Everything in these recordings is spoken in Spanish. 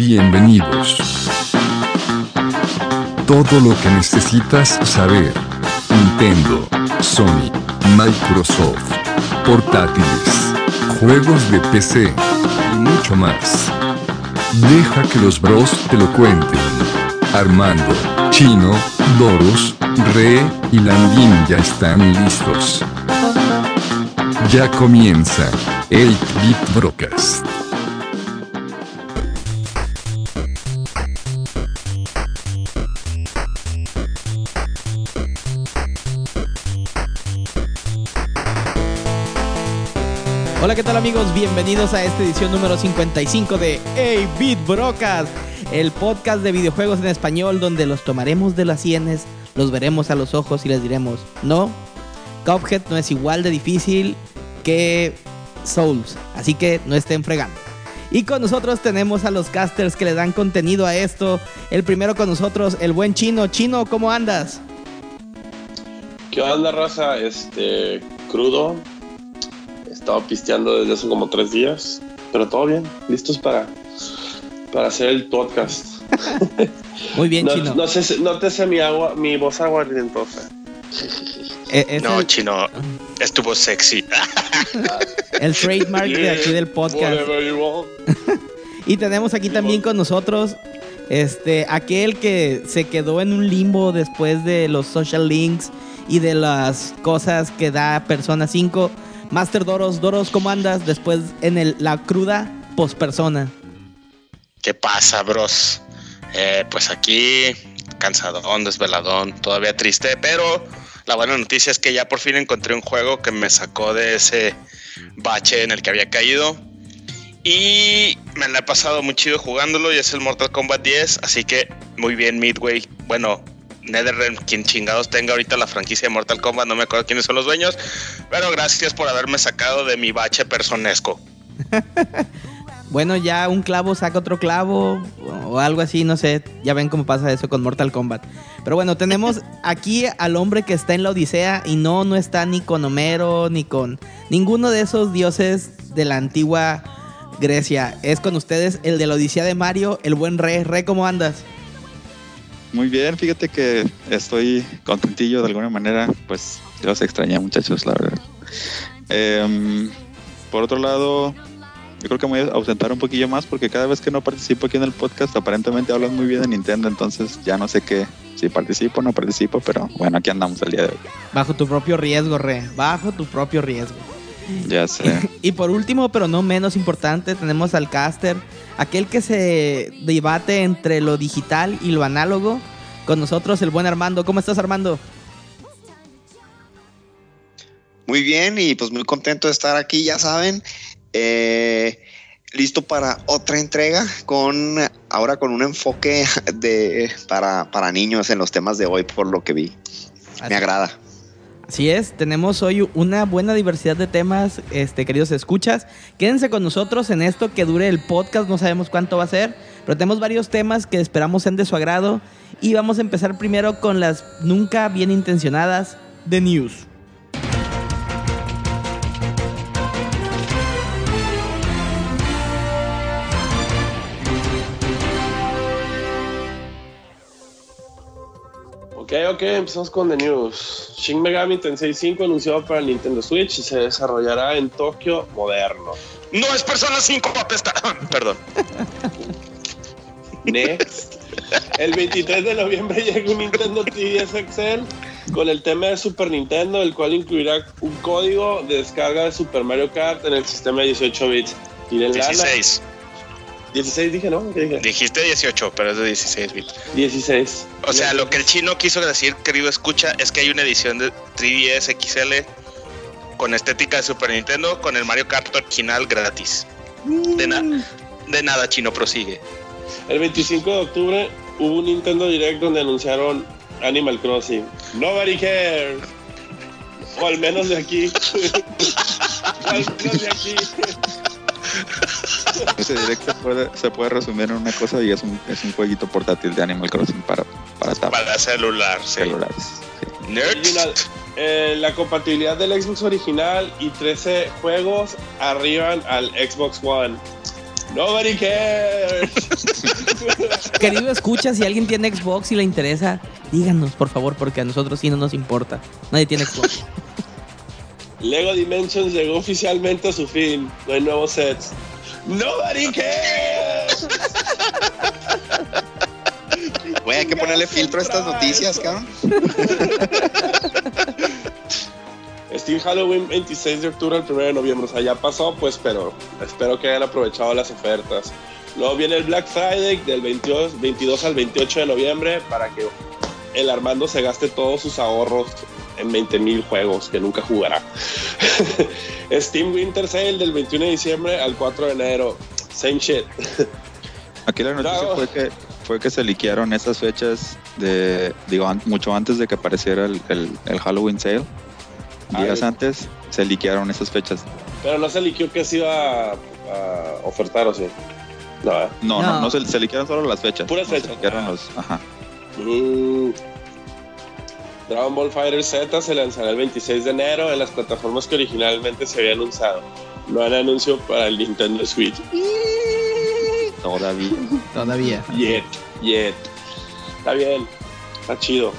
Bienvenidos. Todo lo que necesitas saber. Nintendo, Sony, Microsoft, portátiles, juegos de PC y mucho más. Deja que los bros te lo cuenten. Armando, Chino, Doros, Re y Landín ya están listos. Ya comienza el Bit Broadcast. Hola, ¿qué tal amigos? Bienvenidos a esta edición número 55 de A Beat Brocas, el podcast de videojuegos en español donde los tomaremos de las sienes, los veremos a los ojos y les diremos, no, Cuphead no es igual de difícil que Souls, así que no estén fregando. Y con nosotros tenemos a los casters que le dan contenido a esto. El primero con nosotros, el buen Chino. Chino, ¿cómo andas? ¿Qué onda, raza? Este, crudo. He estado pisteando desde hace como tres días, pero todo bien, listos para, para hacer el podcast. Muy bien, no, Chino. No, sé, no te sé mi, agua, mi voz aguardientosa. Eh, es No, el, chino, estuvo sexy. el trademark de aquí del podcast. Y tenemos aquí también con nosotros este aquel que se quedó en un limbo después de los social links y de las cosas que da Persona 5. Master Doros, Doros, ¿cómo andas después en el, la cruda post persona? ¿Qué pasa, bros? Eh, pues aquí, cansadón, desveladón, todavía triste, pero la buena noticia es que ya por fin encontré un juego que me sacó de ese bache en el que había caído. Y me la he pasado muy chido jugándolo y es el Mortal Kombat 10, así que muy bien Midway. Bueno, NetherRealm, quien chingados tenga ahorita la franquicia de Mortal Kombat, no me acuerdo quiénes son los dueños, pero gracias por haberme sacado de mi bache personesco. Bueno, ya un clavo saca otro clavo o algo así, no sé. Ya ven cómo pasa eso con Mortal Kombat. Pero bueno, tenemos aquí al hombre que está en la Odisea y no, no está ni con Homero ni con ninguno de esos dioses de la antigua Grecia. Es con ustedes el de la Odisea de Mario, el buen Re. Re, ¿cómo andas? Muy bien, fíjate que estoy contentillo de alguna manera, pues yo los extrañé muchachos, la verdad. Em, por otro lado, yo creo que me voy a ausentar un poquillo más porque cada vez que no participo aquí en el podcast aparentemente hablan muy bien de Nintendo, entonces ya no sé qué, si participo o no participo, pero bueno, aquí andamos el día de hoy. Bajo tu propio riesgo, Re. Bajo tu propio riesgo. Ya sé. Y por último, pero no menos importante, tenemos al caster, aquel que se debate entre lo digital y lo análogo. Con nosotros, el buen Armando. ¿Cómo estás, Armando? Muy bien y pues muy contento de estar aquí, ya saben. Eh, listo para otra entrega con ahora con un enfoque de para, para niños en los temas de hoy por lo que vi. Me agrada. Así es, tenemos hoy una buena diversidad de temas, este, queridos escuchas. Quédense con nosotros en esto que dure el podcast, no sabemos cuánto va a ser, pero tenemos varios temas que esperamos sean de su agrado. Y vamos a empezar primero con las nunca bien intencionadas de news. Ok, ok, empezamos con The News. Shin Megami Tensei 5 anunciado para el Nintendo Switch y se desarrollará en Tokio moderno. No es Persona 5, apesta. Perdón. Next. El 23 de noviembre llega un Nintendo 3DS XL con el tema de Super Nintendo, el cual incluirá un código de descarga de Super Mario Kart en el sistema de 18 bits. Lana. 16. 16 dije, ¿no? ¿Qué dije? Dijiste 18, pero es de 16 bits. 16. O sea, lo que el chino quiso decir, querido escucha, es que hay una edición de 3DS XL con estética de Super Nintendo con el Mario Kart original gratis. De, na- de nada, chino, prosigue. El 25 de octubre hubo un Nintendo Direct donde anunciaron Animal Crossing. Nobody cares. O al menos de aquí. o al menos de aquí. Ese directo se puede, se puede resumir en una cosa y es un, es un jueguito portátil de Animal Crossing para, para Para celular, sí. celulares. sí. Next. eh, la compatibilidad del Xbox original y 13 juegos arriban al Xbox One. Nobody cares. Querido escucha, si alguien tiene Xbox y le interesa, díganos, por favor, porque a nosotros sí no nos importa. Nadie tiene Xbox. Lego Dimensions llegó oficialmente a su fin. No hay nuevos sets. Nobody cares. Güey, hay que ponerle filtro a estas noticias, cabrón. Steam Halloween 26 de octubre al 1 de noviembre. O sea, ya pasó, pues, pero espero que hayan aprovechado las ofertas. Luego viene el Black Friday del 22, 22 al 28 de noviembre para que el Armando se gaste todos sus ahorros en 20 mil juegos que nunca jugará. Steam Winter Sale del 21 de diciembre al 4 de enero. Same shit. Aquí la noticia Bravo. fue que fue que se liquearon esas fechas de digo an- mucho antes de que apareciera el, el- el Halloween sale. Días Ay. antes se liquearon esas fechas. Pero no se liquió que se iba a, a ofertar o sí. No, ¿eh? No, no, No. no, se, se liquearon solo las fechas. Puras No se fechas. liquearon Ah. los- ajá. Mm. Dragon Ball Fighter Z se lanzará el 26 de enero en las plataformas que originalmente se habían anunciado. No hay anuncio para el Nintendo Switch. Todavía. Todavía. Yet, yet. Está bien, está chido.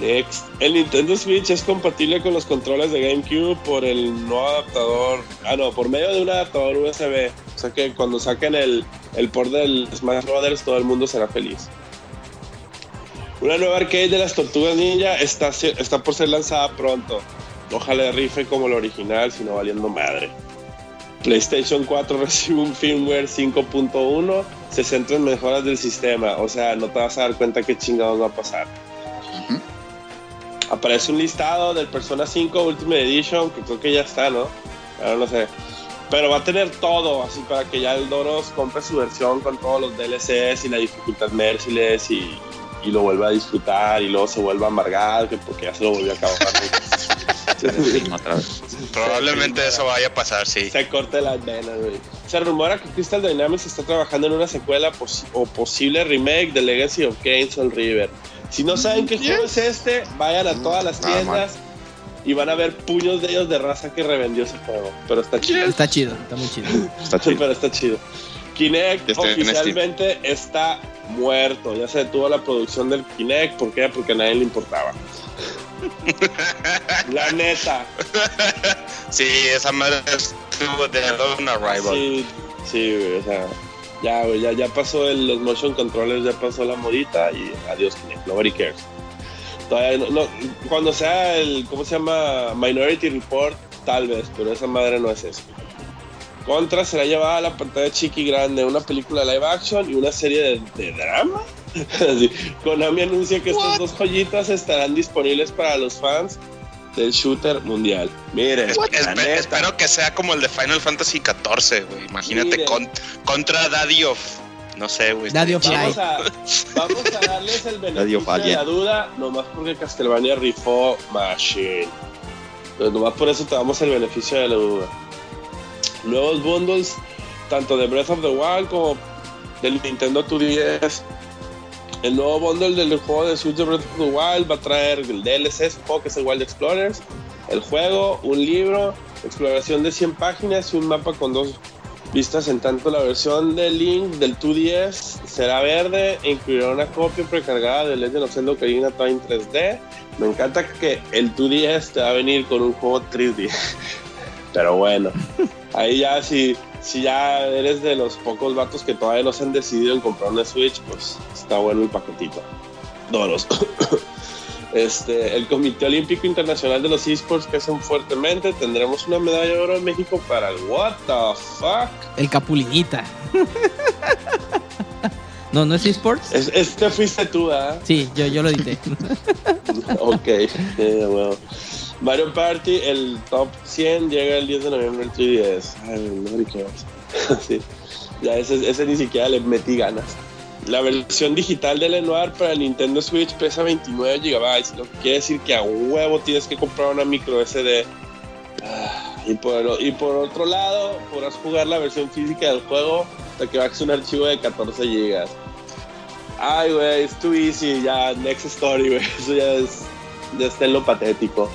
Next. El Nintendo Switch es compatible con los controles de GameCube por el nuevo adaptador. Ah, no, por medio de un adaptador USB. O sea que cuando saquen el, el port del Smash Brothers, todo el mundo será feliz. Una nueva arcade de las Tortugas Ninja está, por ser lanzada pronto. Ojalá rife como el original, sino valiendo madre. PlayStation 4 recibe un firmware 5.1, se centra en mejoras del sistema, o sea, no te vas a dar cuenta qué chingados va a pasar. Aparece un listado del Persona 5 Ultimate Edition, que creo que ya está, ¿no? Ahora no sé. Pero va a tener todo, así para que ya el Doros compre su versión con todos los DLCs y la dificultad merciless y, y lo vuelva a disfrutar y luego se vuelva a amargar, que porque ya se lo volvió a acabar. Otra vez. Probablemente eso vaya a pasar, sí. Se corta las venas, güey. Se rumora que Crystal Dynamics está trabajando en una secuela pos- o posible remake de Legacy of Kain Soul River. Si no saben qué juego es este, vayan a todas las tiendas y van a ver puños de ellos de raza que revendió ese juego. Pero está chido. Está chido, está muy chido. Está chido. Pero está chido. Kinect Steam. oficialmente está muerto. Ya se detuvo la producción del Kinect. ¿Por qué? Porque a nadie le importaba. La neta. Sí, esa madre estuvo de un arrival. Sí, sí, güey, o sea, ya, güey, ya, ya pasó el- los motion controllers, ya pasó la modita y adiós Kinect, nobody cares. Todavía no, no, cuando sea el, ¿cómo se llama? Minority Report, tal vez, pero esa madre no es eso. Contra será llevada a la pantalla chiqui grande, una película live action y una serie de, de drama. Así, Konami anuncia que estas dos joyitas estarán disponibles para los fans del shooter mundial. Miren, Es- la espe- neta. espero que sea como el de Final Fantasy XIV, güey. Imagínate Mire. con- contra Daddy of. No sé, güey. Daddy of Vamos a, vamos a darles el beneficio de la duda, nomás porque Castlevania rifó Machine. Entonces, nomás por eso te damos el beneficio de la duda. Nuevos bundles, tanto de Breath of the Wild como del Nintendo 2DS. El nuevo bundle del juego de Switch de Breath of the Wild va a traer el DLC, supongo que es el Wild Explorers, el juego, un libro, exploración de 100 páginas y un mapa con dos vistas en tanto la versión de Link del 2DS será verde e incluirá una copia precargada de Legend of Zelda Ocarina of Time 3D. Me encanta que el 2DS te va a venir con un juego 3D. Pero bueno, ahí ya si, si ya eres de los pocos vatos que todavía no se han decidido en comprar una Switch, pues está bueno el paquetito. Doros. Este, el Comité Olímpico Internacional de los Esports crecen fuertemente. Tendremos una medalla de oro en México para el What the fuck. El Capulinita. no, no es esports. Es- este fuiste tú, ¿ah? Sí, yo, yo lo edité. ok, eh, bueno. Mario Party, el top 100 llega el 10 de noviembre el 3DS. Ay, no me sí. Ya ese, ese ni siquiera le metí ganas. La versión digital de Lenoir para el Nintendo Switch pesa 29 GB, lo que quiere decir que a huevo tienes que comprar una micro SD. Ah, Y por, y por otro lado, podrás jugar la versión física del juego hasta que bajes un archivo de 14 GB. Ay, güey, es too easy, ya, next story, güey. Eso ya es, ya está en lo patético.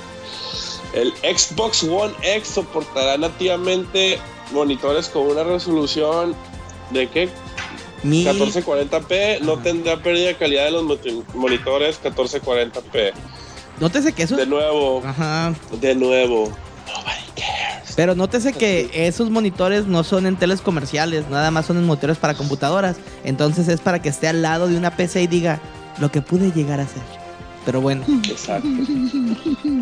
El Xbox One X soportará nativamente monitores con una resolución de qué? Mil- 1440p, no tendrá pérdida de calidad de los monitores 1440p. Nótese que eso. De nuevo, Ajá. de nuevo. Nobody cares. Pero nótese que esos monitores no son en teles comerciales, nada más son en monitores para computadoras. Entonces es para que esté al lado de una PC y diga lo que pude llegar a ser. Pero bueno, Exacto.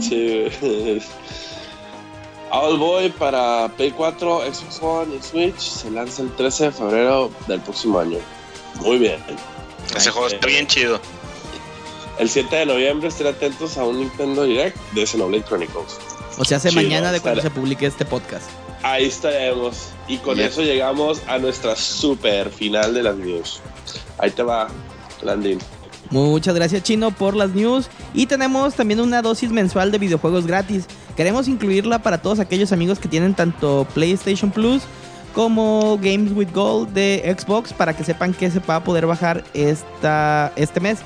Sí. All Boy para Play 4, Xbox One y Switch se lanza el 13 de febrero del próximo año. Muy bien. Ese juego está bien chido. El 7 de noviembre estén atentos a un Nintendo Direct de Xenoblade Chronicles. o sea, hace Chido, mañana de cuando se publique este podcast. Ahí estaremos. Y con eso llegamos a nuestra super final de las news. Ahí te va, Landin. Muchas gracias Chino por las news y tenemos también una dosis mensual de videojuegos gratis. Queremos incluirla para todos aquellos amigos que tienen tanto PlayStation Plus como Games with Gold de Xbox para que sepan que se va a poder bajar esta, este mes.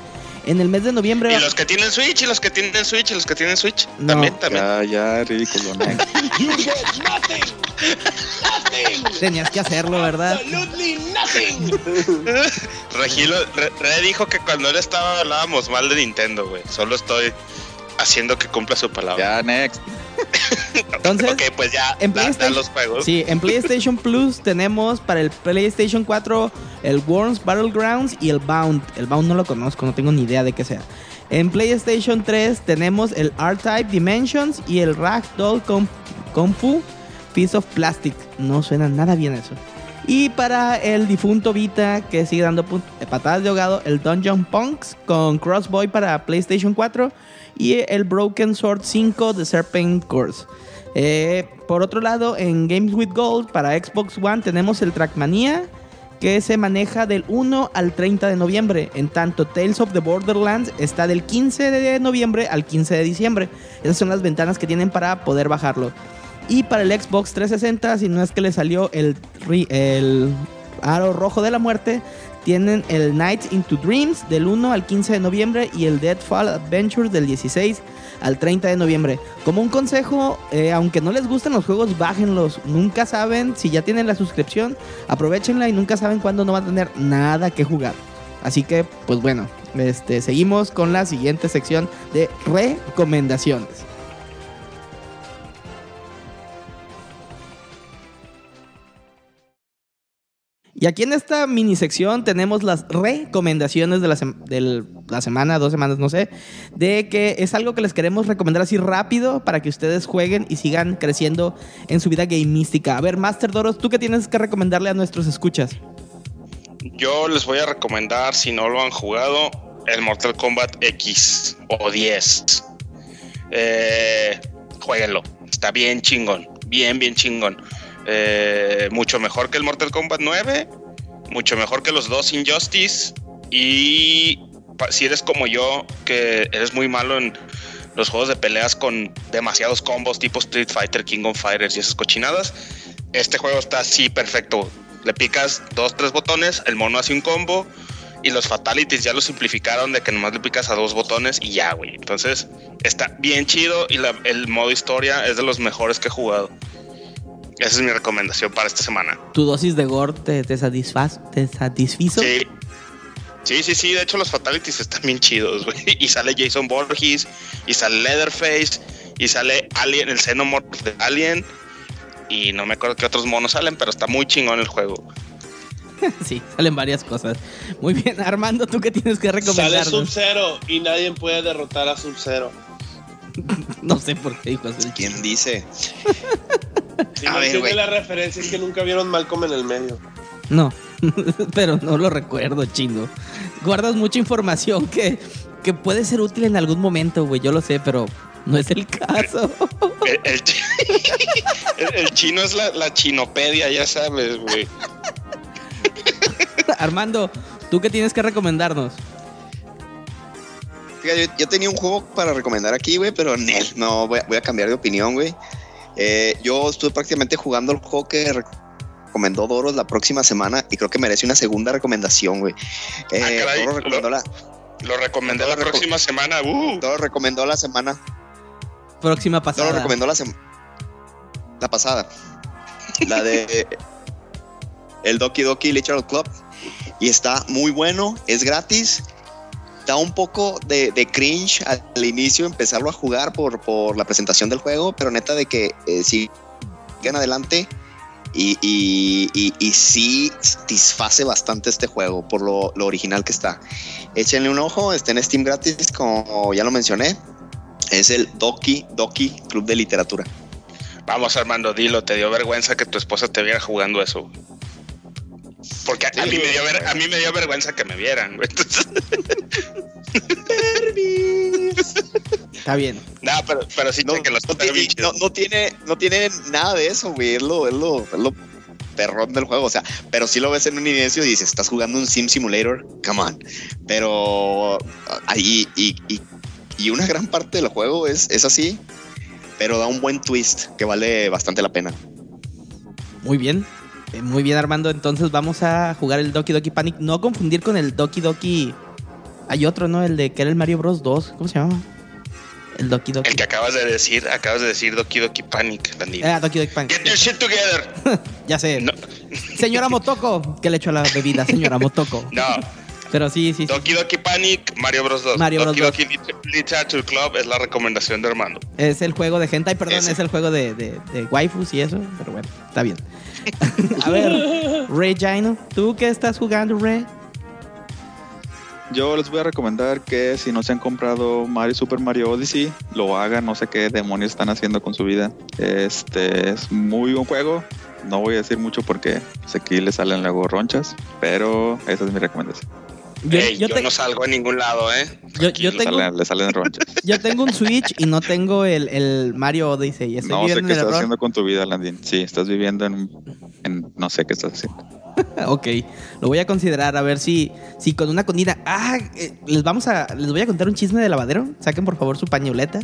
En el mes de noviembre... Y los que tienen Switch, y los que tienen Switch, y los que tienen Switch. No. También, también. Ya, ya, ridículo, ¿no? You get nothing. Nothing. Tenías que hacerlo, ¿verdad? Absolutely nothing. Regilo, Re, Re dijo que cuando él estaba hablábamos mal de Nintendo, güey. Solo estoy haciendo que cumpla su palabra. ya, next. Entonces, pues ya, en da- da PlayStation- los juegos. Sí, en PlayStation Plus tenemos para el PlayStation 4 el Worms Battlegrounds y el Bound. El Bound no lo conozco, no tengo ni idea de qué sea. En PlayStation 3 tenemos el R-Type Dimensions y el Ragdoll Kung, Kung Fu Piece of Plastic. No suena nada bien eso. Y para el difunto Vita que sigue dando patadas de ahogado, el Dungeon Punks con Crossboy para PlayStation 4 y el Broken Sword 5 de Serpent Course. Eh, por otro lado, en Games with Gold para Xbox One tenemos el Trackmania que se maneja del 1 al 30 de noviembre. En tanto, Tales of the Borderlands está del 15 de noviembre al 15 de diciembre. Esas son las ventanas que tienen para poder bajarlo. Y para el Xbox 360, si no es que le salió el, el aro rojo de la muerte, tienen el Night into Dreams del 1 al 15 de noviembre y el Deadfall Adventures del 16 al 30 de noviembre. Como un consejo, eh, aunque no les gusten los juegos, bájenlos. Nunca saben si ya tienen la suscripción, aprovechenla y nunca saben cuándo no van a tener nada que jugar. Así que, pues bueno, este, seguimos con la siguiente sección de recomendaciones. Y aquí en esta mini sección tenemos las recomendaciones de la, del- la semana, dos semanas, no sé, de que es algo que les queremos recomendar así rápido para que ustedes jueguen y sigan creciendo en su vida gamística. A ver, Master Doros, ¿tú qué tienes que recomendarle a nuestros escuchas? Yo les voy a recomendar, si no lo han jugado, el Mortal Kombat X o 10. Eh, jueguenlo. Está bien chingón. Bien, bien chingón. Eh, mucho mejor que el Mortal Kombat 9. Mucho mejor que los dos Injustice. Y si eres como yo, que eres muy malo en los juegos de peleas con demasiados combos tipo Street Fighter, King of Fighters y esas cochinadas, este juego está así perfecto. Le picas dos, tres botones, el mono hace un combo y los fatalities ya lo simplificaron de que nomás le picas a dos botones y ya, güey. Entonces está bien chido y el modo historia es de los mejores que he jugado. Esa es mi recomendación para esta semana. ¿Tu dosis de gore te, te, satisfaz- te satisfizo? Sí. Sí, sí, sí. De hecho, los fatalities están bien chidos, güey. Y sale Jason Borges, y sale Leatherface, y sale Alien, el Xenomorph de Alien. Y no me acuerdo qué otros monos salen, pero está muy chingón el juego. Sí, salen varias cosas. Muy bien, Armando, ¿tú qué tienes que Sale recomendarnos? Sub-Zero y nadie puede derrotar a Sub-Zero. No sé por qué dijo eso. ¿Quién dice? Si A no ver, entiende güey. la referencia es que nunca vieron Malcolm en el medio. No, pero no lo recuerdo, chino. Guardas mucha información que, que puede ser útil en algún momento, güey. Yo lo sé, pero no es el caso. El, el chi- el- el chino es la, la chinopedia, ya sabes, güey. Armando, ¿tú qué tienes que recomendarnos? Fíjate, yo, yo tenía un juego para recomendar aquí, güey, pero Nel, no, voy a, voy a cambiar de opinión, güey. Eh, yo estuve prácticamente jugando el juego que rec- recomendó Doros la próxima semana y creo que merece una segunda recomendación, güey. Eh, Ah, caray, Doros recomendó la, Lo la Lo reco- próxima semana. Uh. Doros recomendó la semana, Próxima Doros pasada. recomendó la semana, la pasada, la de el Doki Doki Literal Club. y está muy bueno, es gratis. Da un poco de, cringe al, inicio empezarlo a jugar por, por la presentación del juego, pero neta de que eh, sigan adelante y, y, y, y sí satisface bastante este juego por lo, lo original que está. Échenle un ojo, está en Steam gratis, como ya lo mencioné. Es el Doki Doki Club de Literatura. Vamos, Armando, dilo, te dio vergüenza que tu esposa te viera jugando eso. Porque a, a mí me dio ver- a mí me dio vergüenza que me vieran, güey. Entonces, Está bien. no, pero, pero sí No, que los no tiene, no, no tiene, no tiene nada de eso, güey. Es lo, es lo, es lo perrón del juego. O sea, pero si lo ves en un inicio y dices, estás jugando un Sim Simulator, come on. Pero ahí, y, y, y una gran parte del juego es, es así, pero da un buen twist que vale bastante la pena. Muy bien. Eh, Muy bien, Armando. Entonces vamos a jugar el Doki Doki Panic. No confundir con el Doki Doki. Hay otro, ¿no? El de que era el Mario Bros 2. ¿Cómo se llama? El Doki Doki. El que acabas de decir, acabas de decir Doki Doki Panic, Dani. Ah, Doki Doki Panic. Get your shit together. Ya sé. No, Señora Motoko. ¿Qué le echó a la bebida, señora Motoko? no. Pero sí, sí, sí. Doki Doki Panic, Mario Bros 2. Mario Bros. Doki Doki Lit- Literature Club es la recomendación de Armando. Es el juego de hentai, perdón, Ese. es el juego de, de, de waifus y eso. Pero bueno, está bien. a ver, Ray Gino, ¿tú qué estás jugando, Ray? Yo les voy a recomendar que si no se han comprado Mario Super Mario Odyssey, lo hagan. No sé qué demonios están haciendo con su vida. Este es muy buen juego. No voy a decir mucho porque pues, aquí le salen luego ronchas, pero esa es mi recomendación. Yo, Ey, yo yo te- no salgo a ningún lado, ¿eh? yo- yo Le tengo, salen, le salen yo tengo un Switch y no tengo el, el Mario Odyssey. Estoy No sé qué estás error. haciendo con tu vida, Landin. Sí, estás viviendo en, en no sé qué estás haciendo. Ok, lo voy a considerar a ver si, si con una condina. Ah, eh, les vamos a, les voy a contar un chisme de lavadero. Saquen por favor su pañoleta.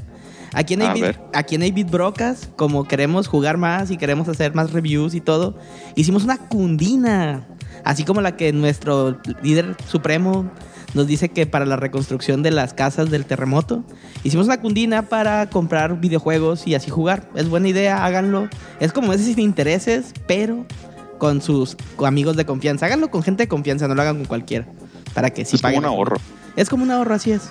Aquí en A 8-Bit ver. aquí en 8-Bit Brocas, como queremos jugar más y queremos hacer más reviews y todo, hicimos una cundina. Así como la que nuestro líder supremo nos dice que para la reconstrucción de las casas del terremoto. Hicimos una cundina para comprar videojuegos y así jugar. Es buena idea, háganlo. Es como ese sin intereses, pero con sus amigos de confianza. Háganlo con gente de confianza, no lo hagan con cualquiera. Para que sí es como paguen. un ahorro. Es como un ahorro, así es.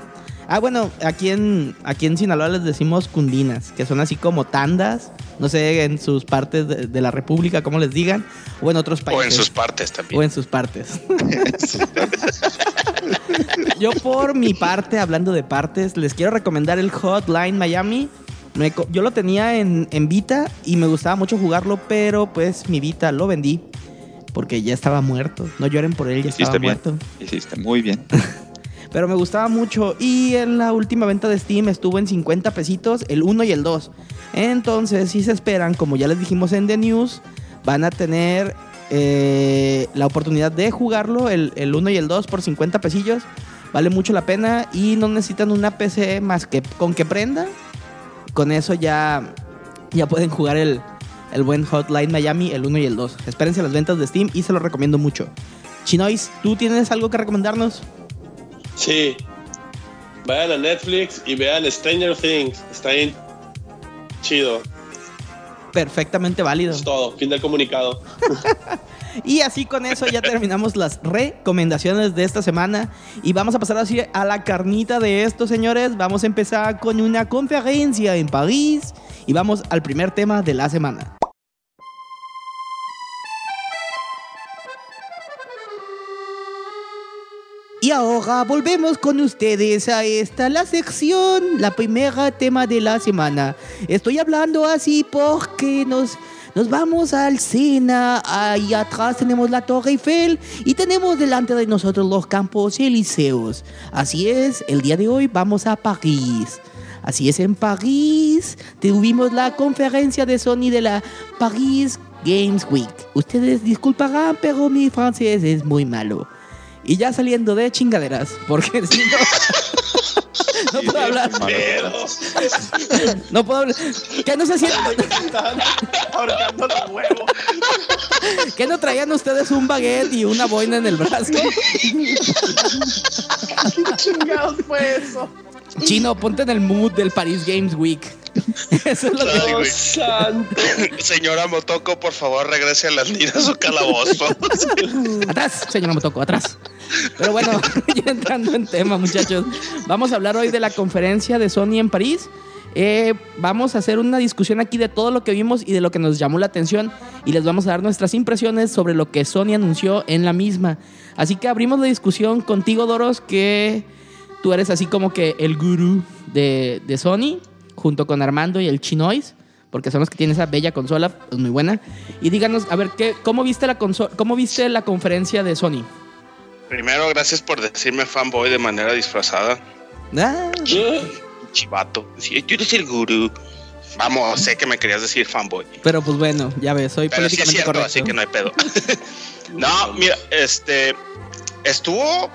Ah, bueno, aquí en, aquí en Sinaloa les decimos cundinas, que son así como tandas, no sé, en sus partes de, de la República, como les digan, o en otros países. O en sus partes O también. en sus partes. Yo por mi parte, hablando de partes, les quiero recomendar el Hotline Miami. Me yo lo tenía en, en Vita y me gustaba mucho jugarlo, pero pues mi Vita lo vendí porque ya estaba muerto. No lloren por él, ya Hiciste estaba bien. muerto. Hiciste muy bien. Pero me gustaba mucho. Y en la última venta de Steam estuvo en 50 pesitos el 1 y el 2. Entonces, si se esperan, como ya les dijimos en The News, van a tener eh, la oportunidad de jugarlo, el, el 1 y el 2 por 50 pesillos. Vale mucho la pena y no necesitan una PC más que con que prenda. Con eso ya, ya pueden jugar el, el buen Hotline Miami, el 1 y el 2. Espérense las ventas de Steam y se los recomiendo mucho. Chinois, ¿tú tienes algo que recomendarnos? Sí. Vayan a Netflix y vean Stranger Things. Está bien chido. Perfectamente válido. Es todo. Fin del comunicado. Y así con eso ya terminamos las recomendaciones de esta semana. Y vamos a pasar así a la carnita de esto, señores. Vamos a empezar con una conferencia en París. Y vamos al primer tema de la semana. Y ahora volvemos con ustedes a esta, la sección, la primera tema de la semana. Estoy hablando así porque nos, nos vamos al Sena, ahí atrás tenemos la Torre Eiffel y tenemos delante de nosotros los campos elíseos. Así es, el día de hoy vamos a París. Así es, en París tuvimos la conferencia de Sony de la Paris Games Week. Ustedes disculparán, pero mi francés es muy malo. Y ya saliendo de chingaderas, porque si no, no puedo hablar. No puedo hablar. ¿Qué no se sienten? Ahorcando los huevos. ¿Qué no traían ustedes un baguette y una boina en el brazo? ¿Qué chingados fue eso? Chino, ponte en el mood del Paris Games Week. Eso es lo Ay, santo. Señora Motoko, por favor, regrese a las a su calabozo. Atrás, señora Motoko, atrás. Pero bueno, ya entrando en tema, muchachos. Vamos a hablar hoy de la conferencia de Sony en París. Eh, vamos a hacer una discusión aquí de todo lo que vimos y de lo que nos llamó la atención. Y les vamos a dar nuestras impresiones sobre lo que Sony anunció en la misma. Así que abrimos la discusión contigo, Doros, que tú eres así como que el gurú de, de Sony, junto con Armando y el Chinois. Porque son los que tienen esa bella consola, es muy buena. Y díganos, a ver, ¿qué, ¿cómo, viste la ¿cómo viste la conferencia de Sony? Primero, gracias por decirme fanboy de manera disfrazada. Ah, Chivato. Sí, tú eres el gurú. Vamos, sé que me querías decir fanboy. pero pues bueno, ya ves, soy Pero sí es políticamente cierto, correcto. así que no hay pedo. no, mira, este. Estuvo.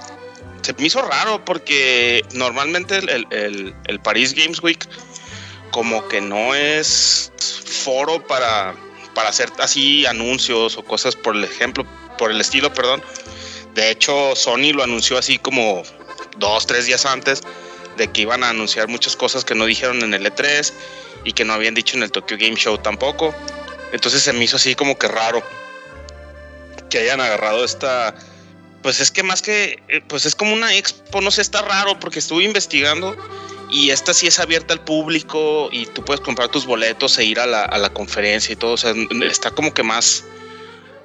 Se me hizo raro porque normalmente el, el, el- el Paris Games Week, como que no es foro para, para hacer así anuncios o cosas por el ejemplo, por el estilo, perdón. De hecho, Sony lo anunció así como dos, tres días antes de que iban a anunciar muchas cosas que no dijeron en el E3 y que no habían dicho en el Tokyo Game Show tampoco. Entonces se me hizo así como que raro que hayan agarrado esta. Pues es que más que. eh, Pues es como una expo, no sé, está raro porque estuve investigando y esta sí es abierta al público y tú puedes comprar tus boletos e ir a la, a la conferencia y todo. O sea, está como que más.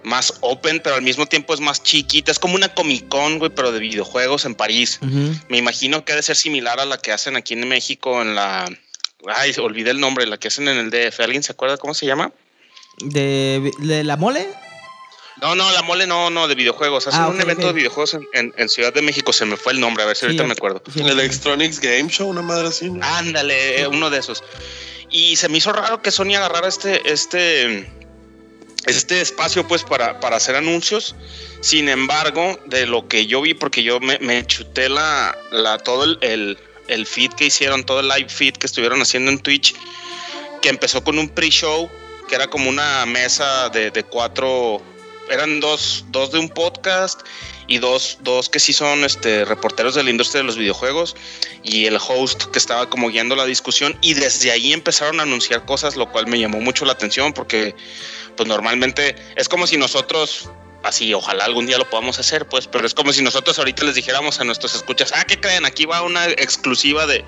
Más open, pero al mismo tiempo es más chiquita. Es como una Comic Con, güey, pero de videojuegos en París. Me imagino que ha de ser similar a la que hacen aquí en México en la. Ay, olvidé el nombre, la que hacen en el DF. ¿Alguien se acuerda cómo se llama? ¿De, de la mole? No, no, la mole no, no, de videojuegos. Hacen Ah, un ok, evento de videojuegos en, en- en Ciudad de México. Se me fue el nombre, a ver si ahorita Sí, me acuerdo. sí, El Electronics Game Show, una madre así. ¿no? Ándale, eh, uno de esos. Y se me hizo raro que Sony agarrara este, este, este espacio pues para, para hacer anuncios. Sin embargo, de lo que yo vi, porque yo me, me chuté la, la, todo el, el, el feed que hicieron, todo el live feed que estuvieron haciendo en Twitch, que empezó con un pre-show, que era como una mesa de, de cuatro, eran dos, dos de un podcast y dos, dos que sí son este, reporteros de la industria de los videojuegos y el host que estaba como guiando la discusión y desde ahí empezaron a anunciar cosas, lo cual me llamó mucho la atención porque pues normalmente es como si nosotros así, ojalá algún día lo podamos hacer, pues, pero es como si nosotros ahorita les dijéramos a nuestros escuchas, ah, ¿qué creen? Aquí va una exclusiva de,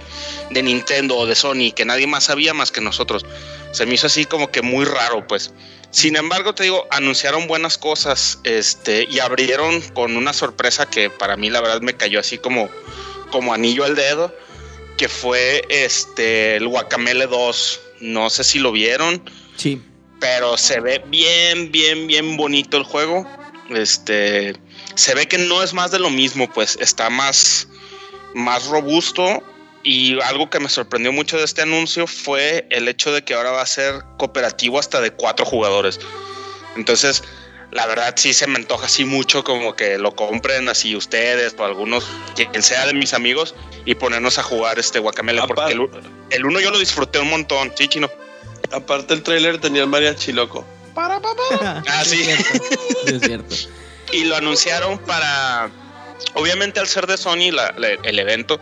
de Nintendo o de Sony que nadie más sabía más que nosotros. Se me hizo así como que muy raro, pues. Sin embargo, te digo, anunciaron buenas cosas, este, y abrieron con una sorpresa que para mí la verdad me cayó así como, como anillo al dedo, que fue este el Guacamele 2. No sé si lo vieron, Sí. pero se ve bien, bien, bien bonito el juego. Este, se ve que no es más de lo mismo, pues está más, más robusto. Y algo que me sorprendió mucho de este anuncio fue el hecho de que ahora va a ser cooperativo hasta de cuatro jugadores. Entonces, la verdad sí se me antoja así mucho como que lo compren así ustedes o algunos, quien sea de mis amigos, y ponernos a jugar este Guacamele. Porque el, uno yo lo disfruté un montón, sí, chino. Aparte el trailer tenía el mariachi loco. Ah, sí. Es cierto. Sí, es cierto. y lo anunciaron para obviamente al ser de Sony la- la- el evento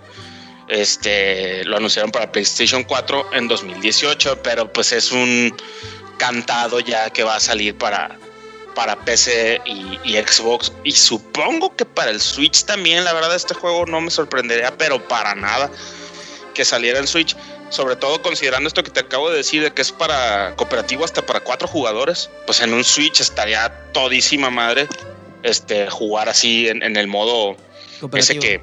este lo anunciaron para PlayStation 4 en 2018 pero pues es un cantado ya que va a salir para para PC y, y Xbox. Y supongo que para el Switch también. La verdad este juego no me sorprendería pero para nada que saliera en Switch. Sobre todo considerando esto que te acabo de decir de que es para cooperativo hasta para cuatro jugadores pues en un Switch estaría todísima madre este jugar así en, en el modo ese que,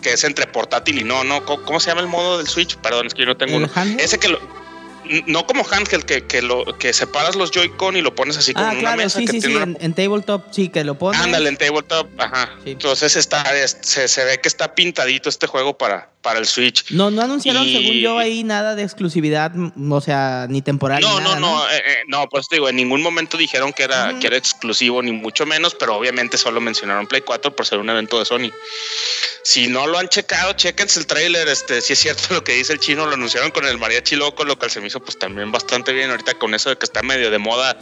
que es entre portátil y no, no, ¿cómo, se llama el modo del Switch? Perdón, es que yo no tengo ¿El uno. handheld? Ese que lo, no como handheld, que, que lo que separas los Joy-Con y lo pones así como Ah, una mesa sí, que sí, sí. tiene En, una- en tabletop, sí, que lo pones. Ándale, en tabletop, ajá. Sí. Entonces está, es- se, se ve que está pintadito este juego para, para el Switch. No, no anunciaron, Y- según yo, ahí nada de exclusividad, m- o sea, ni temporal. No, ni no, nada, no, eh, eh, no, pues te digo, en ningún momento dijeron que era, que era exclusivo, ni mucho menos, pero obviamente solo mencionaron Play 4 por ser un evento de Sony. Si no lo han checado, chequense el tráiler, este, si es cierto lo que dice el chino, lo anunciaron con el mariachi loco, lo se me hizo pues también bastante bien ahorita con eso de que está medio de moda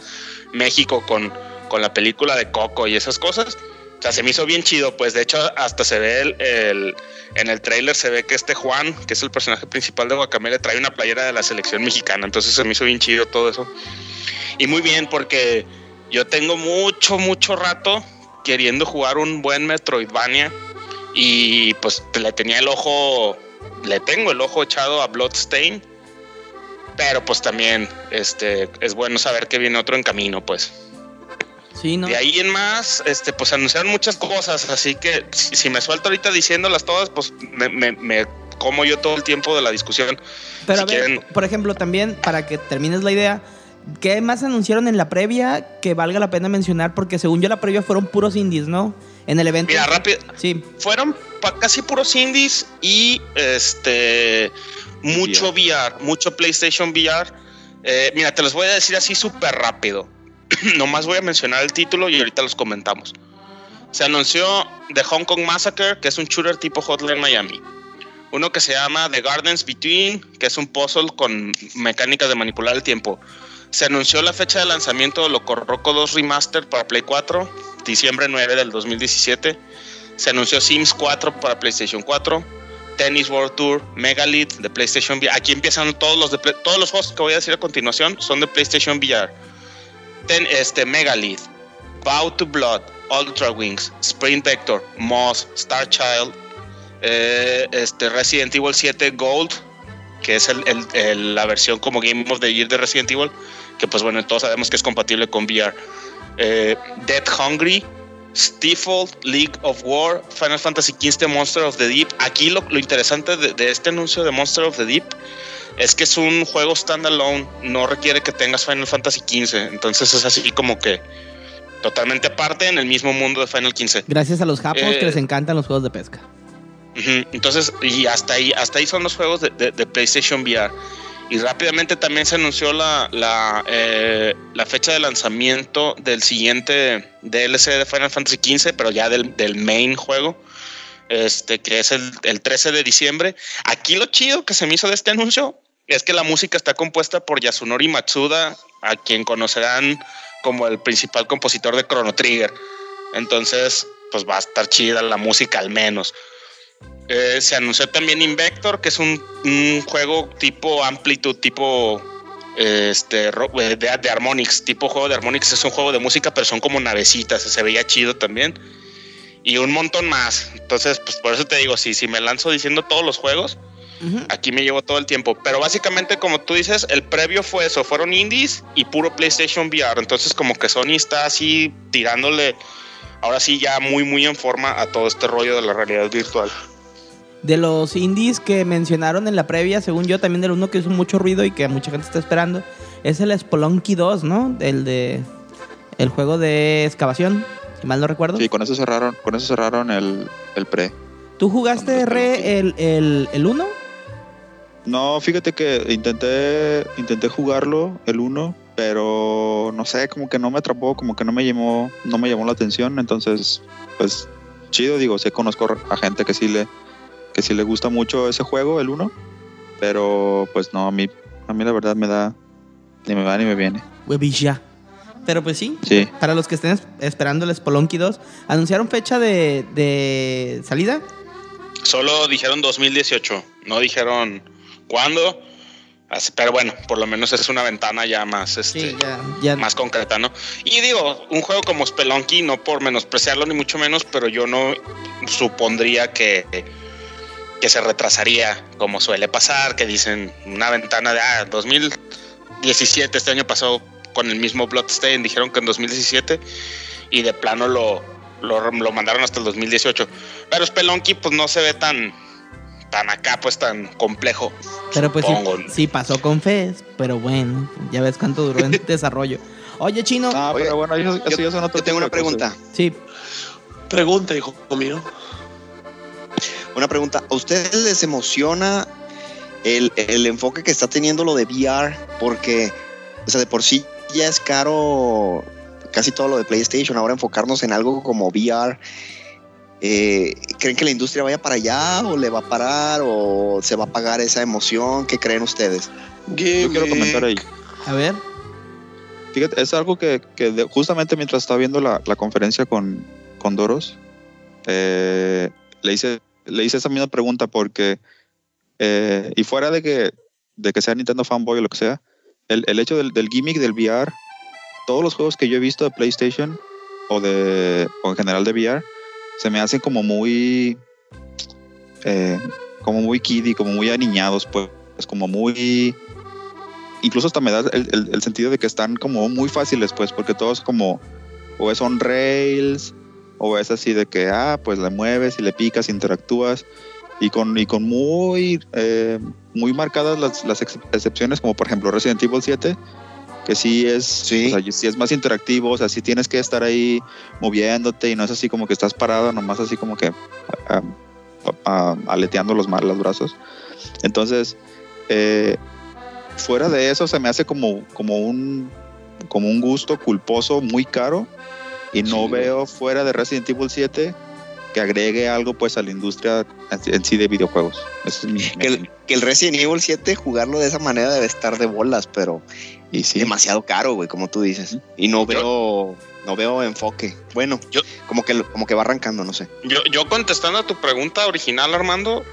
México con, con la película de Coco y esas cosas. O sea, se me hizo bien chido, pues de hecho hasta se ve el, el- en el trailer se ve que este Juan, que es el personaje principal de Guacamele, trae una playera de la selección mexicana, entonces se me hizo bien chido todo eso. Y muy bien porque yo tengo mucho, mucho rato queriendo jugar un buen Metroidvania y pues le tenía el ojo, le tengo el ojo echado a Bloodstain, pero pues también este, es bueno saber que viene otro en camino, pues. Sí, ¿no? De ahí en más, este, pues anunciaron muchas cosas, así que si, si me suelto ahorita diciéndolas todas, pues me, me- me como yo todo el tiempo de la discusión. Pero si a ver, quieren- por ejemplo, también para que termines la idea, ¿qué más anunciaron en la previa que valga la pena mencionar? Porque según yo la previa fueron puros indies, ¿no? En el evento. Mira, rápido, Sí, fueron casi puros indies y este mucho VR, mucho PlayStation VR. Eh, mira, te los voy a decir así súper rápido. Nomás voy a mencionar el título y ahorita los comentamos. Se anunció The Hong Kong Massacre, que es un shooter tipo Hotline Miami. Uno que se llama The Gardens Between, que es un puzzle con mecánicas de manipular el tiempo. Se anunció la fecha de lanzamiento de Loco Roco 2 Remaster para Play 4, diciembre 9 del 2017. Se anunció Sims 4 para PlayStation 4, Tennis World Tour, Megalith de PlayStation VR. Aquí empiezan todos los de todos los juegos que voy a decir a continuación son de PlayStation VR. Ten, este Megalith, Bow to Blood, Ultra Wings, Sprint Vector, Moss, Star Child, eh, este Resident Evil 7 Gold, que es la versión como Game of the Year de Resident Evil, que pues bueno, todos sabemos que es compatible con VR. Eh, Dead Hungry, Stifle, League of War, Final Fantasy XV Monster of the Deep. Aquí lo, lo interesante de, de este anuncio de Monster of the Deep es que es un juego standalone, no requiere que tengas Final Fantasy XV, entonces es así como que totalmente aparte en el mismo mundo de Final XV. gracias a los japos Eh, que les encantan los juegos de pesca. Entonces, y hasta ahí, hasta ahí son los juegos de, de- de PlayStation VR. Y rápidamente también se anunció la, la, eh, fecha de lanzamiento del siguiente DLC de Final Fantasy XV, pero ya del, del main juego, este, que es el, el 13 de diciembre. Aquí lo chido que se me hizo de este anuncio es que la música está compuesta por Yasunori Matsuda, a quien conocerán como el principal compositor de Chrono Trigger. Entonces, pues va a estar chida la música al menos. Eh, se anunció también Invector, que es un, un juego tipo Amplitude, tipo eh, este, eh, de, de Harmonix, tipo juego de Harmonix. Es un juego de música, pero son como navecitas, se veía chido también. Y un montón más. Entonces, pues por eso te digo, si, si me lanzo diciendo todos los juegos, aquí me llevo todo el tiempo. Pero básicamente, como tú dices, el previo fue eso, fueron indies y puro PlayStation VR. Entonces, como que Sony está así tirándole, ahora sí ya muy, muy en forma a todo este rollo de la realidad virtual. De los indies que mencionaron en la previa, según yo, también del uno que hizo mucho ruido y que mucha gente está esperando, es el Spelunky 2, ¿no? El de. El juego de excavación, si mal no recuerdo. Sí, con eso cerraron, con eso cerraron el, el pre. ¿Tú jugaste, Re, el, el, el 1? No, fíjate que intenté, intenté jugarlo, el 1, pero no sé, como que no me atrapó, como que no me llamó, no me llamó la atención, entonces, pues, chido, digo, sí conozco a gente que sí le, que sí le gusta mucho ese juego, el 1, pero pues no, a mí, a mí la verdad me da, ni me va ni me viene. Huevilla. Pero pues sí, Sí, para los que estén es- esperando el Spelunky 2, ¿anunciaron fecha de, de salida? Solo dijeron 2018, no dijeron cuándo. Así- Pero bueno, por lo menos es una ventana ya más, este, ya. ya más concreta, ¿no? Y digo, un juego como Spelunky, no por menospreciarlo ni mucho menos, pero yo no supondría que, que se retrasaría, como suele pasar, que dicen una ventana de ah, 2017, este año pasó con el mismo Bloodstain, dijeron que en 2017 y de plano lo, lo, lo mandaron hasta el 2018. Pero Spelunky pues no se ve tan, tan acá, pues tan complejo. Pero pues sí, sí pasó con Fez, pero bueno, ya ves cuánto duró en desarrollo. Oye, Chino, Ah, pero bueno, eso, eso yo- tengo una pregunta. sí, Pregunta, hijo mío. Una pregunta. ¿A ustedes les emociona el, el enfoque que está teniendo lo de VR? Porque, o sea, de por sí ya es caro casi todo lo de PlayStation. Ahora enfocarnos en algo como VR. eh, ¿Creen que la industria vaya para allá o le va a parar o se va a pagar esa emoción? ¿Qué creen ustedes? Yo quiero comentar ahí. a ver. Fíjate, es algo que, que de- justamente mientras estaba viendo la, la conferencia con, Condoros, eh, le, hice, le hice esa misma pregunta porque, eh, y fuera de que, de que sea Nintendo fanboy o lo que sea, el, el hecho del, del gimmick del VR, todos los juegos que yo he visto de PlayStation o, de, o en general de VR, se me hacen como muy, eh, como muy kiddie, como muy aniñados, pues, como muy incluso hasta me da el, el- el sentido de que están como muy fáciles, pues, porque todos como, o es on rails, o es así de que, ah, pues le mueves y le picas, interactúas, y con, y con muy, eh, muy marcadas las, las ex- excepciones, como por ejemplo Resident Evil 7, que sí es, Sí. o sea, sí es más interactivo, o sea, sí tienes que estar ahí moviéndote y no es así como que estás parado, nomás así como que ah, ah, aleteando los, los brazos. Entonces, eh, fuera de eso se me hace como, como un como un gusto culposo muy caro y no Sí. veo fuera de Resident Evil 7 que agregue algo pues a la industria en, sí de videojuegos. Ese es mi, Que el, que el Resident Evil 7 jugarlo de esa manera debe estar de bolas, pero y sí, demasiado caro, güey, como tú dices. Y no veo, no veo enfoque. Bueno, Yo- como que como que va arrancando, no sé. Yo, yo contestando a tu pregunta original, Armando,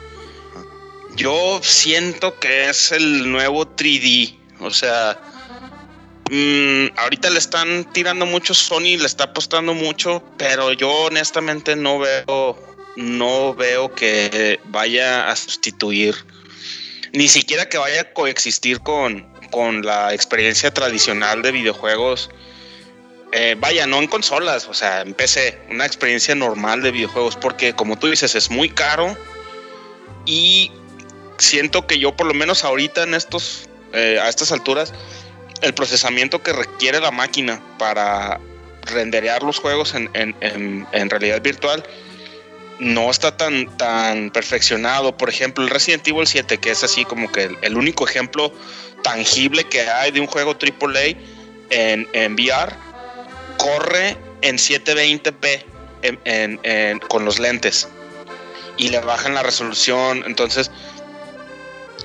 yo siento que es el nuevo 3D. O sea, mm, ahorita le están tirando mucho, Sony le está apostando mucho, pero yo honestamente no veo, no veo que vaya a sustituir, ni siquiera que vaya a coexistir con, con la experiencia tradicional de videojuegos. Eh, vaya, no en consolas, o sea, en PC, una experiencia normal de videojuegos, porque como tú dices, es muy caro y siento que yo por lo menos ahorita en estos, eh, a estas alturas, el procesamiento que requiere la máquina para renderear los juegos en, en- en- realidad virtual no está tan, tan perfeccionado. Por ejemplo, el Resident Evil 7, que es así como que el, único ejemplo tangible que hay de un juego AAA en, en VR, corre en 720p en- en- en- con los lentes y le bajan la resolución. Entonces,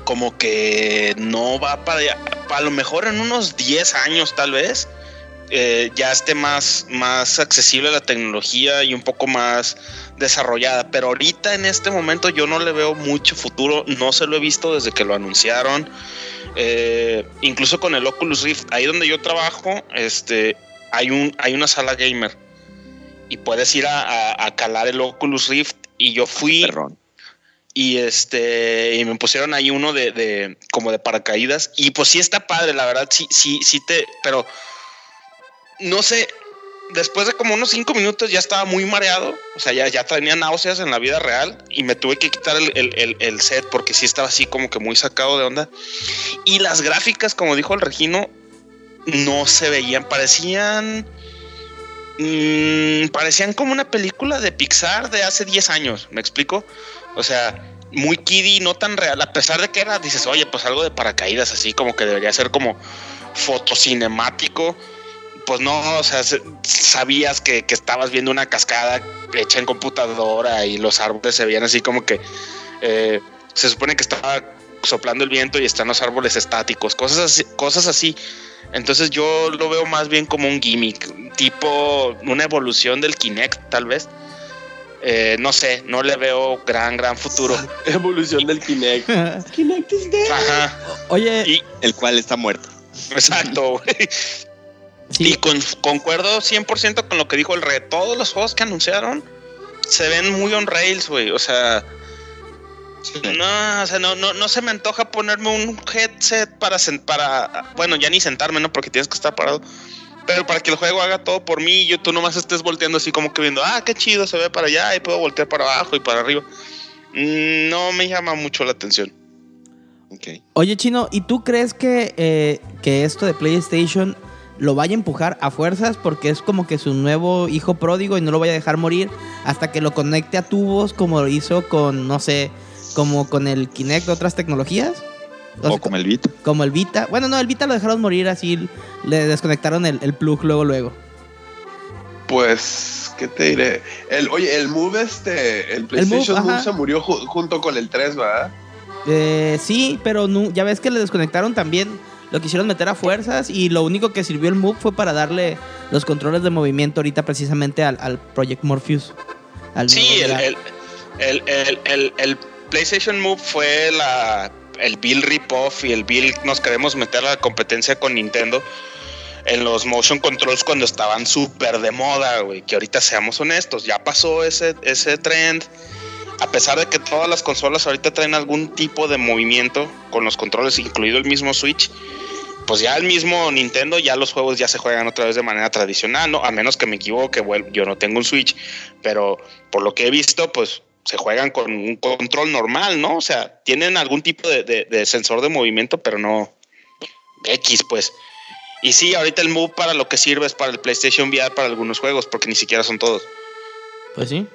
como que no va para allá. A lo mejor en unos 10 años, tal vez, eh, ya esté más, más accesible la tecnología y un poco más desarrollada. Pero ahorita, en este momento, yo no le veo mucho futuro. No se lo he visto desde que lo anunciaron. Eh, incluso con el Oculus Rift, ahí donde yo trabajo, este, hay, un, hay una sala gamer. Y puedes ir a, a- calar el Oculus Rift. Y yo fui Perrón. Y este y me pusieron ahí uno de, de como de paracaídas. Y pues sí está padre la verdad sí sí sí te pero no sé después de como unos cinco minutos ya estaba muy mareado o sea ya, ya tenía náuseas en la vida real y me tuve que quitar el, el- el- set porque sí estaba así como que muy sacado de onda. Y las gráficas como dijo el Regino no se veían parecían mm, parecían como una película de Pixar de hace 10 años me explico o sea, muy kiddie, no tan real. A pesar de que era, dices, oye, pues algo de paracaídas, así como que debería ser como fotocinemático. Pues no, o sea, se- sabías que, que estabas viendo una cascada hecha en computadora y los árboles se veían así como que eh, se supone que estaba soplando el viento y están los árboles estáticos, cosas así, cosas así. Entonces yo lo veo más bien como un gimmick, tipo una evolución del Kinect, tal vez. Eh, no sé, no le veo gran, gran futuro. Evolución del Kinect. Kinect is dead. Ajá, Oye, y El cual está muerto. exacto. güey. sí, Y con- concuerdo 100% con lo que dijo el Red. Todos los juegos que anunciaron se ven muy on rails, güey. O sea, no, o sea, no, no, no se me antoja ponerme un headset para, para, bueno, ya ni sentarme, ¿no? Porque tienes que estar parado. Pero para que el juego haga todo por mí yo tú nomás estés volteando así como que viendo, ah, qué chido, se ve para allá y puedo voltear para abajo y para arriba. Mm, No me llama mucho la atención. Oye, Chino, ¿y tú crees que, eh, que esto de PlayStation lo vaya a empujar a fuerzas porque es como que su nuevo hijo pródigo y no lo vaya a dejar morir hasta que lo conecte a tubos como lo hizo con, no sé, como con el Kinect otras tecnologías? O sea, como el beat. como el Vita. Bueno, no, el Vita lo dejaron morir así, le desconectaron el, el plug luego, luego. Pues, ¿qué te diré? El, oye, el Move, este, el PlayStation Move, se murió ju- junto con el 3, ¿verdad? Eh, sí, pero no, ya ves que le desconectaron también lo quisieron meter a fuerzas y lo único que sirvió el Move fue para darle los controles de movimiento ahorita precisamente al, al Project Morpheus. al Sí, el, el, el- el PlayStation Move fue la, el Bill Rip-Off y el Bill nos queremos meter a la competencia con Nintendo en los motion controls cuando estaban súper de moda, güey. Que ahorita seamos honestos, ya pasó ese, ese trend. A pesar de que todas las consolas ahorita traen algún tipo de movimiento con los controles, incluido el mismo Switch, pues ya el mismo Nintendo, ya los juegos ya se juegan otra vez de manera tradicional, ¿no? A menos que me equivoque, bueno, yo no tengo un Switch, pero por lo que he visto, pues se juegan con un control normal, ¿no? O sea, tienen algún tipo de, sensor de movimiento, pero no X, pues. Y sí, ahorita el Move para lo que sirve es para el PlayStation VR para algunos juegos, porque ni siquiera son todos. Pues sí.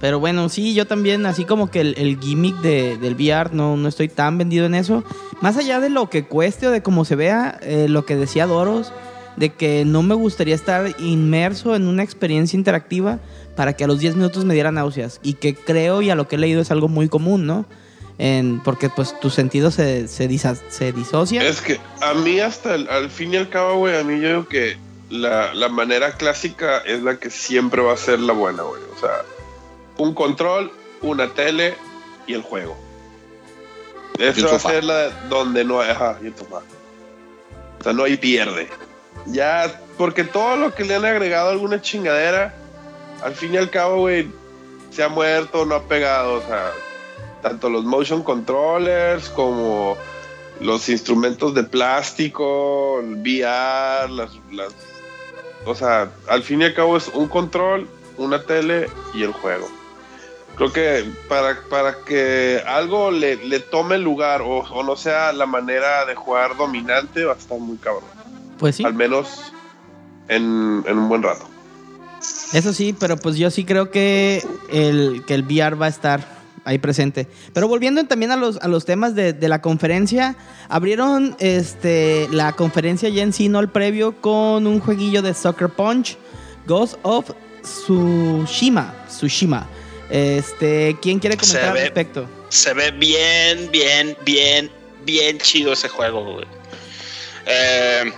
Pero bueno, sí, yo también, así como que el, el gimmick de- del VR, no, no estoy tan vendido en eso. Más allá de lo que cueste o de cómo se vea, eh, lo que decía Doros, de que no me gustaría estar inmerso en una experiencia interactiva para que a los 10 minutos me diera náuseas. Y que creo y a lo que he leído es algo muy común, ¿no? En, porque pues tus sentidos se, se, disa- se disocian. Es que a mí hasta el- al fin y al cabo, güey, a mí yo digo que la, la manera clásica es la que siempre va a ser la buena, güey. O sea, un control, una tele y el juego. Esa va a ser la donde no hay, ajá, y el sofá. O sea, no hay pierde. Ya, porque todo lo que le han agregado alguna chingadera, al fin y al cabo, güey, se ha muerto, no ha pegado. O sea, tanto los motion controllers como los instrumentos de plástico, el VR, las, las- o sea, al fin y al cabo es un control, una tele y el juego. Creo que para, para que algo le, le tome lugar o, o no sea la manera de jugar dominante, va a estar muy cabrón. Pues sí. Al menos en, en un buen rato. Eso sí, pero pues yo sí creo que el, que el VR va a estar ahí presente. Pero volviendo también a los, a los temas de, de la conferencia, abrieron este, la conferencia ya en sí, no el previo, con un jueguillo de Soccer Punch, Ghost of Tsushima. Tsushima. Este, ¿Quién quiere Se comentar al ve- respecto? Se ve bien, bien, bien, bien chido ese juego, güey. Eh,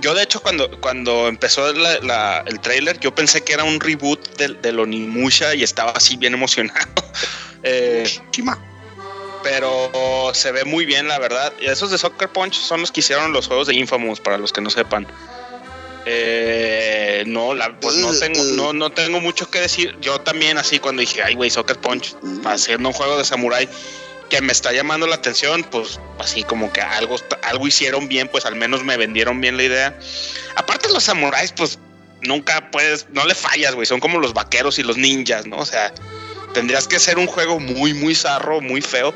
yo, de hecho, cuando, cuando empezó la- la- el trailer, yo pensé que era un reboot del del Onimusha y estaba así bien emocionado. Eh, pero se ve muy bien, la verdad. Y esos de Soccer Punch son los que hicieron los juegos de Infamous, para los que no sepan. Eh, no, la- pues no, tengo, no, no tengo mucho que decir. Yo también, así, cuando dije, ay, güey, Soccer Punch, haciendo un juego de Samurai que me está llamando la atención, pues así como que algo, algo hicieron bien, pues al menos me vendieron bien la idea. Aparte, los samuráis, pues nunca puedes, no le fallas, güey, son como los vaqueros y los ninjas, ¿no? O sea, tendrías que ser un juego muy, muy zarro, muy feo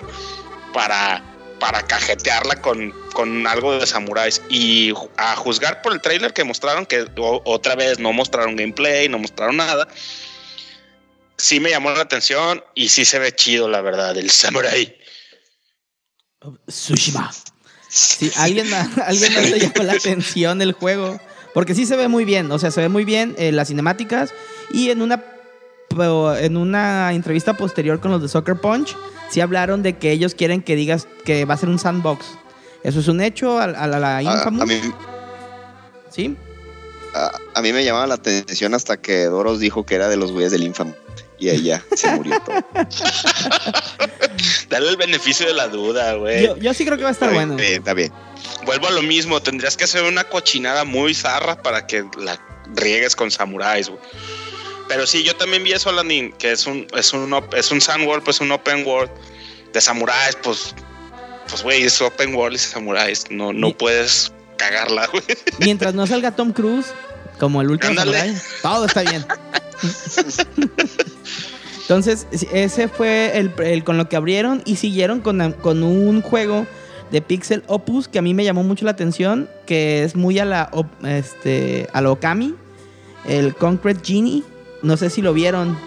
para, para cajetearla con, con algo de samuráis. Y a juzgar por el trailer que mostraron, que otra vez no mostraron gameplay, no mostraron nada. Sí me llamó la atención y sí se ve chido, la verdad, el samurai. Tsushima. Sí, alguien, alguien más le llamó la atención el juego. Porque sí se ve muy bien. O sea, se ve muy bien eh, las cinemáticas. Y en una, en una entrevista posterior con los de Soccer Punch, sí hablaron de que ellos quieren que digas que va a ser un sandbox. Eso es un hecho a, a la, la A, Infamous. a mí, ¿Sí? a, a mí me llamaba la atención hasta que Doros dijo que era de los güeyes del Infamous. Y ahí ya se murió todo. Dale el beneficio de la duda, güey. Yo, yo sí creo que va a estar bueno. eh, está bien. Vuelvo a lo mismo, tendrías que hacer una cochinada muy zarra para que la riegues con samuráis, güey. Pero sí, yo también vi eso, Alanin, que es un, es un, es un sandworld, pues un open world de samuráis, pues, pues, güey, es open world y samuráis, no, no Mi- puedes cagarla, güey. Mientras no salga Tom Cruise, como el último todo está bien. Entonces, ese fue el, el con lo que abrieron y siguieron con, con un juego de Pixel Opus que a mí me llamó mucho la atención, que es muy a la, este, a la Okami, el Concrete Genie. No sé si lo vieron.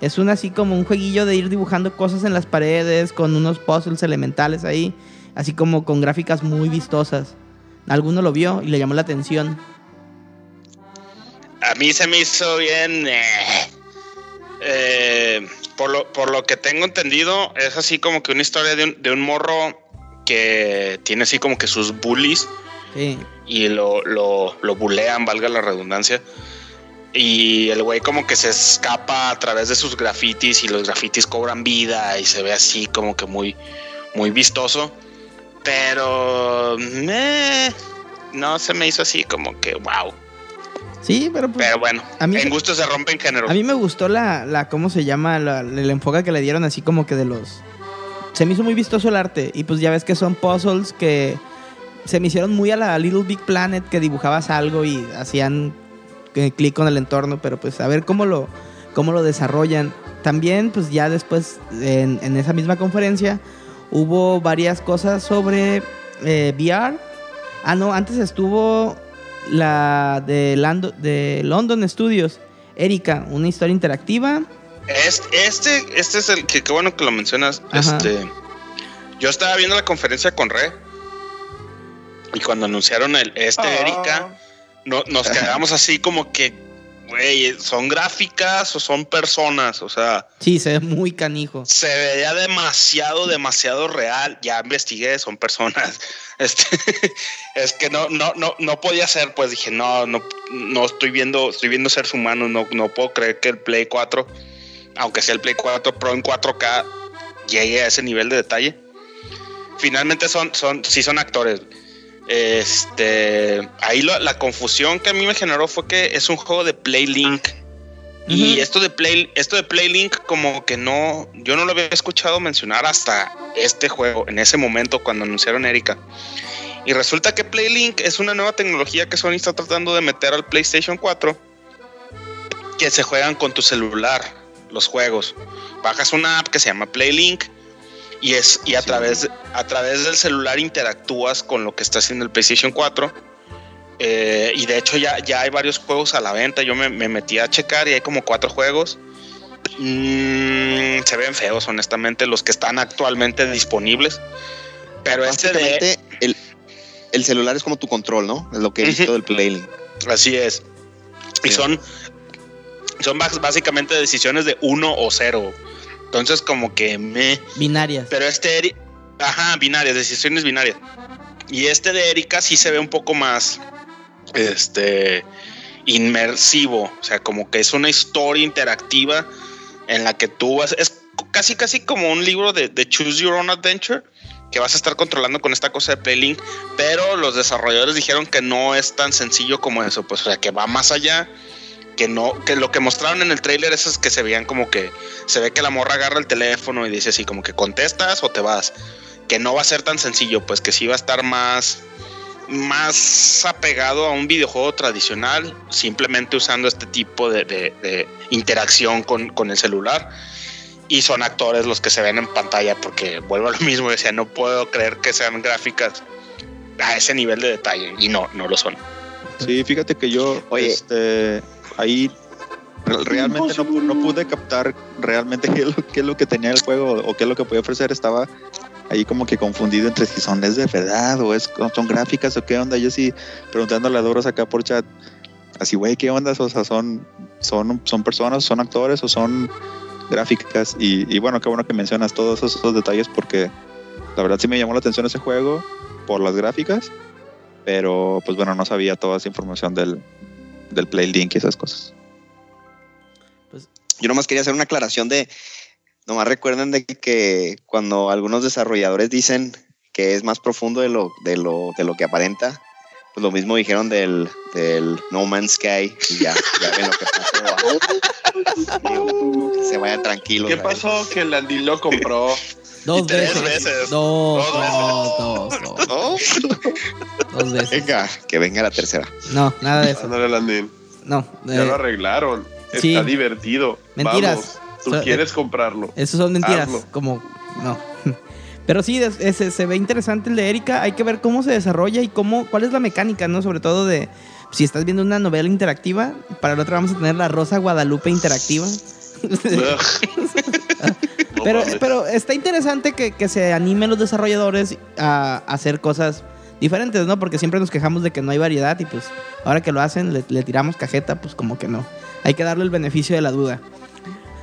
Es un así como un jueguillo de ir dibujando cosas en las paredes con unos puzzles elementales ahí, así como con gráficas muy vistosas. Alguno lo vio y le llamó la atención. A mí se me hizo bien. eh, eh, por, lo, por lo que tengo entendido, es así como que una historia de un, de un morro que tiene así como que sus bullies Sí. y lo, lo, lo bulean, valga la redundancia. Y el güey como que se escapa a través de sus grafitis y los grafitis cobran vida y se ve así como que muy, muy vistoso. Pero meh, no se me hizo así como que wow. Sí, pero pues, Pero bueno, a mí- en gusto se rompen géneros. a mí me gustó la, la ¿cómo se llama? La- el enfoque que le dieron así como que de los... Se me hizo muy vistoso el arte y pues ya ves que son puzzles que se me hicieron muy a la Little Big Planet que dibujabas algo y hacían eh, clic con el entorno, pero pues a ver cómo lo, cómo lo desarrollan. También pues ya después en, en esa misma conferencia hubo varias cosas sobre eh, VR. Ah, no, antes estuvo la de, Lando- de London Studios, Erika, una historia interactiva. Este, este, este es el que qué bueno que lo mencionas. Ajá. Este, yo estaba viendo la conferencia con Re y cuando anunciaron el este Ah. Erika, no, nos quedamos así como que, güey, son gráficas o son personas, o sea, Sí, se ve muy canijo. se veía demasiado, demasiado real. Ya investigué, son personas. Este, es que no, no, no, no podía ser, pues dije, no, no, no estoy viendo, estoy viendo seres humanos, no, no puedo creer que el Play 4, aunque sea el Play 4 Pro en 4K, llegue a ese nivel de detalle. Finalmente son, son, sí son actores. Este, ahí lo- la confusión que a mí me generó fue que es un juego de Playlink. Y Ujú. esto de Play, esto de Playlink, como que no, yo no lo había escuchado mencionar hasta este juego, en ese momento cuando anunciaron Erika. Y resulta que Playlink es una nueva tecnología que Sony está tratando de meter al PlayStation 4, que se juegan con tu celular, los juegos. Bajas una app que se llama Playlink y es y a Sí. través a través del celular interactúas con lo que está haciendo el PlayStation 4 eh, y de hecho ya, ya hay varios juegos a la venta. Yo me, me metí a checar y hay como cuatro juegos. Mm, se ven feos, honestamente, los que están actualmente disponibles. Pero este de... El, el celular es como tu control, ¿no? Es lo que he visto Ujú. del Playlink. Así es. Y son, son básicamente decisiones de uno o cero. Entonces como que me... Binarias. Pero este... Eri- Ajá, binarias, decisiones binarias. Y este de Erika sí se ve un poco más... Este... Inmersivo. O sea, como que es una historia interactiva en la que tú vas... Es casi, casi como un libro de, de Choose Your Own Adventure que vas a estar controlando con esta cosa de Playlink, pero los desarrolladores dijeron que no es tan sencillo como eso, pues o sea, que va más allá, que no, que lo que mostraron en el tráiler es que se veían como que se ve que la morra agarra el teléfono y dice así como que contestas o te vas, que no va a ser tan sencillo, pues que sí va a estar más más apegado a un videojuego tradicional, simplemente usando este tipo de, de- de interacción con, con el celular y son actores los que se ven en pantalla porque vuelvo a lo mismo, decía, no puedo creer que sean gráficas a ese nivel de detalle y no, no lo son. Sí, fíjate que yo, Oye. este, ahí re- realmente no, no pude captar realmente qué es, lo, qué es lo que tenía el juego o qué es lo que podía ofrecer. Estaba ahí como que confundido entre si son es de verdad o es, son gráficas o qué onda. Yo sí preguntándole a Doros acá por chat, así, güey, ¿qué onda? O sea, son, son, son personas, son actores o son gráficas. Y, y bueno, qué bueno que mencionas todos esos, esos detalles porque la verdad sí me llamó la atención ese juego por las gráficas pero pues bueno, no sabía toda esa información del, del Playlink y esas cosas. Yo nomás quería hacer una aclaración de, nomás recuerden de que cuando algunos desarrolladores dicen que es más profundo de lo, de lo, de lo que aparenta, pues lo mismo dijeron del, del No Man's Sky y ya, ya ven lo que pasó. Que se vayan tranquilos. ¿Qué pasó? Que el Andy lo compró. Dos Y tres veces. veces. Dos, Dos dos, dos, dos, ¿No? dos veces. Venga, que venga la tercera. No, nada de eso. No. Ya eh, lo arreglaron. sí. Está divertido. Mentiras. Vamos, tú So- quieres comprarlo. Esos son mentiras. Hazlo. Como. No. Pero sí, es- es- se ve interesante el de Erika. Hay que ver cómo se desarrolla y cómo, cuál es la mecánica, ¿no? Sobre todo de si estás viendo una novela interactiva. Para la otra vamos a tener la Rosa Guadalupe interactiva. No pero, mames. pero está interesante que, que se animen los desarrolladores a, a hacer cosas diferentes, ¿no? Porque siempre nos quejamos de que no hay variedad y pues ahora que lo hacen le, le tiramos cajeta, pues como que no. Hay que darle el beneficio de la duda.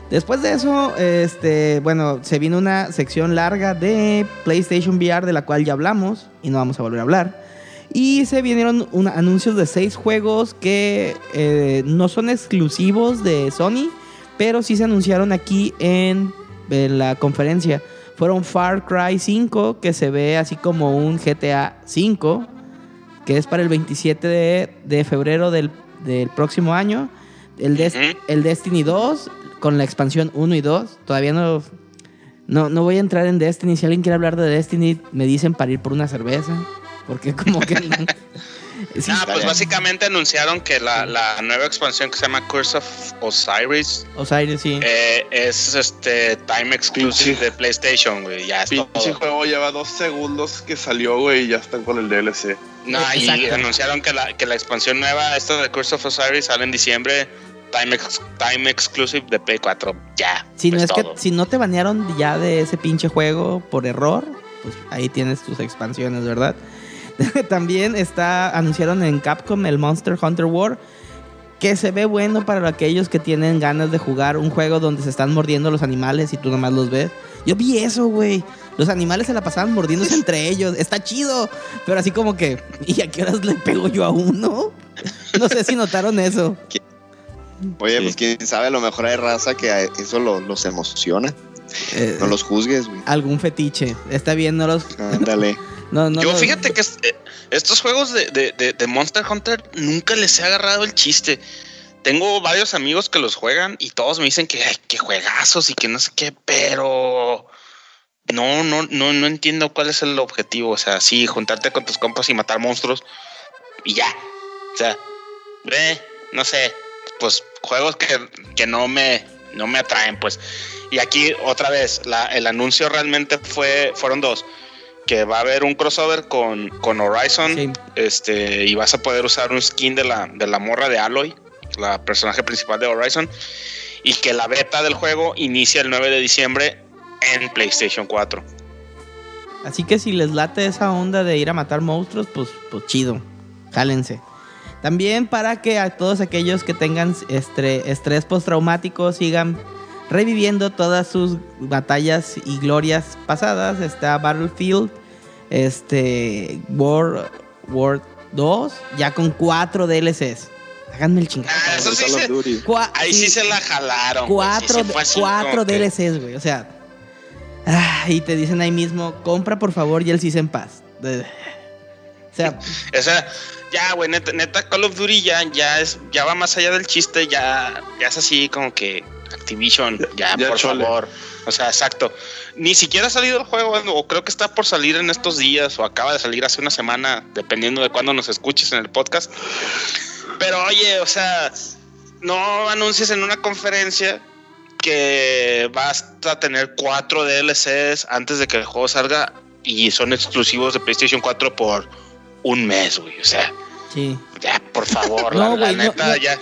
Después de eso, este, bueno, se vino una sección larga de PlayStation VR de la cual ya hablamos y no vamos a volver a hablar. Y se vinieron un- anuncios de seis juegos que eh, no son exclusivos de Sony, pero sí se anunciaron aquí en, en la conferencia. Fueron Far Cry 5, que se ve así como un GTA 5, que es para el 27 de, de febrero del, del próximo año. El, Des- el Destiny 2 con la expansión 1 y 2. Todavía no, no, no voy a entrar en Destiny. Si alguien quiere hablar de Destiny, me dicen para ir por una cerveza. Porque como que... no. Sí, Ah, pues bien. básicamente anunciaron que la, la nueva expansión que se llama Curse of Osiris Osiris, sí. eh, es este time exclusive Pinche- de PlayStation, güey. Ya es Pinche todo. juego lleva dos segundos que salió, güey, y ya están con el DLC. No, y Exacto. anunciaron que la, que la expansión nueva, esta de Curse of Osiris, sale en diciembre. Time, ex- time exclusive de Play 4. Ya. Si no pues es que todo. si no te banearon ya de ese pinche juego por error, pues ahí tienes tus expansiones, ¿verdad? También está anunciaron en Capcom el Monster Hunter War que se ve bueno para aquellos que tienen ganas de jugar un juego donde se están mordiendo los animales y tú nomás los ves. Yo vi eso, güey. Los animales se la pasaban mordiéndose entre ellos. Está chido, pero así como que ¿y a qué horas le pego yo a uno? No sé si notaron eso. Oye, Sí. pues quién sabe, a lo mejor hay raza que a eso lo- los emociona. Eh, No los juzgues, güey. algún fetiche. Está bien, no los Ándale. no, no Yo los- fíjate que eh, estos juegos de, de- de- de Monster Hunter nunca les he agarrado el chiste. Tengo varios amigos que los juegan y todos me dicen que ay, que juegazos y que no sé qué, pero no, no, no, no entiendo cuál es el objetivo. O sea, sí, juntarte con tus compas y matar monstruos y ya. O sea, eh, no sé, pues juegos que, que no me, no me atraen, pues. Y aquí otra vez, la- el anuncio realmente fue, fueron dos. Que va a haber un crossover con, con Horizon. Sí. Este, y vas a poder usar un skin de la, de la morra de Aloy, la personaje principal de Horizon. Y que la beta del juego inicia el 9 de diciembre en PlayStation 4. Así que si les late esa onda de ir a matar monstruos, pues, pues chido. Jálense. También para que a todos aquellos que tengan estre- estrés postraumático sigan reviviendo todas sus batallas y glorias pasadas. Está Battlefield, este, World, World 2, ya con cuatro DLCs. Háganme el chingado. Ah, eso sí se- Ahí sí, se la jalaron. güey. Sí, cuatro, sí cuatro que- DLCs, güey. O sea, ah, y te dicen ahí mismo, compra por favor y el Season Pass. O sea, O sea, ya, güey, neta, neta, Call of Duty ya, ya es, ya va más allá del chiste, ya, ya es así como que Activision, ya, ya por chole. favor. O sea, exacto. Ni siquiera ha salido el juego, o creo que está por salir en estos días, o acaba de salir hace una semana, dependiendo de cuándo nos escuches en el podcast. Pero oye, o sea, no anuncies en una conferencia que vas a tener cuatro DLCs antes de que el juego salga y son exclusivos de PlayStation 4 por un mes, güey. O sea, sí. ya, por favor, No, la, la güey, no, neta, no. ya.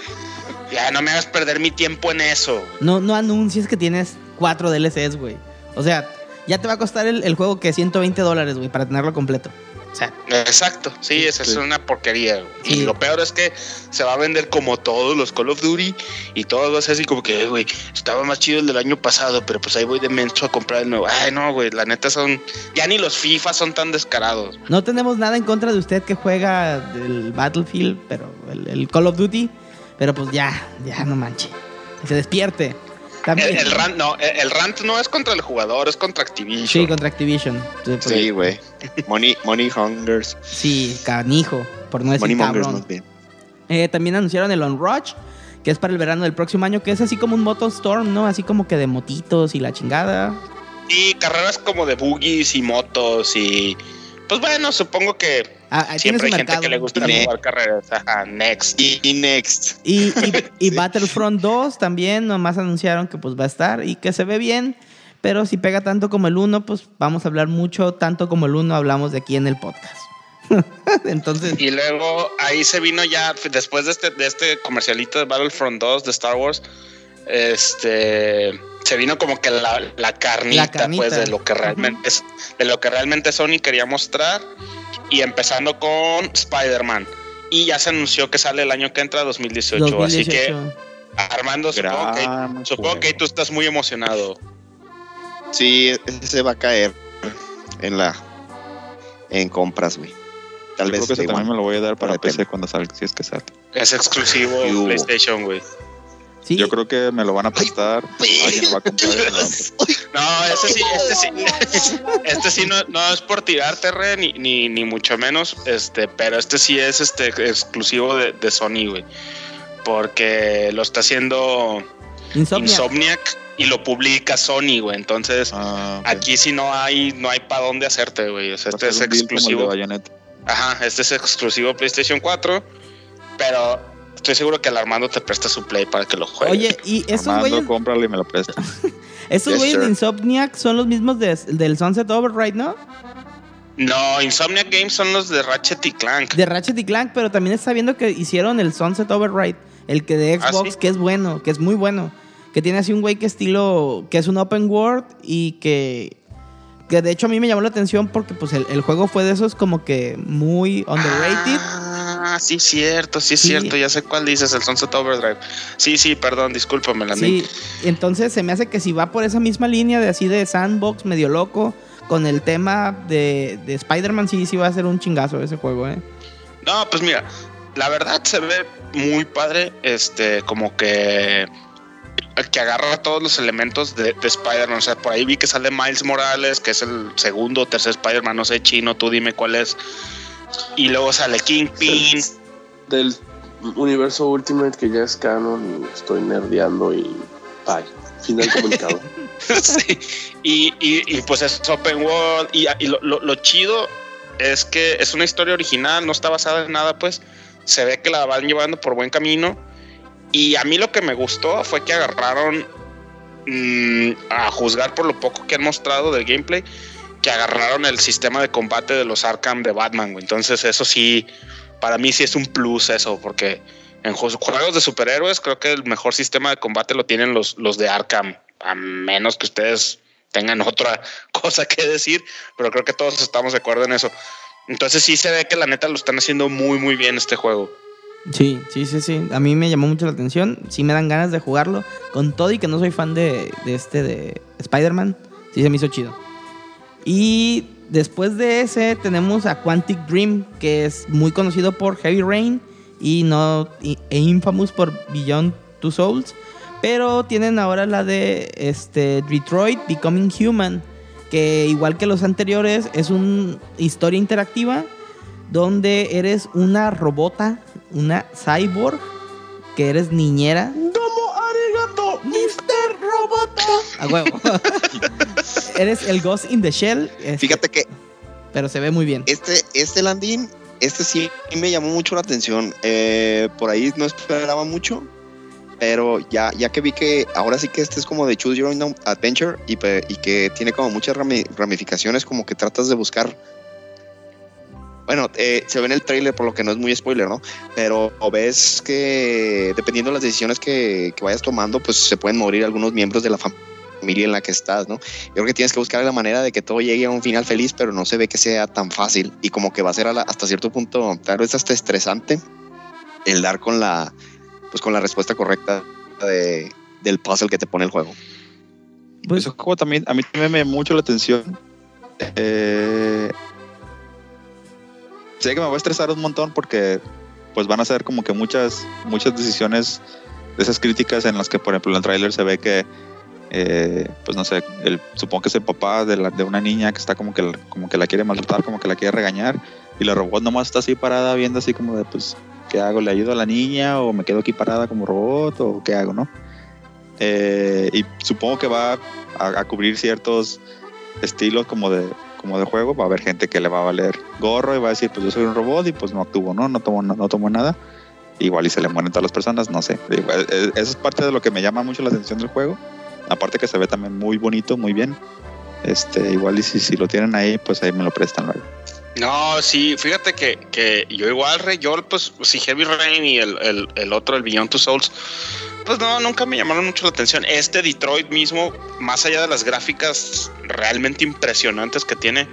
Ya no me hagas perder mi tiempo en eso. No, no anuncies que tienes cuatro DLCs, güey. O sea, ya te va a costar el, el juego que 120 dólares, güey, para tenerlo completo. O sea, Exacto, sí, esa es una porquería. Sí. Y lo peor es que se va a vender como todos los Call of Duty y todo va a ser así como que, "Eh, güey, estaba más chido el del año pasado, pero pues ahí voy de menso a comprar el nuevo. Ay, no, güey, la neta son. Ya ni los FIFA son tan descarados. no tenemos nada en contra de usted que juega el Battlefield, pero el, el Call of Duty. Pero pues ya, ya no manche. Que se despierte. También. El, el rant, no, el, rant no es contra el jugador, es contra Activision. Sí, contra Activision. Sí, güey. Money, money hungers. Sí, canijo, por no decir Money cabrón. más bien. Eh, también anunciaron el On Rush, que es para el verano del próximo año, que es así como un Moto Storm, ¿no? Así como que de motitos y la chingada. Y carreras como de boogies y motos y. Pues bueno, supongo que Ah, tiene siempre hay gente que le gusta Ne- jugar carreras. Ajá, next. Y, y next. Y, y- y Battlefront 2 también, nomás anunciaron que pues va a estar y que se ve bien, pero si pega tanto como el 1, pues vamos a hablar mucho, tanto como el 1 hablamos de aquí en el podcast. Entonces, Y luego ahí se vino ya, después de este, de este comercialito de Battlefront 2 de Star Wars, este se vino como que la, la carnita, La carnita. pues de lo que realmente es, de lo que realmente Sony quería mostrar. Y empezando con Spider-Man. Y ya se anunció que sale el año que entra, 2018. Así que 2018. Armando, supongo que, supongo que tú estás muy emocionado. Sí, ese va a caer en la en compras, güey. Tal Yo vez creo que ese también me lo voy a dar para Depende. PC cuando salga, si es que sale. Es exclusivo. PlayStation, güey. Sí, Yo creo que me lo van a prestar. Alguien lo va a comprar. prestar. No, este sí, este sí, este sí no, no es por tirarte, re, ni, ni, ni mucho menos, este, pero este sí es este exclusivo de, de Sony, güey. Porque lo está haciendo Insomnia. Insomniac y lo publica Sony, güey. Entonces, Ah, aquí sí no hay, no hay para dónde hacerte, güey. O sea, este es exclusivo. Ajá, este es exclusivo PlayStation 4, pero estoy seguro que el Armando te presta su play para que lo juegues. Oye, y esos Armando, güeyes, cómpralo y me lo presta. esos Yes, güeyes de. Insomniac son los mismos de- del Sunset Override, ¿no? No, Insomniac Games son los de Ratchet y Clank. De Ratchet y Clank, pero también está viendo que hicieron el Sunset Override, el que de ¿Ah, Xbox, sí? que es bueno, que es muy bueno. Que tiene así un güey que estilo, que es un open world y que, que de hecho a mí me llamó la atención porque pues el, el juego fue de esos como que muy underrated. Ah, sí, cierto, sí, es Sí. cierto. Ya sé cuál dices, el Sunset Overdrive. Sí, sí, perdón, discúlpame, la Sí, entonces se me hace que si va por esa misma línea de así de sandbox medio loco, con el tema de, de Spider-Man, sí, sí va a ser un chingazo ese juego, ¿eh? No, pues mira, la verdad se ve muy padre, este, como que que agarra todos los elementos de, de Spider-Man. O sea, por ahí vi que sale Miles Morales, que es el segundo o tercer Spider-Man, no sé, chino, tú dime cuál es. Y luego sale Kingpin. Del universo Ultimate que ya es canon y estoy nerdeando y bye. Final comunicado. Sí. Y, y- y, pues es open world. Y, y lo, lo- lo chido es que es una historia original, no está basada en nada, pues. Se ve que la van llevando por buen camino. Y a mí lo que me gustó fue que agarraron, mm, a juzgar por lo poco que han mostrado del gameplay, que agarraron el sistema de combate de los Arkham de Batman, güey. Entonces eso sí, para mí sí es un plus eso, porque en ju- juegos de superhéroes creo que el mejor sistema de combate lo tienen los, los de Arkham, a menos que ustedes tengan otra cosa que decir, pero creo que todos estamos de acuerdo en eso. Entonces sí se ve que la neta lo están haciendo muy muy bien este juego. Sí, sí, sí, sí. A mí me llamó mucho la atención. Sí me dan ganas de jugarlo. Con todo y que no soy fan de, de este de Spider-Man. Sí se me hizo chido. Y después de ese tenemos a Quantic Dream, que es muy conocido por Heavy Rain y no y- e infamous por Beyond Two Souls. Pero tienen ahora la de este Detroit Becoming Human, que igual que los anteriores es una historia interactiva donde eres una robota, una cyborg, que eres niñera. ¿Cómo arigato? Mr. Robota. A huevo. eres el Ghost in the Shell. este, Fíjate que Pero se ve muy bien. este, este landing, este sí me llamó mucho la atención. Eh, por ahí no esperaba mucho, pero ya, ya que vi que ahora sí que este es como de Choose Your Own Adventure y, que tiene como muchas rami- ramificaciones, como que tratas de buscar. Bueno, eh, se ve en el trailer, por lo que no es muy spoiler, ¿no? Pero ves que dependiendo de las decisiones que, que vayas tomando, pues se pueden morir algunos miembros de la fam- familia en la que estás, ¿no? Yo creo que tienes que buscar la manera de que todo llegue a un final feliz, pero no se ve que sea tan fácil y como que va a ser a la- hasta cierto punto, tal vez hasta estresante el dar con la, pues con la respuesta correcta de- del puzzle que te pone el juego. Pues, Ese juego también, a mí también me llamó mucho la atención. Eh, sé que me voy a estresar un montón porque pues van a ser como que muchas, muchas decisiones de esas críticas en las que, por ejemplo, en el tráiler se ve que, eh, pues no sé, el, supongo que es el papá de, la- de una niña que está como que, como que la quiere maltratar, como que la quiere regañar, y la robot nomás está así parada viendo así como de, pues, ¿qué hago? ¿Le ayudo a la niña o me quedo aquí parada como robot o qué hago, no? Eh, y supongo que va a, a cubrir ciertos estilos como de como de juego va a haber gente que le va a valer gorro y va a decir pues yo soy un robot y pues no actúo no no tomo no, no tomo nada igual y se le mueren todas las personas no sé. Digo, eh, eh, eso es parte de lo que me llama mucho la atención del juego. Aparte que se ve también muy bonito muy bien. Este igual y si, si lo tienen ahí pues ahí me lo prestan luego. No, sí, fíjate que, que yo igual, Rey, yo pues si Heavy Rain y el, el, el otro, el Beyond Two Souls, pues no, nunca me llamaron mucho la atención. Este Detroit mismo, más allá de las gráficas realmente impresionantes que tiene,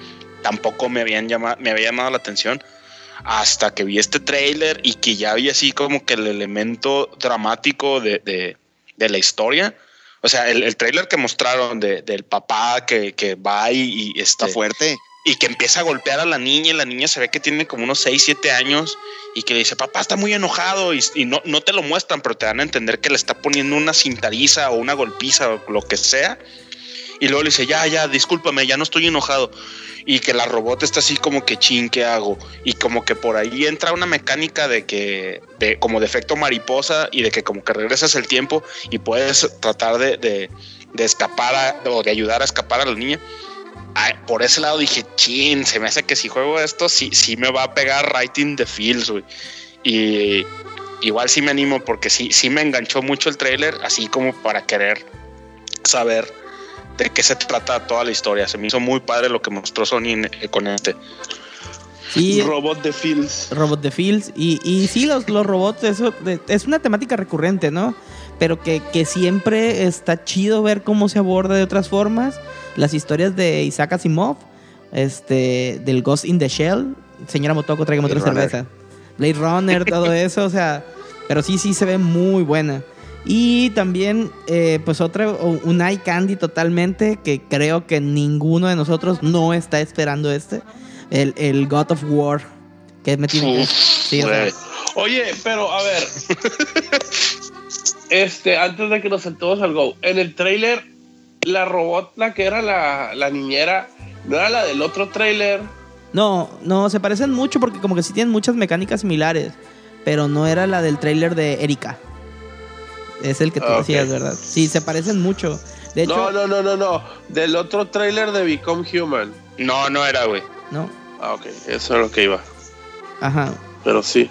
tampoco me habían llamado, me había llamado la atención. hasta que vi este trailer y que ya había así como que el elemento dramático de, de, la historia. O sea, el, el trailer que mostraron de, del papá que, que va y, y Está este, fuerte. Y que empieza a golpear a la niña y la niña se ve que tiene como unos 6, 7 años y que le dice, papá está muy enojado y, no, no te lo muestran, pero te dan a entender que le está poniendo una cintariza o una golpiza o lo que sea. Y luego le dice, ya, ya, discúlpame, ya no estoy enojado. Y que la robot está así como que chin, ¿qué hago? Y como que por ahí entra una mecánica de que, de, como de efecto mariposa y de que como que regresas el tiempo y puedes tratar de, de, escapar o de ayudar a escapar a la niña. Ay, por ese lado dije, chin, se me hace que si juego esto, sí, sí me va a pegar in the feels, güey. Y igual sí me animo porque sí, sí me enganchó mucho el trailer, así como para querer saber de qué se trata toda la historia. Se me hizo muy padre lo que mostró Sony eh, con este. Sí, Robot de Fields. Robot de Fields. Y, y sí, los, los robots, eso de- es una temática recurrente, ¿no? Pero que, que siempre está chido ver cómo se aborda de otras formas. Las historias de Isaac Asimov, este, del Ghost in the Shell. Señora Motoko, tráigame otra cerveza. Blade Runner, todo eso, o sea. Pero sí, sí se ve muy buena. Y también, eh, pues otra, un eye candy totalmente, que creo que ninguno de nosotros no está esperando este. El, el God of War. Que me tiene sí. Oye, pero a ver. este, antes de que nos sentemos al Go, en el trailer, la robot, la que era la, la niñera, no era la del otro trailer. No, no, se parecen mucho porque como que sí tienen muchas mecánicas similares. Pero no era la del trailer de Erika. Es el que tú decías, ¿verdad? Sí, se parecen mucho. De hecho, no, no, no, no, no. Del otro trailer de Become Human. No, no era, güey. no. Ah, ok, eso es lo que iba. Ajá. Pero sí.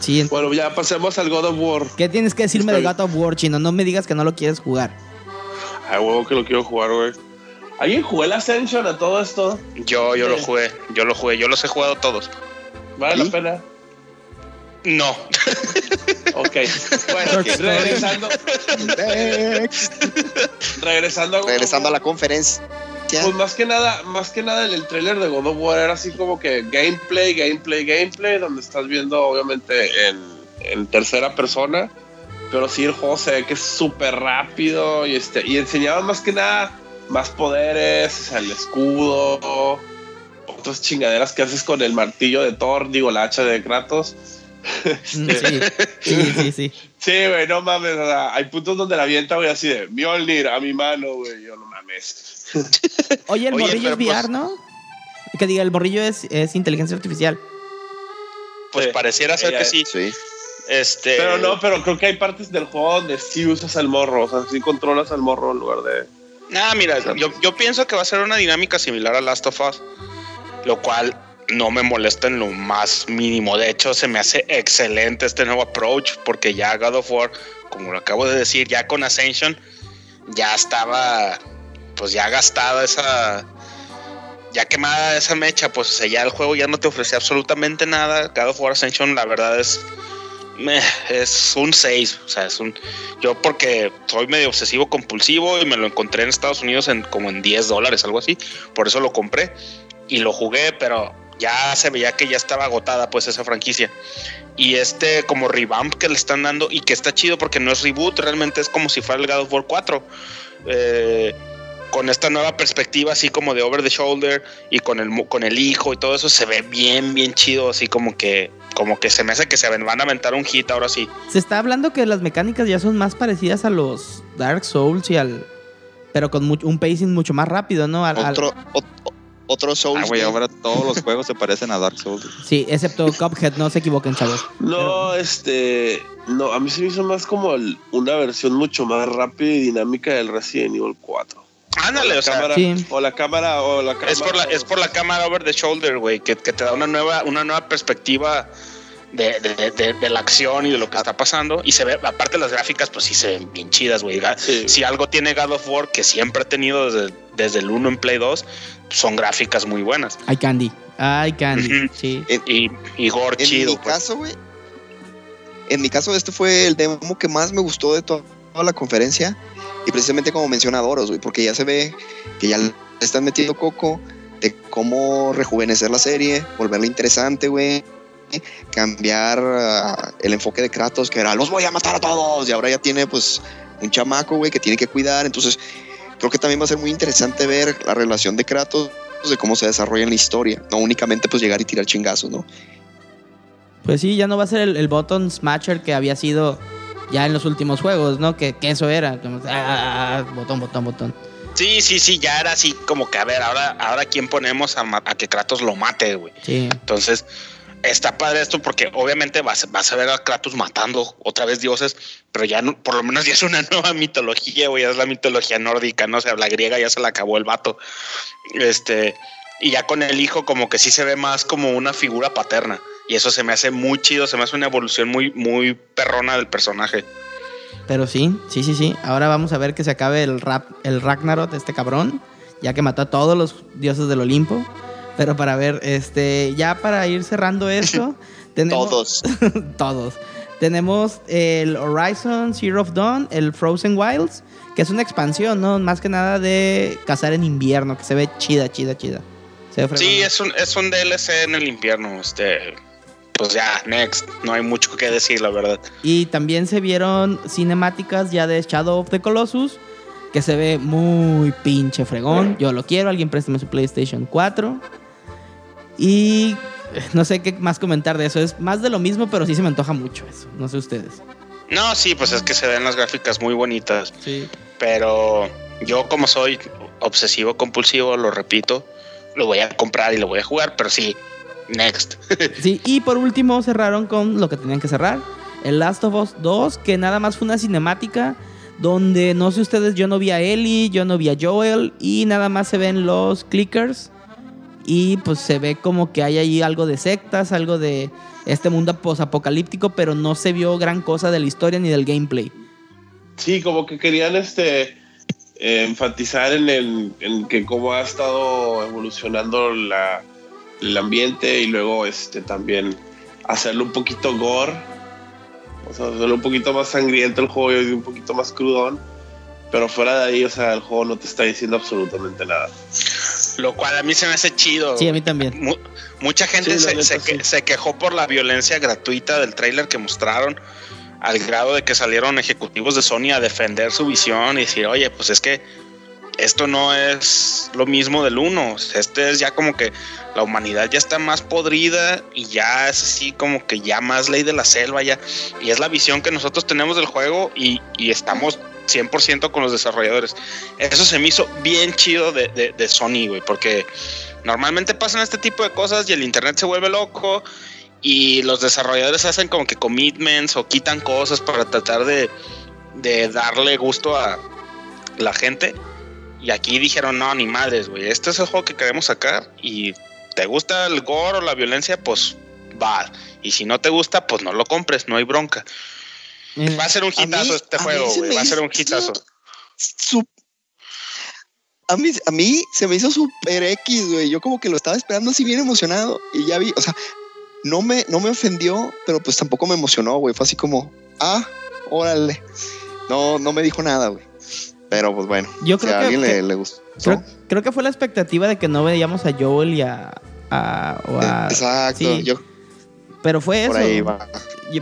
Sí. Bueno, ya pasemos al God of War. ¿Qué tienes que decirme de God of War, chino? No me digas que no lo quieres jugar. Ay, huevo que lo quiero jugar, güey. ¿Alguien jugó el Ascension a todo esto? Yo, yo lo jugué, yo lo jugué, yo los he jugado todos. ¿Vale la pena? No, Ok. Bueno, regresando, regresando, Regresando a la conferencia. Pues más que nada, más que nada en el trailer de God of War era así como que gameplay, gameplay, gameplay, donde estás viendo obviamente en, en tercera persona, pero sí el juego se ve que es súper rápido y este y enseñaba más que nada más poderes, o sea, el escudo, otras chingaderas que haces con el martillo de Thor, digo la hacha de Kratos. Sí, sí, sí, sí. Sí, güey, no mames, o sea, hay puntos donde la avienta, güey, así de Mjolnir a mi mano, güey, yo no mames. Oye, el Oye, morrillo es pero pues- VR, ¿no? Que diga, el morrillo es, es inteligencia artificial. pues Sí, pareciera ser que es. sí. Sí. Este, Pero no, pero creo que hay partes del juego donde sí usas al morro, o sea, sí controlas al morro en lugar de. Nah, mira, yo, yo pienso que va a ser una dinámica similar a Last of Us, lo cual no me molesta en lo más mínimo. De hecho, se me hace excelente este nuevo approach, porque ya God of War, como lo acabo de decir, ya con Ascension, ya estaba, pues ya gastada esa, ya quemada esa mecha, pues ya el juego ya no te ofrecía absolutamente nada. God of War Ascension, la verdad es, es un 6, o sea, es un, yo porque soy medio obsesivo compulsivo y me lo encontré en Estados Unidos en como en 10 dólares, algo así. Por eso lo compré y lo jugué, pero ya se veía que ya estaba agotada pues esa franquicia. Y este como revamp que le están dando y que está chido porque no es reboot, realmente es como si fuera el God of War 4. Eh, con esta nueva perspectiva así como de over the shoulder y con el mu- con el hijo y todo eso se ve bien bien chido así como que como que se me hace que se van a aventar un hit ahora sí Se está hablando que las mecánicas ya son más parecidas a los Dark Souls y al. Pero con mucho- un pacing mucho más rápido, ¿no? Al- al- Otro, ot- otro Souls. Ah, güey, ahora todos los juegos se parecen a Dark Souls. Sí, excepto Cuphead, no se equivoquen, chavos. No, este. No, a mí se me hizo más como el- una versión mucho más rápida y dinámica del Resident Evil 4. Ándale la o sea cámara, Sí. O la cámara, o la cámara. Es por la, es por la cámara over the shoulder, güey, que, que te da una nueva, una nueva perspectiva de, de- de- de la acción y de lo que está pasando. Y se ve, aparte las gráficas, pues sí se ven bien chidas, güey. Sí. Si algo tiene God of War, que siempre ha tenido desde, desde el 1 en Play 2, son gráficas muy buenas. Ay, Candy. Ay, Candy. Sí. Y, y gore En chido, mi pues. caso, güey. En mi caso, este fue el demo que más me gustó de to- toda la conferencia. Y precisamente como menciona Doros, porque ya se ve que ya le están metiendo coco de cómo rejuvenecer la serie, volverla interesante, güey. cambiar uh, el enfoque de Kratos, que era los voy a matar a todos, y ahora ya tiene pues un chamaco, güey, que tiene que cuidar. Entonces, creo que también va a ser muy interesante ver la relación de Kratos, de cómo se desarrolla en la historia, no únicamente pues llegar y tirar chingazos, ¿no? Pues sí, ya no va a ser el, el button smasher que había sido ya en los últimos juegos, ¿no? Que, que eso era, como, ah, botón, botón, botón. Sí, sí, sí, ya era así como que, a ver, ahora, ahora quién ponemos a, que Kratos lo mate, güey. Sí. Entonces, está padre esto porque obviamente vas, vas a ver a Kratos matando otra vez dioses, pero ya no, por lo menos ya es una nueva mitología, güey, ya es la mitología nórdica, no o sea, la griega ya se la acabó el vato. Este, y ya con el hijo como que sí se ve más como una figura paterna. Y eso se me hace muy chido, se me hace una evolución muy, muy perrona del personaje. Pero sí, sí, sí, sí. Ahora vamos a ver que se acabe el rap, el Ragnarok este cabrón, ya que mató a todos los dioses del Olimpo. Pero para ver, este, ya para ir cerrando esto, tenemos Todos. todos. Tenemos el Horizon Zero of Dawn, el Frozen Wilds, que es una expansión, ¿no? Más que nada de cazar en invierno, que se ve chida, chida, chida. Se ve Sí, es un, es un DLC en el invierno, este, pues ya, next, no hay mucho que decir, la verdad. Y también se vieron cinemáticas ya de Shadow of the Colossus, que se ve muy pinche fregón. Yo lo quiero, alguien préstame su PlayStation 4. Y eh, no sé qué más comentar de eso. Es más de lo mismo, pero sí se me antoja mucho eso. No sé ustedes. No, sí, pues es que se ven las gráficas muy bonitas, Sí. pero yo como soy obsesivo compulsivo, lo repito, lo voy a comprar y lo voy a jugar, pero sí, next. Sí, y por último cerraron con lo que tenían que cerrar. El Last of Us 2, que nada más fue una cinemática donde no sé ustedes, yo no vi a Ellie, yo no vi a Joel y nada más se ven los clickers y pues se ve como que hay ahí algo de sectas, algo de este mundo posapocalíptico, pero no se vio gran cosa de la historia ni del gameplay. Sí, como que querían este eh, enfatizar en, el, en que cómo ha estado evolucionando la, el ambiente y luego este también hacerlo un poquito gore, o sea, hacerlo un poquito más sangriento el juego y un poquito más crudón, pero fuera de ahí, o sea, el juego no te está diciendo absolutamente nada. Lo cual a mí se me hace chido. Sí, a mí también. Mu- mucha gente Sí, se, neta, se que- sí. se quejó por la violencia gratuita del tráiler que mostraron, al grado de que salieron ejecutivos de Sony a defender su visión y decir, oye, pues es que esto no es lo mismo del uno. Este es ya como que la humanidad ya está más podrida y ya es así como que ya más ley de la selva ya. Y es la visión que nosotros tenemos del juego y, y estamos 100% con los desarrolladores. Eso se me hizo bien chido de, de, Sony, güey, porque normalmente pasan este tipo de cosas y el internet se vuelve loco y los desarrolladores hacen como que commitments o quitan cosas para tratar de, de darle gusto a la gente. Y aquí dijeron, no, ni madres, güey, este es el juego que queremos sacar y te gusta el gore o la violencia, pues va. Y si no te gusta, pues no lo compres, no hay bronca. Eh, Va a ser un hitazo mí- este juego, güey. Va a ser un hitazo. Su- A mí, a mí se me hizo súper X, güey. Yo como que lo estaba esperando así bien emocionado. Y ya vi, o sea, no me, no me ofendió, pero pues tampoco me emocionó, güey. Fue así como, ah, órale. No, no me dijo nada, güey. Pero pues bueno, Yo si creo a que- alguien que- le, le gustó. creo, creo que fue la expectativa de que no veíamos a Joel y a... a- o a- Exacto, sí, yo pero fue eso. por ahí va.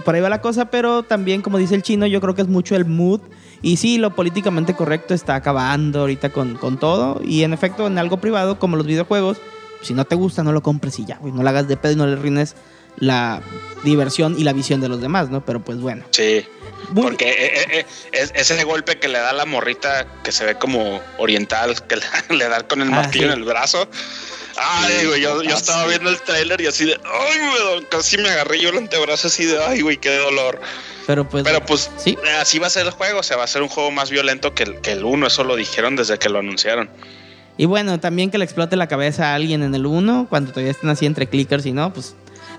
Por ahí va la cosa, pero también, como dice el chino, yo creo que es mucho el mood. Y sí, lo políticamente correcto está acabando ahorita con, con todo. Y en efecto, en algo privado, como los videojuegos, si no te gusta, no lo compres y ya, güey. No la hagas de pedo y no le rines la diversión y la visión de los demás, ¿no? Pero pues bueno. Sí. Muy- Porque eh, eh, eh, es, ese golpe que le da la morrita que se ve como oriental, que le, le da con el Ah, martillo sí. en el brazo. Ay, Sí, güey, yo, yo estaba viendo el tráiler y así de, ay, güey, casi me agarré yo el antebrazo así de, ay, güey, qué dolor. Pero pues. Pero pues sí. así va a ser el juego, o sea, va a ser un juego más violento que el, que el uno, eso lo dijeron desde que lo anunciaron. Y bueno, también que le explote la cabeza a alguien en el 1, cuando todavía estén así entre clickers y no, pues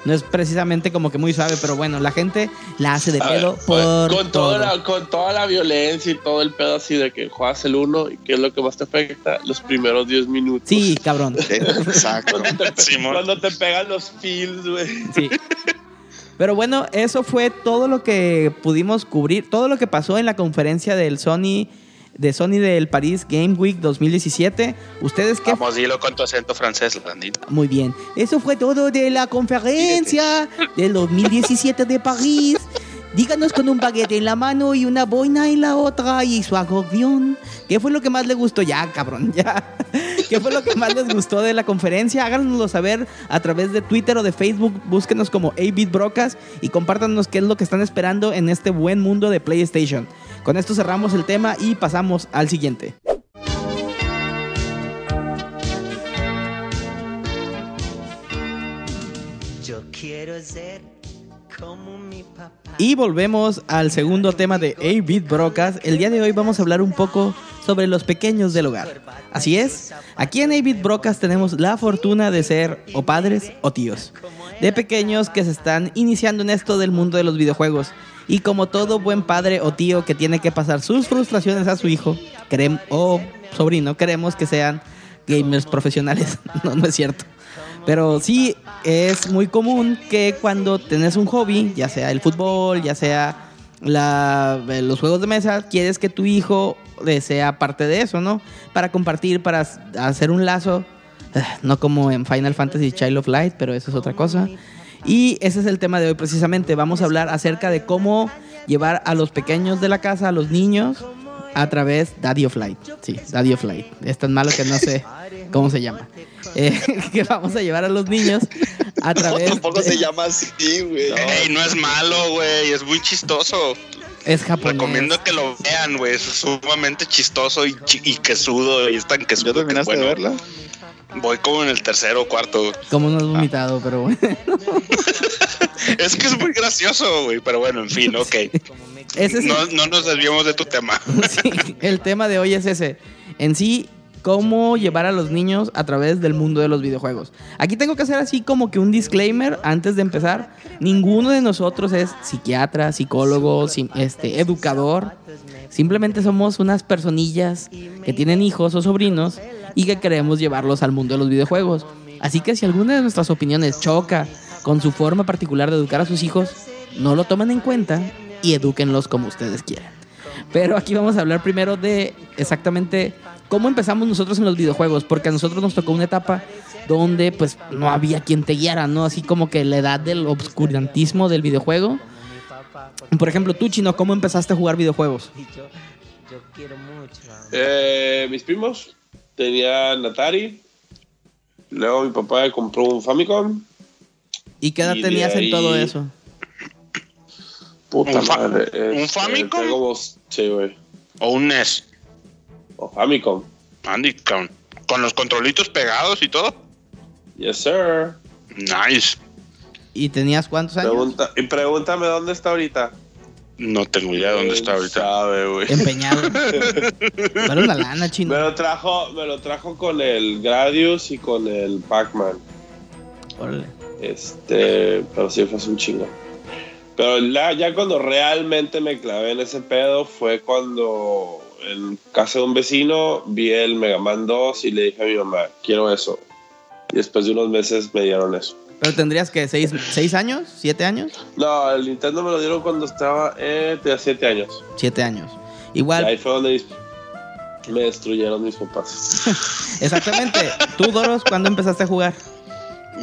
no es precisamente como que muy suave, pero bueno, la gente la hace de A ver, pedo por con, todo. toda la, con toda la violencia y todo el pedo así de que juegas el uno y qué es lo que más te afecta, los primeros 10 minutos. Sí, cabrón. Exacto. Cuando te, cuando te pegan los feels, güey. Sí. Pero bueno, eso fue todo lo que pudimos cubrir, todo lo que pasó en la conferencia del Sony de Sony del París Game Week 2017. ¿Ustedes qué? Vamos, dilo con tu acento francés, Landito. Muy bien. Eso fue todo de la conferencia del 2017 de París. Díganos con un baguette en la mano y una boina en la otra y su acordeón. ¿Qué fue lo que más le gustó? Ya, cabrón, ya. ¿Qué fue lo que más les gustó de la conferencia? Háganoslo saber a través de Twitter o de Facebook. Búsquenos como 8-Bit Brocas y compártanos qué es lo que están esperando en este buen mundo de PlayStation. Con esto cerramos el tema y pasamos al siguiente. Yo quiero ser como mi papá. Y volvemos al segundo tema de 8-Bit Brocas. El día de hoy vamos a hablar un poco sobre los pequeños del hogar. Así es, aquí en 8-Bit Brocas tenemos la fortuna de ser o padres o tíos. De pequeños que se están iniciando en esto del mundo de los videojuegos. Y como todo buen padre o tío que tiene que pasar sus frustraciones a su hijo o sobrino, queremos que sean gamers profesionales. no, no es cierto. Pero sí es muy común que cuando tenés un hobby, ya sea el fútbol, ya sea la- eh, los juegos de mesa, quieres que tu hijo eh, sea parte de eso, ¿no? Para compartir, para hacer un lazo. Eh, No como en Final Fantasy Child of Light, pero eso es otra cosa. Y ese es el tema de hoy precisamente. Vamos a hablar acerca de cómo llevar a los pequeños de la casa, a los niños, a través Daddy of Light. Sí, Daddy of Light. Es tan malo que no sé cómo se llama. Eh, que vamos a llevar a los niños a través... Tampoco de- se llama así, güey. Ey, no es malo, güey, es muy chistoso. Es japonés. Recomiendo que lo vean, güey, es sumamente chistoso y, chi- y quesudo, y es tan ¿Ya quesudo. que es terminaste de bueno. verla? Voy como en el tercero o cuarto. Como no has vomitado, pero bueno. Es que es muy gracioso, güey, pero bueno, en fin, ok. Ese No, no nos desviemos de tu tema. Sí, el tema de hoy es ese. En sí, cómo llevar a los niños a través del mundo de los videojuegos. Aquí tengo que hacer así como que un disclaimer antes de empezar. Ninguno de nosotros es psiquiatra, psicólogo, este, educador. Simplemente somos unas personillas que tienen hijos o sobrinos y que queremos llevarlos al mundo de los videojuegos. Así que si alguna de nuestras opiniones choca con su forma particular de educar a sus hijos, no lo tomen en cuenta y edúquenlos como ustedes quieran. Pero aquí vamos a hablar primero de exactamente cómo empezamos nosotros en los videojuegos, porque a nosotros nos tocó una etapa donde pues no había quien te guiara, ¿no? Así como que la edad del obscurantismo del videojuego. Por ejemplo, tú, Chino, ¿cómo empezaste a jugar videojuegos? Eh, mis primos tenían Atari. Luego mi papá compró un Famicom. ¿Y qué edad Y tenías en todo eso? Puta ¿Un fa- madre. un este, Famicom? tengo vos- Sí, güey. O un NES. O Famicom. Andy, con, con los controlitos pegados y todo. Yes, sir. Nice. ¿Y tenías cuántos años? Pregunta, y pregúntame dónde está ahorita. No tengo idea de dónde está ahorita. Sabe, güey. Empeñado. Vale una lana, Me lo trajo, me lo trajo con el Gradius y con el Pac-Man. Órale. Este, pero sí fue un chingo. Pero la- ya cuando realmente me clavé en ese pedo fue cuando en casa de un vecino vi el Mega Man 2 y le dije a mi mamá, quiero eso. Y después de unos meses me dieron eso. ¿Pero tendrías que seis, seis años? ¿Siete años? No, el Nintendo me lo dieron cuando estaba, eh, tenía 7 años. Siete años. Y Igual, ahí fue donde me destruyeron mis papás. exactamente. ¿Tú, Doros, cuándo empezaste a jugar?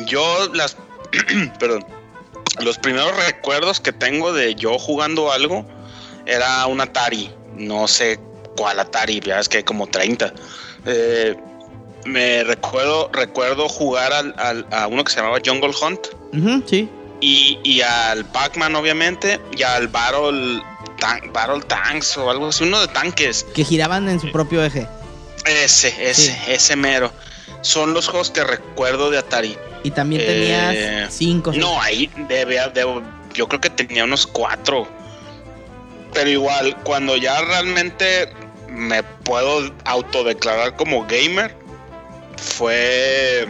Yo las perdón. Los primeros recuerdos que tengo de yo jugando algo era un Atari. No sé cuál Atari, ya es que hay como 30. Eh, me recuerdo, recuerdo jugar al, al- a uno que se llamaba Jungle Hunt sí. y, y al Pac-Man, obviamente, y al Battle, Tan- Battle Tanks o algo así, uno de tanques. Que giraban en su propio eje. Ese, ese, Sí. ese mero. Son los juegos que recuerdo de Atari. Y también Eh, tenías cinco. No, ahí debe, debo- yo creo que tenía unos cuatro. Pero igual, cuando ya realmente me puedo autodeclarar como gamer, fue.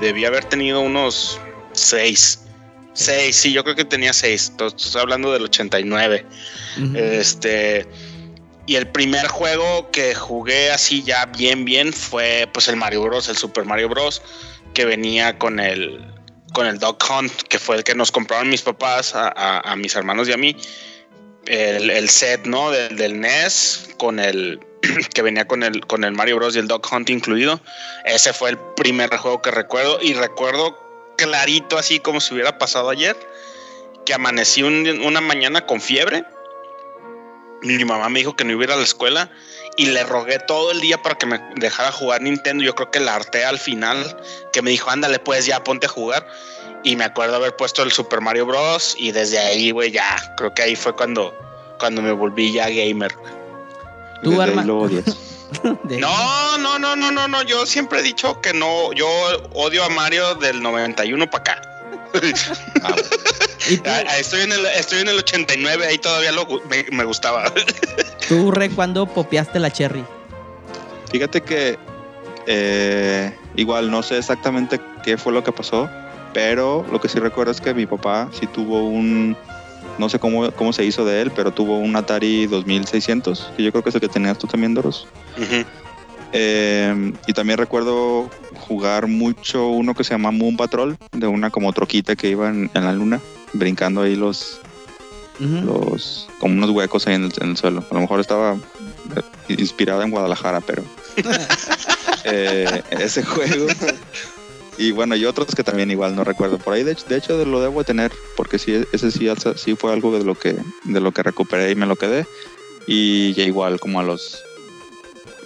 Debí haber tenido unos seis. Seis, sí, yo creo que tenía seis. Estoy hablando del 89. Ujú. Este. Y el primer juego que jugué así ya bien, bien fue pues el Mario Bros, el Super Mario Bros, que venía con el con el Dog Hunt, que fue el que nos compraron mis papás, a, a- a mis hermanos y a mí. El, el set, ¿no? Del, del NES con el, que venía con el, con el Mario Bros. y el Dog Hunt incluido. Ese fue el primer juego que recuerdo y recuerdo clarito, así como si hubiera pasado ayer, que amanecí un- una mañana con fiebre. Mi mamá me dijo que no iba a la escuela y le rogué todo el día para que me dejara jugar Nintendo. Yo creo que la harté al final, que me dijo, ándale, pues ya ponte a jugar. Y me acuerdo haber puesto el Super Mario Bros. Y desde ahí, güey, ya, creo que ahí fue cuando, cuando me volví ya gamer. Tú, Arma- lo odias. No, no, no, no, no, no. Yo siempre he dicho que no. Yo odio a Mario del 91 para acá. Ah, bueno. ¿Y tú, Ah, ah, Estoy en el, estoy en el 89, ahí todavía lo, me, me gustaba. tú, Re, cuando popeaste la Cherry? Fíjate que eh, igual no sé exactamente qué fue lo que pasó, pero lo que sí recuerdo es que mi papá sí tuvo un, no sé cómo, cómo se hizo de él, pero tuvo un Atari 2600, que yo creo que es el que tenías tú también, Doros. Eh, y también recuerdo jugar mucho uno que se llama Moon Patrol, de una como troquita que iba en, en la luna, brincando ahí los, los como unos huecos ahí en el, en el suelo. A lo mejor estaba eh, inspirado en Guadalajara, pero eh, ese juego. Y bueno, y otros que también igual no recuerdo. Por ahí de hecho, de hecho lo debo de tener, porque sí, ese sí, sí fue algo de lo que de lo que recuperé y me lo quedé. Y ya igual como a los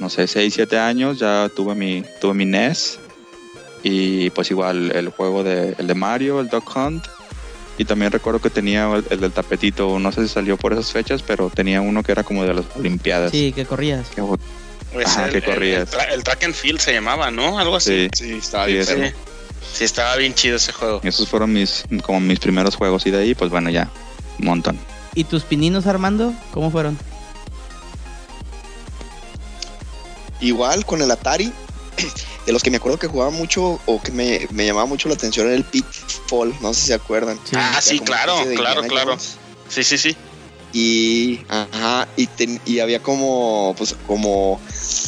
no sé, 6, 7 años ya tuve mi tuve mi NES y pues igual el juego de el de Mario, el Dog Hunt y también recuerdo que tenía el, el del tapetito, no sé si salió por esas fechas, pero tenía uno que era como de las Olimpiadas. Sí, que corrías. Que- Pues Ajá, el, que el- corrías. el tra- el track and field se llamaba, ¿no? Algo así. Sí, Sí, estaba Sí, bien. ese. perro. Sí. Sí, estaba bien chido ese juego. esos fueron mis como mis primeros juegos y de ahí pues bueno ya un montón. ¿Y tus pininos, Armando? ¿Cómo fueron? Igual con el Atari, de los que me acuerdo que jugaba mucho o que me, me llamaba mucho la atención era el Pitfall, no sé si se acuerdan. Sí. Ah, sí, claro, claro, Indiana claro. Jones. Sí, sí, sí. Y, ajá, y, ten- y había como, pues, como,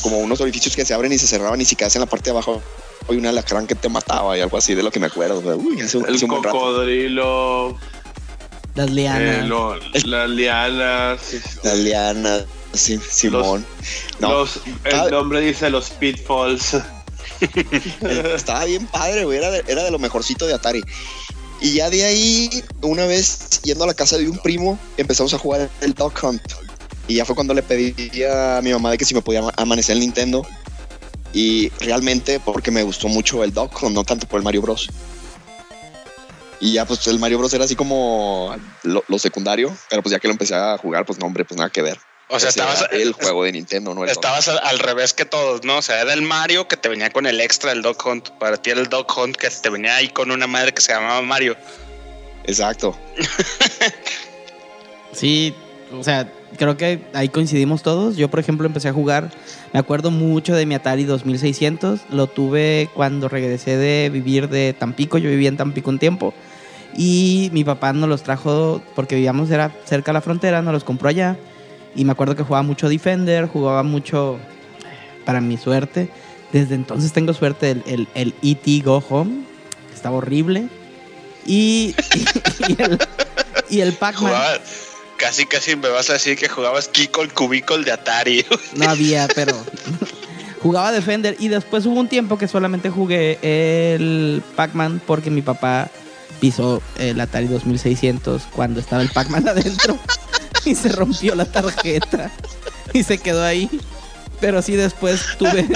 como unos orificios que se abren y se cerraban y si quedas en la parte de abajo hay una alacrán que te mataba y algo así de lo que me acuerdo. Uy, hace, El hace un cocodrilo, Las lianas. eh, lo- las lianas, La liana, sí, Simón. No, los, Ah. el nombre dice los pitfalls. Estaba bien padre, güey. Era de, era de lo mejorcito de Atari. Y ya de ahí, una vez yendo a la casa de un primo, empezamos a jugar el Dog Hunt. Y ya fue cuando le pedí a mi mamá de que si me podía ama- amanecer el Nintendo. Y realmente porque me gustó mucho el Dog Hunt, no tanto por el Mario Bros. Y ya pues el Mario Bros era así como lo, lo secundario, pero pues ya que lo empecé a jugar, pues no hombre, pues nada que ver. O sea, Ese estabas, el juego de Nintendo, no el estabas al, al revés que todos, ¿no? O sea, era el Mario que te venía con el extra del Dog Hunt. Para ti era el Dog Hunt que te venía ahí con una madre que se llamaba Mario. Exacto. Sí, o sea, creo que ahí coincidimos todos. Yo, por ejemplo, empecé a jugar. Me acuerdo mucho de mi Atari 2600. Lo tuve cuando regresé de vivir de Tampico. Yo vivía en Tampico un tiempo. Y mi papá nos los trajo porque vivíamos era cerca de la frontera, nos los compró allá. Y me acuerdo que jugaba mucho Defender, jugaba mucho, para mi suerte. Desde entonces tengo suerte el, el, el E.T. Go Home, que estaba horrible. Y, y, y el, y el Pac-Man. Casi, casi me vas a decir que jugabas Kiko el Cubícol de Atari. No había, pero jugaba Defender y después hubo un tiempo que solamente jugué el Pac-Man porque mi papá pisó el Atari 2600 cuando estaba el Pac-Man adentro y se rompió la tarjeta y se quedó ahí. Pero sí después tuve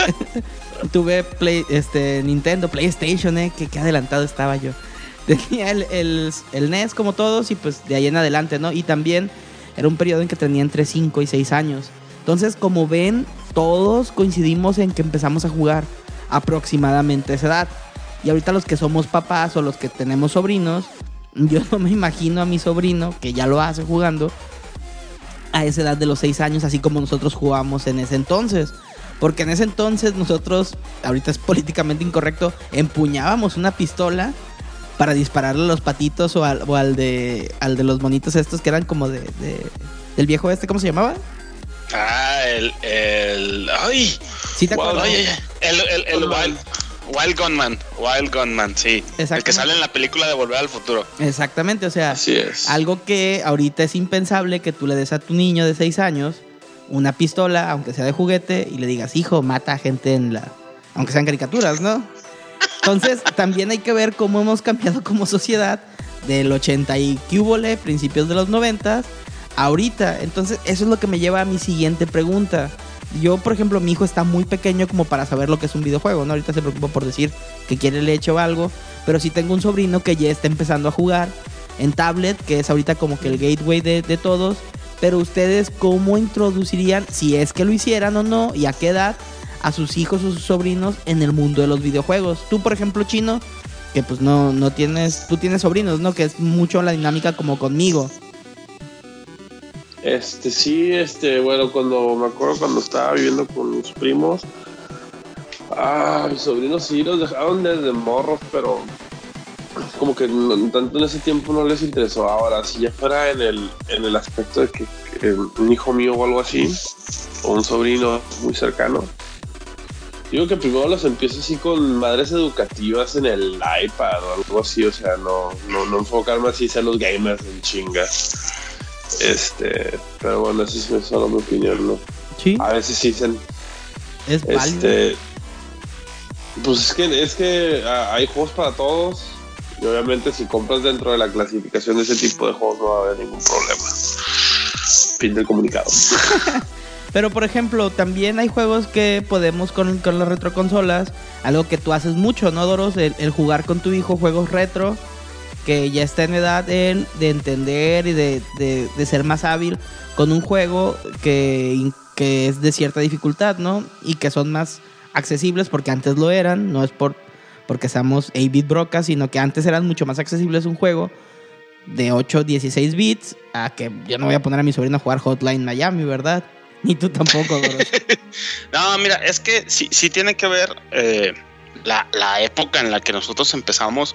tuve este Nintendo, PlayStation, eh, que, que adelantado estaba yo. Tenía el, el, el NES como todos y pues de ahí en adelante, ¿no? Y también era un periodo en que tenía entre 5 y 6 años. Entonces, como ven, todos coincidimos en que empezamos a jugar aproximadamente esa edad. Y ahorita los que somos papás o los que tenemos sobrinos, yo no me imagino a mi sobrino, que ya lo hace jugando, a esa edad de los 6 años, así como nosotros jugábamos en ese entonces. Porque en ese entonces nosotros, ahorita es políticamente incorrecto, empuñábamos una pistola para dispararle a los patitos o al, o al de al de los monitos estos que eran como de, de- del viejo este, ¿cómo se llamaba? Ah, el. el ay, ¿Sí te Wow, acuerdas? ay, ay, ay, el, el, el Gunman. Wild, Wild Gunman. Wild Gunman, sí. El que sale en la película de Volver al Futuro. Exactamente, o sea, Así es. algo que ahorita es impensable que tú le des a tu niño de 6 años una pistola, aunque sea de juguete, y le digas, hijo, mata a gente en la... Aunque sean caricaturas, ¿no? Entonces, también hay que ver cómo hemos cambiado como sociedad del 80 y cúbole, principios de los 90, ahorita. Entonces, eso es lo que me lleva a mi siguiente pregunta. Yo, por ejemplo, mi hijo está muy pequeño como para saber lo que es un videojuego, ¿no? Ahorita se preocupa por decir que quiere leche o algo, pero sí tengo un sobrino que ya está empezando a jugar en tablet, que es ahorita como que el gateway de, de todos. Pero ustedes, ¿cómo introducirían, si es que lo hicieran o no, y a qué edad, a sus hijos o sus sobrinos en el mundo de los videojuegos? Tú, por ejemplo, chino, que pues no, no tienes, tú tienes sobrinos, ¿no? Que es mucho la dinámica como conmigo. Este, sí, este, bueno, cuando me acuerdo cuando estaba viviendo con mis primos, ah, mis sobrinos sí los dejaron desde morros, pero como que tanto en ese tiempo no les interesó. Ahora, si ya fuera en el, en el aspecto de que, un hijo mío o algo así, o un sobrino muy cercano, digo que primero los empiezo así con madres educativas en el iPad o algo así, o sea, no, no, no enfocarme así a los gamers en chinga. Este, pero bueno, eso es solo mi opinión, ¿no? Sí, A veces sí dicen, es válido. este, pues es que es que ah, hay juegos para todos y obviamente si compras dentro de la clasificación de ese tipo de juegos no va a haber ningún problema. Fin del comunicado. Pero por ejemplo, también hay juegos que podemos con, con las retroconsolas, algo que tú haces mucho, ¿no, Doros? El, el jugar con tu hijo juegos retro, que ya está en edad de entender y de, de- ser más hábil con un juego que, que es de cierta dificultad, ¿no? Y que son más accesibles porque antes lo eran, no es por porque seamos 8-bit brocas, sino que antes eran mucho más accesibles un juego de 8, 16 bits, a que yo no voy a poner a mi sobrino a jugar Hotline Miami, ¿verdad? Ni tú tampoco. No, mira, es que sí, sí tiene que ver eh, la, la época en la que nosotros empezamos.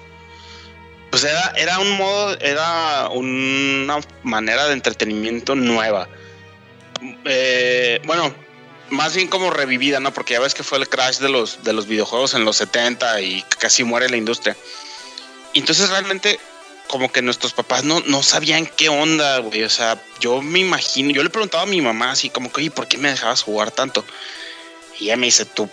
Pues era, era un modo, era una manera de entretenimiento nueva. Eh, bueno, más bien como revivida, ¿no? Porque ya ves que fue el crash de los, de los videojuegos en los 70 y casi muere la industria. Entonces realmente como que nuestros papás no, no sabían qué onda, güey. O sea, yo me imagino, yo le preguntaba a mi mamá así como que, oye, ¿por qué me dejabas jugar tanto? Y ella me dice, tú,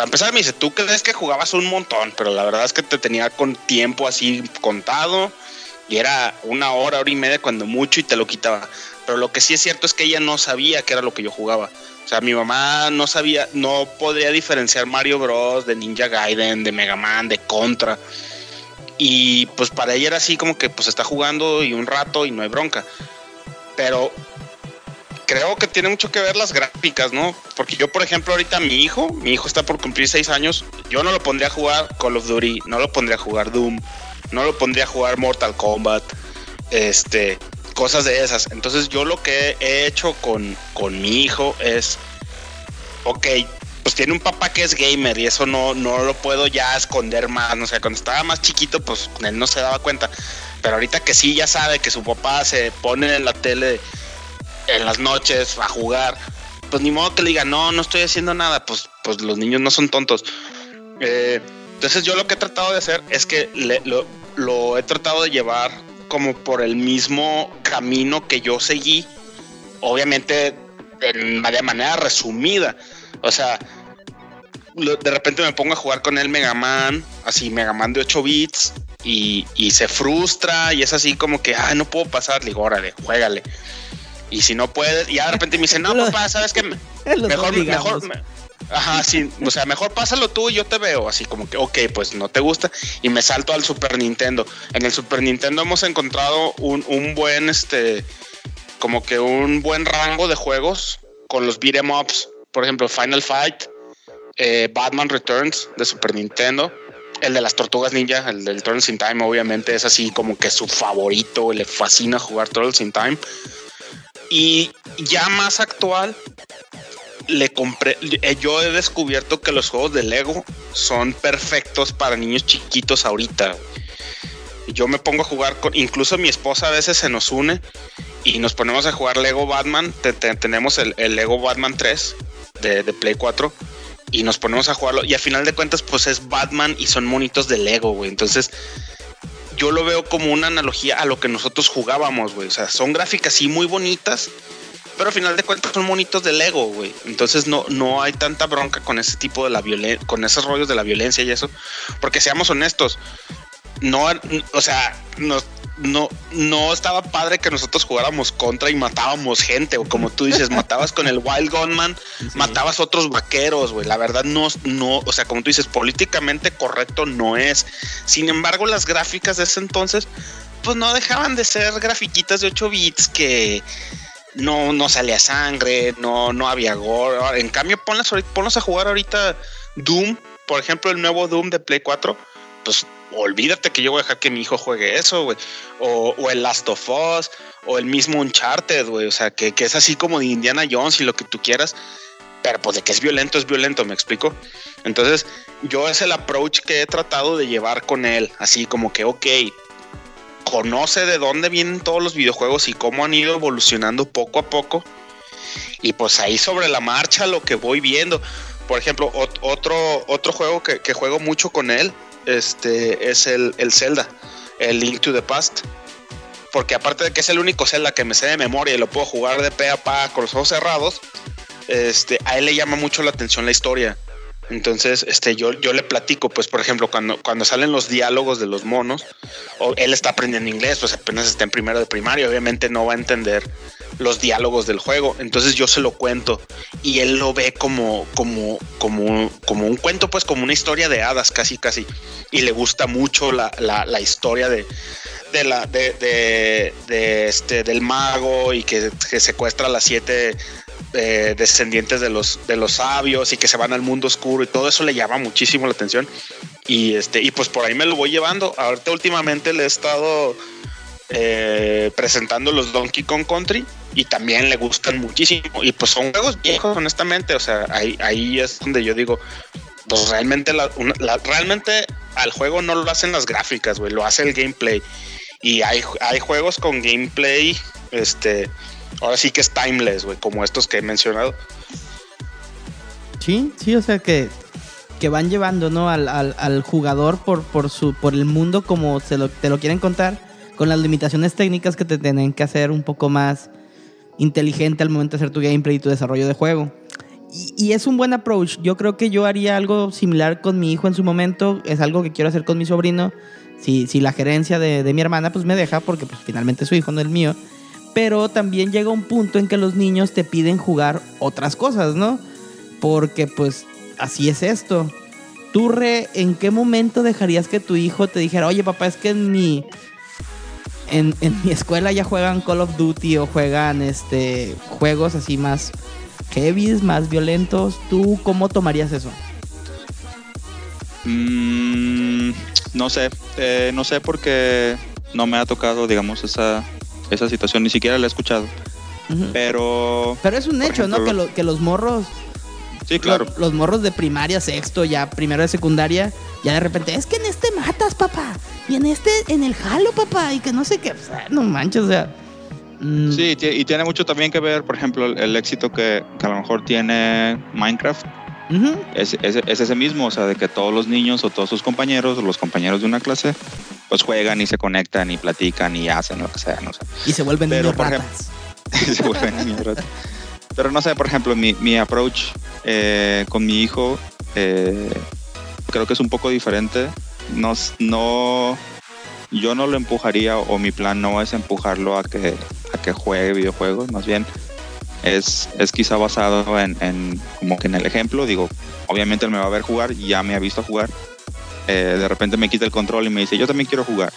para empezar me dice, tú crees que jugabas un montón, pero la verdad es que te tenía con tiempo así contado y era una hora, hora y media cuando mucho y te lo quitaba. Pero lo que sí es cierto es que ella no sabía qué era lo que yo jugaba. O sea, mi mamá no sabía, no podría diferenciar Mario Bros. de Ninja Gaiden, de Mega Man, de Contra. Y pues para ella era así como que pues está jugando y un rato y no hay bronca. Pero creo que tiene mucho que ver las gráficas, ¿no? Porque yo, por ejemplo, ahorita mi hijo, mi hijo está por cumplir seis años, yo no lo pondría a jugar Call of Duty, no lo pondría a jugar Doom, no lo pondría a jugar Mortal Kombat, este, cosas de esas. Entonces yo lo que he hecho con, con mi hijo es, ok, pues tiene un papá que es gamer y eso no, no lo puedo ya esconder más. O sea, cuando estaba más chiquito, pues él no se daba cuenta. Pero ahorita que sí ya sabe que su papá se pone en la tele en las noches a jugar, pues ni modo que le diga, no, no estoy haciendo nada. Pues, pues los niños no son tontos. Eh, entonces yo lo que he tratado de hacer es que lo, he tratado de llevar como por el mismo camino que yo seguí, obviamente en- de manera resumida. O sea, de repente me pongo a jugar con el Mega Man, así Mega Man de 8 bits, y, y se frustra y es así como que, ah, no puedo pasar, le digo, órale, juégale. Y si no puedes, y ya de repente me dice, no, papá, ¿sabes qué? Mejor, mejor, me- ajá, sí, o sea, mejor pásalo tú y yo te veo, así como que, ok, pues no te gusta, y me salto al Super Nintendo. En el Super Nintendo hemos encontrado un, un buen, este, como que un buen rango de juegos con los beat 'em ups, por ejemplo, Final Fight, eh, Batman Returns de Super Nintendo. El de las tortugas ninja, el del Turtles in Time, obviamente es así como que su favorito, le fascina jugar Turtles in Time. Y ya más actual, le compré. eh, Yo he descubierto que los juegos de Lego son perfectos para niños chiquitos ahorita. Yo me pongo a jugar con. Incluso mi esposa a veces se nos une y nos ponemos a jugar Lego Batman. Te- te- tenemos el, el Lego Batman 3 de, de Play 4 y nos ponemos a jugarlo. Y a final de cuentas, pues es Batman y son monitos de Lego, güey. Entonces, yo lo veo como una analogía a lo que nosotros jugábamos, güey. O sea, son gráficas sí muy bonitas, pero al final de cuentas son monitos de Lego, güey. Entonces no, no hay tanta bronca con ese tipo de la violencia, con esos rollos de la violencia y eso. Porque seamos honestos, no, o sea, no, no, no estaba padre que nosotros jugáramos contra y matábamos gente, o como tú dices, matabas con el Wild Gunman, matabas otros vaqueros, güey. La verdad no, no, o sea, como tú dices, políticamente correcto no es. Sin embargo, las gráficas de ese entonces, pues no dejaban de ser grafiquitas de 8 bits que no, no salía sangre, no, no había gore. En cambio, ponlas, ponlos a jugar ahorita Doom, por ejemplo, el nuevo Doom de Play 4, pues olvídate que yo voy a dejar que mi hijo juegue eso, güey. O, el Last of Us, o el mismo Uncharted, güey. O sea, que, que es así como de Indiana Jones y lo que tú quieras. Pero pues de que es violento, es violento, me explico. Entonces, yo es el approach que he tratado de llevar con él. Así como que, ok, conoce de dónde vienen todos los videojuegos y cómo han ido evolucionando poco a poco. Y pues ahí sobre la marcha lo que voy viendo. Por ejemplo, ot- otro, otro juego que juego mucho con él este, es el, el Zelda, el Link to the Past. Porque aparte de que es el único Zelda que me sé de memoria y lo puedo jugar de pe a pa con los ojos cerrados, este, a él le llama mucho la atención la historia. Entonces, este, yo, yo le platico, pues, por ejemplo, cuando, cuando salen los diálogos de los monos, o él está aprendiendo inglés, pues apenas está en primero de primaria, obviamente no va a entender los diálogos del juego. Entonces yo se lo cuento y él lo ve como, como, como, como un cuento, pues como una historia de hadas, casi, casi. Y le gusta mucho la, la, historia de, de la, de, de, de este, del mago y que, que secuestra a las siete eh, descendientes de los, de los sabios y que se van al mundo oscuro y todo eso le llama muchísimo la atención. Y este, y pues por ahí me lo voy llevando. Ahorita últimamente le he estado eh, presentando los Donkey Kong Country y también le gustan muchísimo. Y pues son juegos viejos, honestamente. O sea, ahí, ahí es donde yo digo, pues realmente, realmente al juego no lo hacen las gráficas, güey, lo hace el gameplay. Y hay, hay juegos con gameplay, este, ahora sí que es timeless, güey, como estos que he mencionado. Sí, sí, o sea que, que van llevando, ¿no? Al, al, al jugador por, por su, por el mundo como se lo, te lo quieren contar, con las limitaciones técnicas que te tienen que hacer un poco más inteligente al momento de hacer tu gameplay y tu desarrollo de juego. Y, es un buen approach. Yo creo que yo haría algo similar con mi hijo en su momento. Es algo que quiero hacer con mi sobrino. Si, si la gerencia de, de mi hermana pues me deja, porque pues, finalmente es su hijo, no el mío. Pero también llega un punto en que los niños te piden jugar otras cosas, ¿no? Porque pues así es esto. Tú, Re, ¿en qué momento dejarías que tu hijo te dijera, oye papá, es que en mi, en, en mi escuela ya juegan Call of Duty o juegan este, juegos así más heavies, más violentos? ¿Tú cómo tomarías eso? Mm, no sé, eh, no sé porque no me ha tocado, digamos, esa, esa situación, ni siquiera la he escuchado. Pero Pero es un hecho, ¿no? ejemplo, Que, lo- que los morros, sí, claro. los, los morros de primaria, sexto, ya primero de secundaria, ya de repente, es que en este matas, papá. Y en este, en el jalo, papá. Y que no sé qué. O sea, no manches, o sea. mm, Sí, y tiene mucho también que ver, por ejemplo, el, el éxito que, que a lo mejor tiene Minecraft. Es, es- es ese mismo, o sea, de que todos los niños o todos sus compañeros o los compañeros de una clase, pues juegan y se conectan y platican y hacen lo que sea, no sé. Y se vuelven Pero, niños por ratas. y se vuelven niños ratas. Pero no sé, por ejemplo, mi, mi approach eh, con mi hijo eh, creo que es un poco diferente. No, yo no lo empujaría o mi plan no es empujarlo a que, a que juegue videojuegos, más bien es, es quizá basado en, en como que en el ejemplo. Digo, obviamente él me va a ver jugar, ya me ha visto jugar. Eh, de repente me quita el control y me dice, yo también quiero jugar.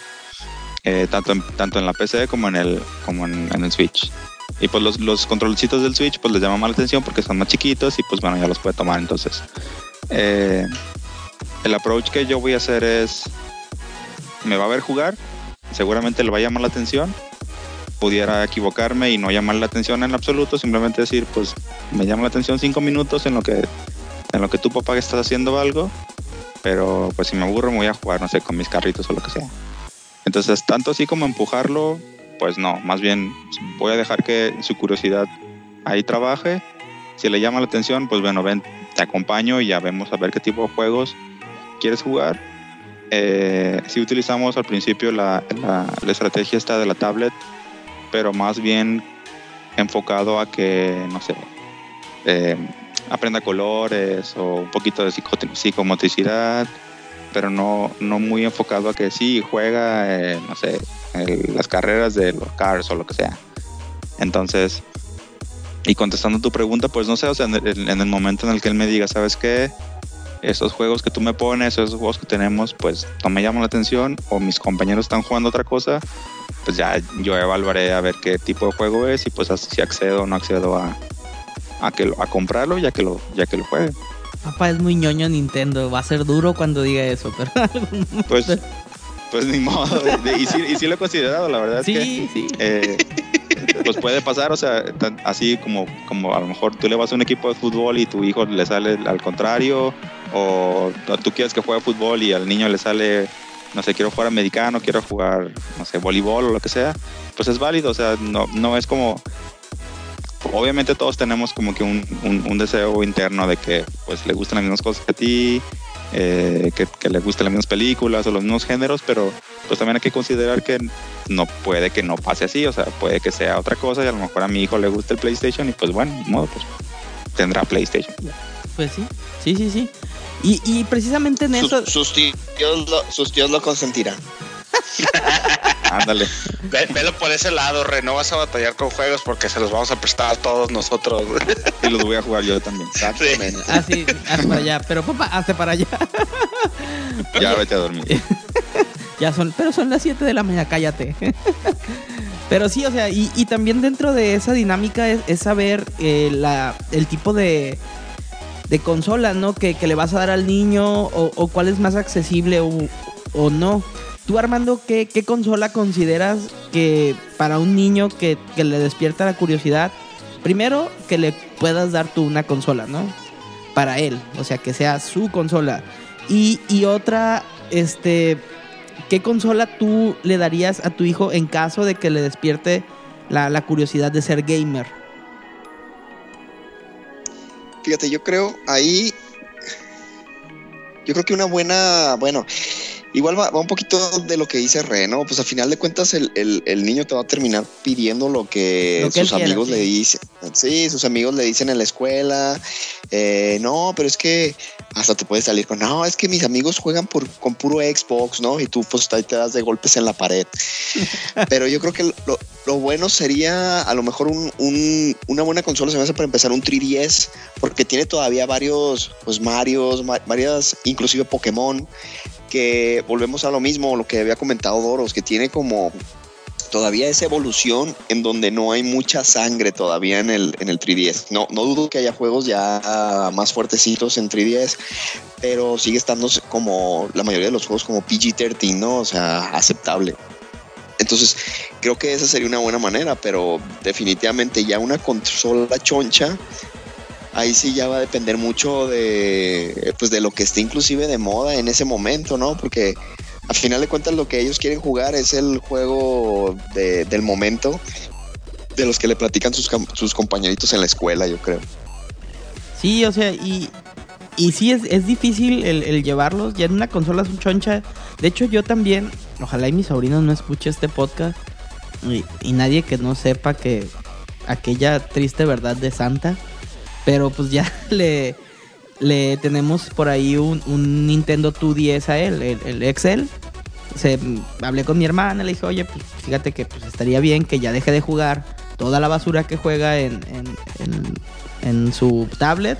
Tanto, en, tanto en la PC como en el, como en el Switch. Y pues los, los controlcitos del Switch pues les llama más la atención porque son más chiquitos y pues bueno, ya los puede tomar. Entonces, eh, el approach que yo voy a hacer es, me va a ver jugar, seguramente le va a llamar la atención. Pudiera equivocarme y no llamar la atención en absoluto, simplemente decir, pues me llama la atención cinco minutos en lo que, en lo que tu papá estás haciendo algo, pero pues si me aburro me voy a jugar, no sé, con mis carritos o lo que sea. Entonces, tanto así como empujarlo, pues no, más bien voy a dejar que su curiosidad ahí trabaje. Si le llama la atención, pues bueno, ven, te acompaño y ya vemos a ver qué tipo de juegos quieres jugar. Eh, si utilizamos al principio la, estrategia esta de la tablet, pero más bien enfocado a que, no sé, eh, aprenda colores o un poquito de psico- psicomotricidad, pero no, no muy enfocado a que sí juega, eh, no sé, las carreras de los cars o lo que sea. Entonces, y contestando tu pregunta, pues no sé, o sea, en el, en el momento en el que él me diga, ¿sabes qué? Esos juegos que tú me pones, esos juegos que tenemos, pues no me llaman la atención o mis compañeros están jugando otra cosa, pues ya yo evaluaré a ver qué tipo de juego es y pues si accedo o no accedo a, a, que, a comprarlo ya que lo, ya que lo juegue. Papá es muy ñoño Nintendo. Va a ser duro cuando diga eso, pero Pues, pues ni modo. Y sí, y sí lo he considerado, la verdad es que sí, sí. eh, pues puede pasar, o sea, tan- así como, como a lo mejor tú le vas a un equipo de fútbol y tu hijo le sale al contrario, o tú quieres que juegue fútbol y al niño le sale, no sé, quiero jugar americano, quiero jugar, no sé, voleibol o lo que sea, pues es válido, o sea, no, no es como... Obviamente todos tenemos como que un, un- un deseo interno de que pues le gusten las mismas cosas que a ti, eh, que, que le gusten las mismas películas o los mismos géneros, pero pues también hay que considerar que no puede que no pase así, o sea, puede que sea otra cosa y a lo mejor a mi hijo le gusta el PlayStation y pues bueno, ni modo, pues tendrá PlayStation. Pues sí, sí, sí, sí. Y, y precisamente en eso, Sus, sus tíos lo, sus tíos lo consentirán. Ándale. Ve- velo por ese lado, Re. No vas a batallar con juegos porque se los vamos a prestar a todos nosotros. Y los voy a jugar yo también. Exactamente. así, hazte para allá. Pero papá, hazte para allá. Ya vete a dormir. Ya son, pero son las 7 de la mañana, cállate. pero sí, o sea, y, y también dentro de esa dinámica es, es saber eh, la, el tipo de, de consola, ¿no? Que, que le vas a dar al niño o, o cuál es más accesible o, o no. Tú, Armando, ¿qué, consola consideras que para un niño que, le despierta la curiosidad, primero que le puedas dar tú una consola, ¿no? Para él, o sea, que sea su consola. Y, y otra, este, ¿qué consola tú le darías a tu hijo en caso de que le despierte la, la curiosidad de ser gamer? Fíjate, yo creo ahí. Yo creo que una buena. Bueno, igual va, va un poquito de lo que dice Re, ¿no? Pues a final de cuentas, el, el- el niño te va a terminar pidiendo lo que, Lo que él sus amigos le dicen. Sí, sus amigos le dicen en la escuela. eh, no, pero es que hasta te puedes salir con. No, es que mis amigos juegan por, con puro Xbox, ¿no? Y tú, pues ahí te das de golpes en la pared. Pero yo creo que lo, lo bueno sería a lo mejor un, un- una buena consola, se me hace para empezar un 3DS, porque tiene todavía varios, pues Marios, ma- varias, inclusive Pokémon, que volvemos a lo mismo, lo que había comentado Doros, que tiene como todavía esa evolución en donde no hay mucha sangre todavía en el, en el 3DS. No, no dudo que haya juegos ya más fuertecitos en 3DS, pero sigue estando como la mayoría de los juegos como PG-13, ¿no? O sea, aceptable. Entonces, creo que esa sería una buena manera, pero definitivamente ya una consola choncha, ahí sí ya va a depender mucho de, pues de lo que esté inclusive de moda en ese momento, ¿no? Porque al final de cuentas lo que ellos quieren jugar es el juego de- del momento de los que le platican sus, compañeritos en la escuela, yo creo. Sí, o sea, y, y sí es, es difícil el, llevarlos. Ya en una consola son choncha. De hecho, yo también, ojalá y mi sobrino no escuche este podcast. Y nadie que no sepa que aquella triste verdad de Santa. Pero pues ya le, le tenemos por ahí un, un Nintendo 2DS a él, el, el Excel. Se, hablé con mi hermana, le dije, oye, pues fíjate que pues, estaría bien que ya deje de jugar toda la basura que juega en, en- en- en su tablet.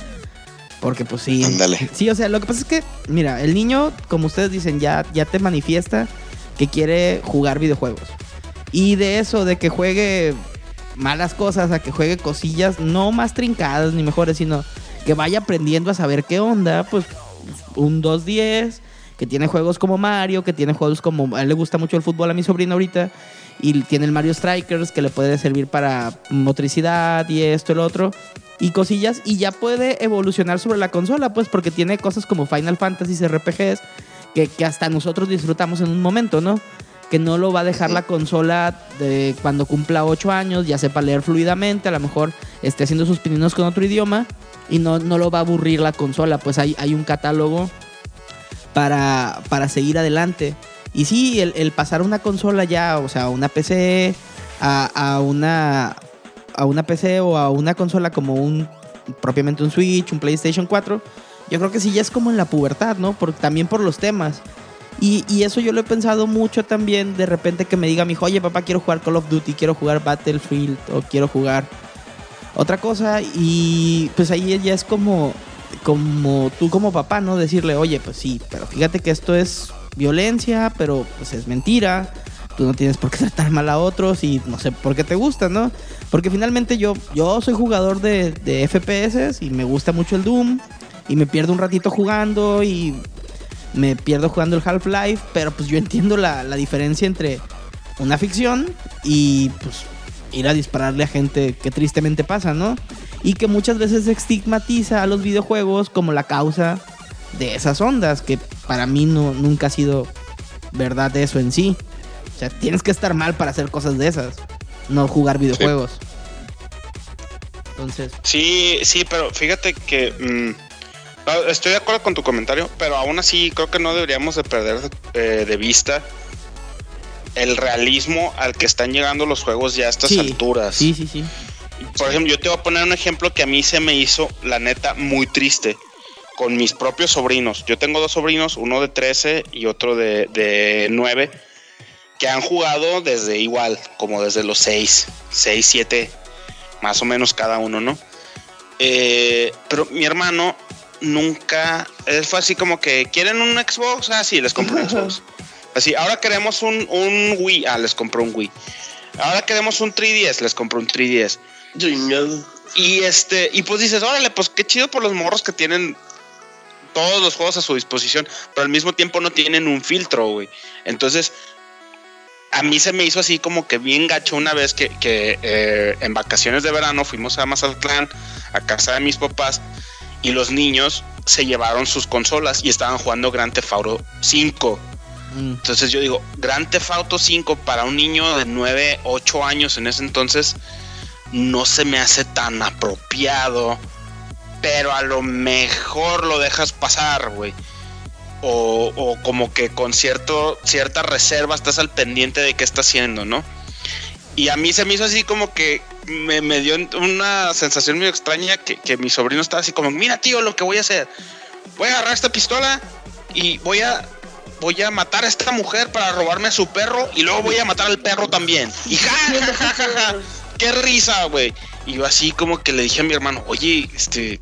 Porque pues sí. Ándale. Sí, o sea, lo que pasa es que, mira, el niño, como ustedes dicen, ya, ya te manifiesta que quiere jugar videojuegos. Y de eso, de que juegue malas cosas, a que juegue cosillas no más trincadas ni mejores, sino que vaya aprendiendo a saber qué onda, pues un 210, que tiene juegos como Mario, que tiene juegos como, a él le gusta mucho el fútbol a mi sobrino ahorita, y tiene el Mario Strikers que le puede servir para motricidad y esto lo otro, y cosillas, y ya puede evolucionar sobre la consola, pues porque tiene cosas como Final Fantasy RPGs, que, que hasta nosotros disfrutamos en un momento, ¿no? Que no lo va a dejar la consola de cuando cumpla 8 años, ya sepa leer fluidamente, a lo mejor esté haciendo sus pininos con otro idioma y no, no lo va a aburrir la consola, pues hay, hay un catálogo para, para seguir adelante. Y sí, el, el pasar una consola ya, o sea, una PC a, a una a una PC o a una consola como un propiamente un Switch, un PlayStation 4, yo creo que sí ya es como en la pubertad, ¿no? Por, también por los temas. Y, eso yo lo he pensado mucho también, de repente que me diga mi hijo, oye papá, quiero jugar Call of Duty, quiero jugar Battlefield o quiero jugar otra cosa. Y pues ahí ya es como, como tú como papá, ¿no? Decirle, oye, pues sí, pero fíjate que esto es violencia, pero pues es mentira. Tú no tienes por qué tratar mal a otros y no sé por qué te gusta, ¿no? Porque finalmente yo, yo soy jugador de, de FPS y me gusta mucho el Doom y me pierdo un ratito jugando y me pierdo jugando el Half-Life, pero pues yo entiendo la, la diferencia entre una ficción y pues ir a dispararle a gente que tristemente pasa, ¿no? Y que muchas veces estigmatiza a los videojuegos como la causa de esas ondas, que para mí no, nunca ha sido verdad eso en sí. O sea, tienes que estar mal para hacer cosas de esas, no jugar videojuegos. Entonces, Sí, sí, pero fíjate que mm, estoy de acuerdo con tu comentario, pero aún así creo que no deberíamos de perder eh, de vista el realismo al que están llegando los juegos ya a estas sí, alturas. Sí, sí, sí. Por ejemplo, yo te voy a poner un ejemplo que a mí se me hizo, la neta, muy triste con mis propios sobrinos. Yo tengo dos sobrinos, uno de 13 y otro de, de 9, que han jugado desde igual, como desde los 6, 6, 7, más o menos cada uno, ¿no? Eh, pero mi hermano nunca, él fue así como que, ¿quieren un Xbox? Ah, sí, les compré un Xbox. Así, ahora queremos un, un Wii, ah, les compró un Wii. Ahora queremos un 3DS, les compró un 3DS. Chingado. Y este, y pues dices, órale, pues qué chido por los morros que tienen todos los juegos a su disposición, pero al mismo tiempo no tienen un filtro, güey. Entonces, a mí se me hizo así como que bien gacho una vez que, que eh, en vacaciones de verano fuimos a Mazatlán, a casa de mis papás, y los niños se llevaron sus consolas y estaban jugando Grand Theft Auto 5. Mm. Entonces yo digo, Grand Theft Auto 5 para un niño de 9, 8 años en ese entonces no se me hace tan apropiado, pero a lo mejor lo dejas pasar, güey. O, o como que con cierto, cierta reserva estás al pendiente de qué está haciendo, ¿no? Y a mí se me hizo así como que me, me dio una sensación muy extraña que, que mi sobrino estaba así como, mira tío, lo que voy a hacer. Voy a agarrar esta pistola y voy a voy a matar a esta mujer para robarme a su perro y luego voy a matar al perro también. Y ja, ja, ja, ja, ja. qué risa, güey. Y yo así como que le dije a mi hermano, oye, este,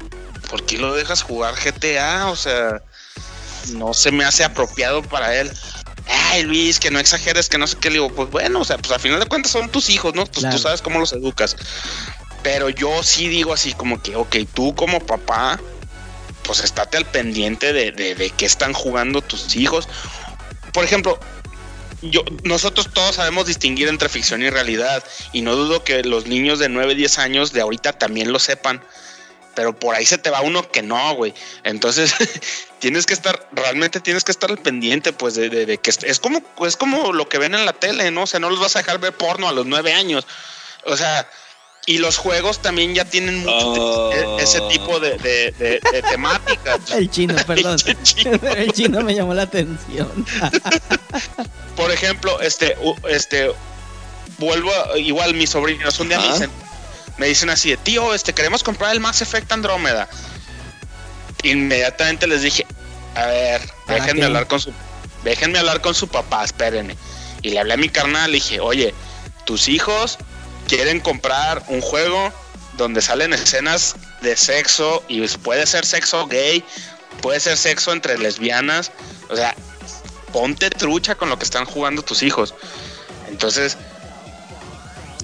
¿por qué lo dejas jugar GTA? O sea, no se me hace apropiado para él. Ay, Luis, que no exageres, que no sé qué. Le digo, pues bueno, o sea, pues al final de cuentas son tus hijos, ¿no? Pues Claro. tú sabes cómo los educas. Pero yo sí digo así como que, ok, tú como papá, pues estate al pendiente de, de, de qué están jugando tus hijos. Por ejemplo, yo, nosotros todos sabemos distinguir entre ficción y realidad y no dudo que los niños de 9, 10 años de ahorita también lo sepan. Pero por ahí se te va uno que no, güey. Entonces tienes que estar, realmente tienes que estar al pendiente, pues, de, de- de que es, como, es como lo que ven en la tele, ¿no? O sea, no los vas a dejar ver porno a los 9 años. O sea, y los juegos también ya tienen mucho Oh. e- ese tipo de, de, de- de temáticas. El chino, perdón. El chino. El chino me llamó la atención. por ejemplo, este, este, vuelvo, a- igual mis sobrinos un día me Ajá. dicen, me dicen así de, tío, este, queremos comprar el Mass Effect Andrómeda. Inmediatamente les dije, a ver, ¿Para déjenme qué? hablar con su, déjenme hablar con su papá, espérenme. Y le hablé a mi carnal, le dije, oye, tus hijos quieren comprar un juego donde salen escenas de sexo y puede ser sexo gay, puede ser sexo entre lesbianas, o sea, ponte trucha con lo que están jugando tus hijos. Entonces,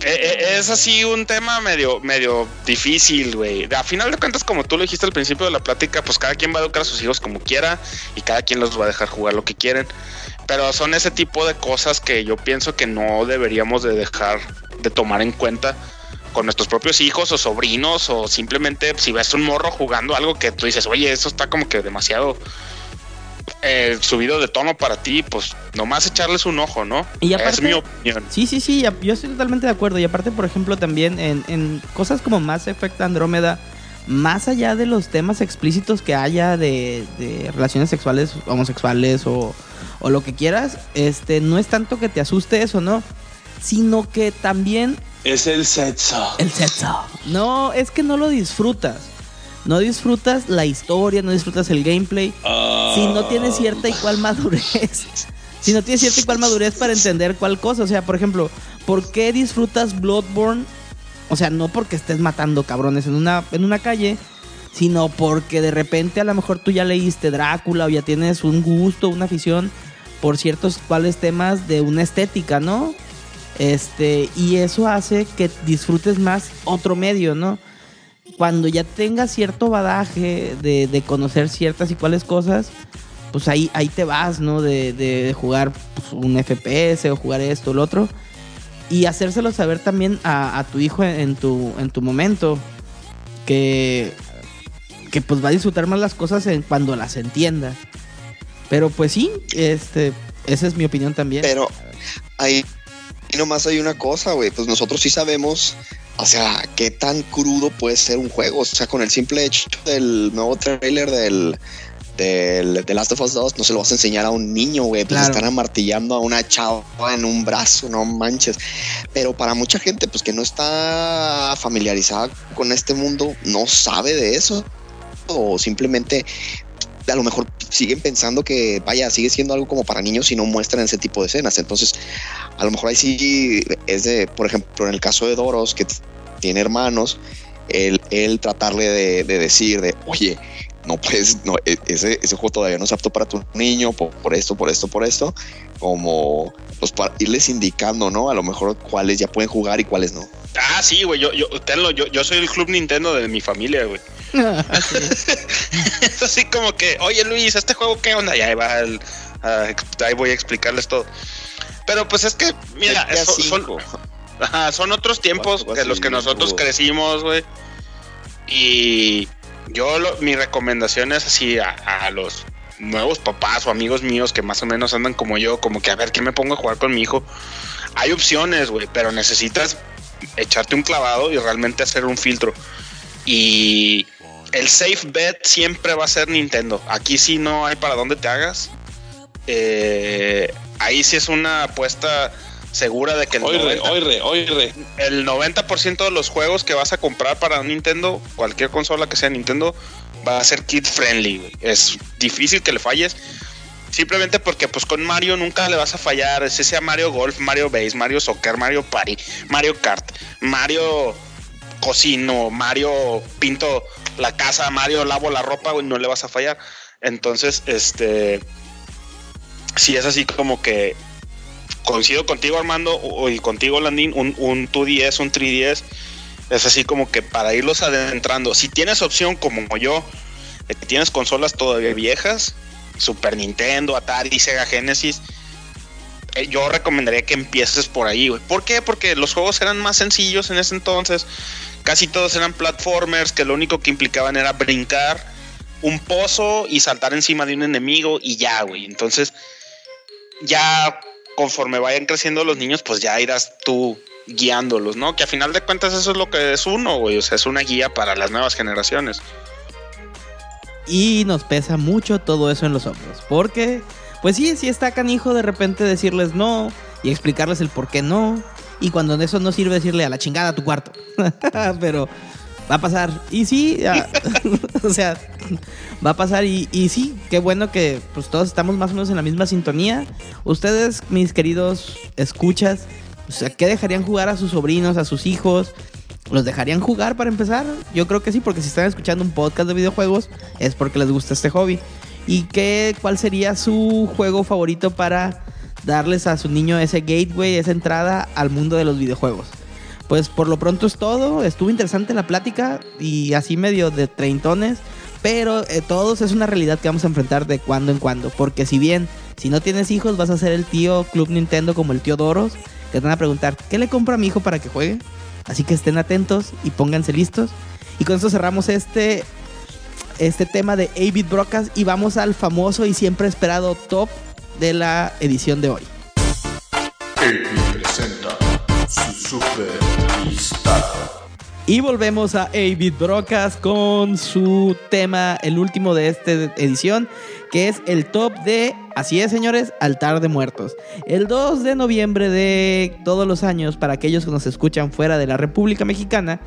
es así un tema medio, medio difícil, güey. A final de cuentas, como tú lo dijiste al principio de la plática, pues cada quien va a educar a sus hijos como quiera y cada quien los va a dejar jugar lo que quieren. Pero son ese tipo de cosas que yo pienso que no deberíamos de dejar de tomar en cuenta con nuestros propios hijos o sobrinos o simplemente si ves un morro jugando algo que tú dices, oye, eso está como que demasiado eh, subido de tono para ti, pues nomás echarles un ojo, ¿no? Y es mi opinión. Sí, sí, sí, yo estoy totalmente de acuerdo. Y aparte, por ejemplo, también en, en cosas como Mass Effect Andrómeda, más allá de los temas explícitos que haya de, de relaciones sexuales, homosexuales o, o lo que quieras, este, no es tanto que te asuste eso, ¿no? sino que también Es el sexo. el sexo. No, es que no lo disfrutas. No disfrutas la historia, no disfrutas el gameplay. Si no tienes cierta y cual madurez. si no tienes cierta y cual madurez para entender cuál cosa. O sea, por ejemplo, ¿por qué disfrutas Bloodborne? O sea, no porque estés matando cabrones en una, en una calle, sino porque de repente a lo mejor tú ya leíste Drácula o ya tienes un gusto, una afición por ciertos cuales temas de una estética, ¿no? Este, y eso hace que disfrutes más otro medio, ¿no? Cuando ya tengas cierto badaje de, de conocer ciertas y cuales cosas, pues ahí, ahí te vas, ¿no? De, de- de jugar pues, un FPS o jugar esto o lo otro. Y hacérselo saber también a, a tu hijo en tu, en tu momento. Que, que pues va a disfrutar más las cosas en, cuando las entienda. Pero pues sí, este, esa es mi opinión también. Pero ahí nomás hay una cosa, güey. Pues nosotros sí sabemos, o sea, qué tan crudo puede ser un juego. O sea, con el simple hecho del nuevo trailer del, del The Last of Us 2, no se lo vas a enseñar a un niño, güey. Pues Claro. están amartillando a una chava en un brazo, no manches. Pero para mucha gente, pues que no está familiarizada con este mundo, no sabe de eso. O simplemente a lo mejor siguen pensando que vaya, sigue siendo algo como para niños si no muestran ese tipo de escenas. Entonces, a lo mejor ahí sí es de, por ejemplo, en el caso de Doros, que tiene hermanos, el, el tratarle de, de decir de, oye, no puedes, no, e- ese, ese juego todavía no es apto para tu niño, por, por esto, por esto, por esto, como pues para irles indicando, ¿no? A lo mejor cuáles ya pueden jugar y cuáles no. Ah, sí, güey. Yo, yo, tenlo, yo, yo soy el club Nintendo de mi familia, güey. Es así como que, oye Luis, ¿este juego qué onda? Y ahí va el, ah, ahí voy a explicarles todo. Pero pues es que, mira, GTA son, son- V. ajá, son otros tiempos que los que nosotros crecimos, güey. Y yo, lo- mi recomendación es así a, a los nuevos papás o amigos míos que más o menos andan como yo, como que a ver qué me pongo a jugar con mi hijo. Hay opciones, güey, pero necesitas echarte un clavado y realmente hacer un filtro. Y el safe bet siempre va a ser Nintendo. Aquí sí no hay para dónde te hagas. Eh, ahí sí es una apuesta segura de que el, Oire, 90, oire, oire. el 90% de los juegos que vas a comprar para Nintendo, cualquier consola que sea Nintendo, va a ser kid friendly. Es difícil que le falles. Simplemente porque pues con Mario nunca le vas a fallar. Ese sea Mario Golf, Mario Base, Mario Soccer, Mario Party, Mario Kart, Mario cocino, Mario pinto la casa, Mario lavo la ropa, no le vas a fallar. Entonces, este si es así como que coincido contigo Armando y contigo Landín, un, un 2DS, un 3DS, es así como que para irlos adentrando. Si tienes opción como yo, que tienes consolas todavía viejas, Super Nintendo, Atari, Sega Genesis, eh, yo recomendaría que empieces por ahí, güey. ¿Por qué? Porque los juegos eran más sencillos en ese entonces. Casi todos eran platformers que lo único que implicaban era brincar un pozo y saltar encima de un enemigo y ya, güey. Entonces, ya conforme vayan creciendo los niños, pues ya irás tú guiándolos, ¿no? Que a final de cuentas eso es lo que es uno, güey. O sea, es una guía para las nuevas generaciones. Y nos pesa mucho todo eso en los hombros. Porque, pues sí, sí está canijo de repente decirles no y explicarles el por qué no. Y cuando eso no sirve, decirle a la chingada a tu cuarto. Pero va a pasar. Y sí, ya, o sea, va a pasar. Y, y sí, qué bueno que pues todos estamos más o menos en la misma sintonía. Ustedes, mis queridos escuchas, o sea, ¿qué dejarían jugar a sus sobrinos, a sus hijos? ¿Los dejarían jugar para empezar? Yo creo que sí, porque si están escuchando un podcast de videojuegos es porque les gusta este hobby. ¿Y qué, cuál sería su juego favorito para darles a su niño ese gateway, esa entrada al mundo de los videojuegos? Pues por lo pronto es todo. Estuvo interesante la plática y así medio de treintones. Pero eh, todos es una realidad que vamos a enfrentar de cuando en cuando. Porque si bien, si no tienes hijos, vas a ser el tío Club Nintendo como el tío Doros. Que te van a preguntar, ¿qué le compro a mi hijo para que juegue? Así que estén atentos y pónganse listos. Y con esto cerramos este, este tema de 8-Bit Broadcast y vamos al famoso y siempre esperado top de la edición de hoy. presenta su super Y volvemos a A-Beat Brocas con su tema, el último de esta edición, que es el top de, así es señores, altar de muertos. El 2 de noviembre de todos los años, para aquellos que nos escuchan fuera de la República Mexicana,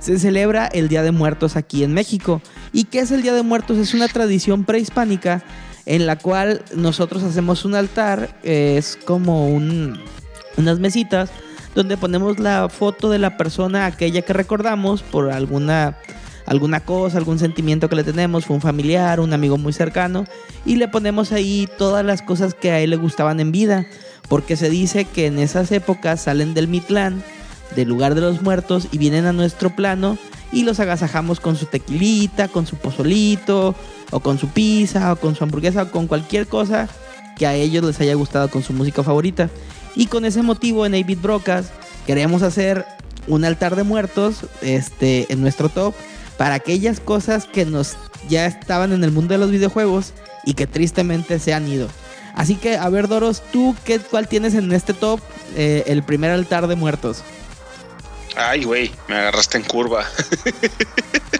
se celebra el Día de Muertos aquí en México. ¿Y qué es el Día de Muertos? Es una tradición prehispánica en la cual nosotros hacemos un altar, es como un, unas mesitas donde ponemos la foto de la persona, aquella que recordamos por alguna, alguna cosa, algún sentimiento que le tenemos, fue un familiar, un amigo muy cercano, y le ponemos ahí todas las cosas que a él le gustaban en vida, porque se dice que en esas épocas salen del Mitlán, del lugar de los muertos, y vienen a nuestro plano y los agasajamos con su tequilita, con su pozolito, o con su pizza, o con su hamburguesa, o con cualquier cosa que a ellos les haya gustado con su música favorita. Y con ese motivo en A-Beat Brocas queremos hacer un altar de muertos este, en nuestro top para aquellas cosas que nos ya estaban en el mundo de los videojuegos y que tristemente se han ido. Así que, a ver, Doros, ¿tú qué, cuál tienes en este top eh, el primer altar de muertos? Ay, güey, me agarraste en curva.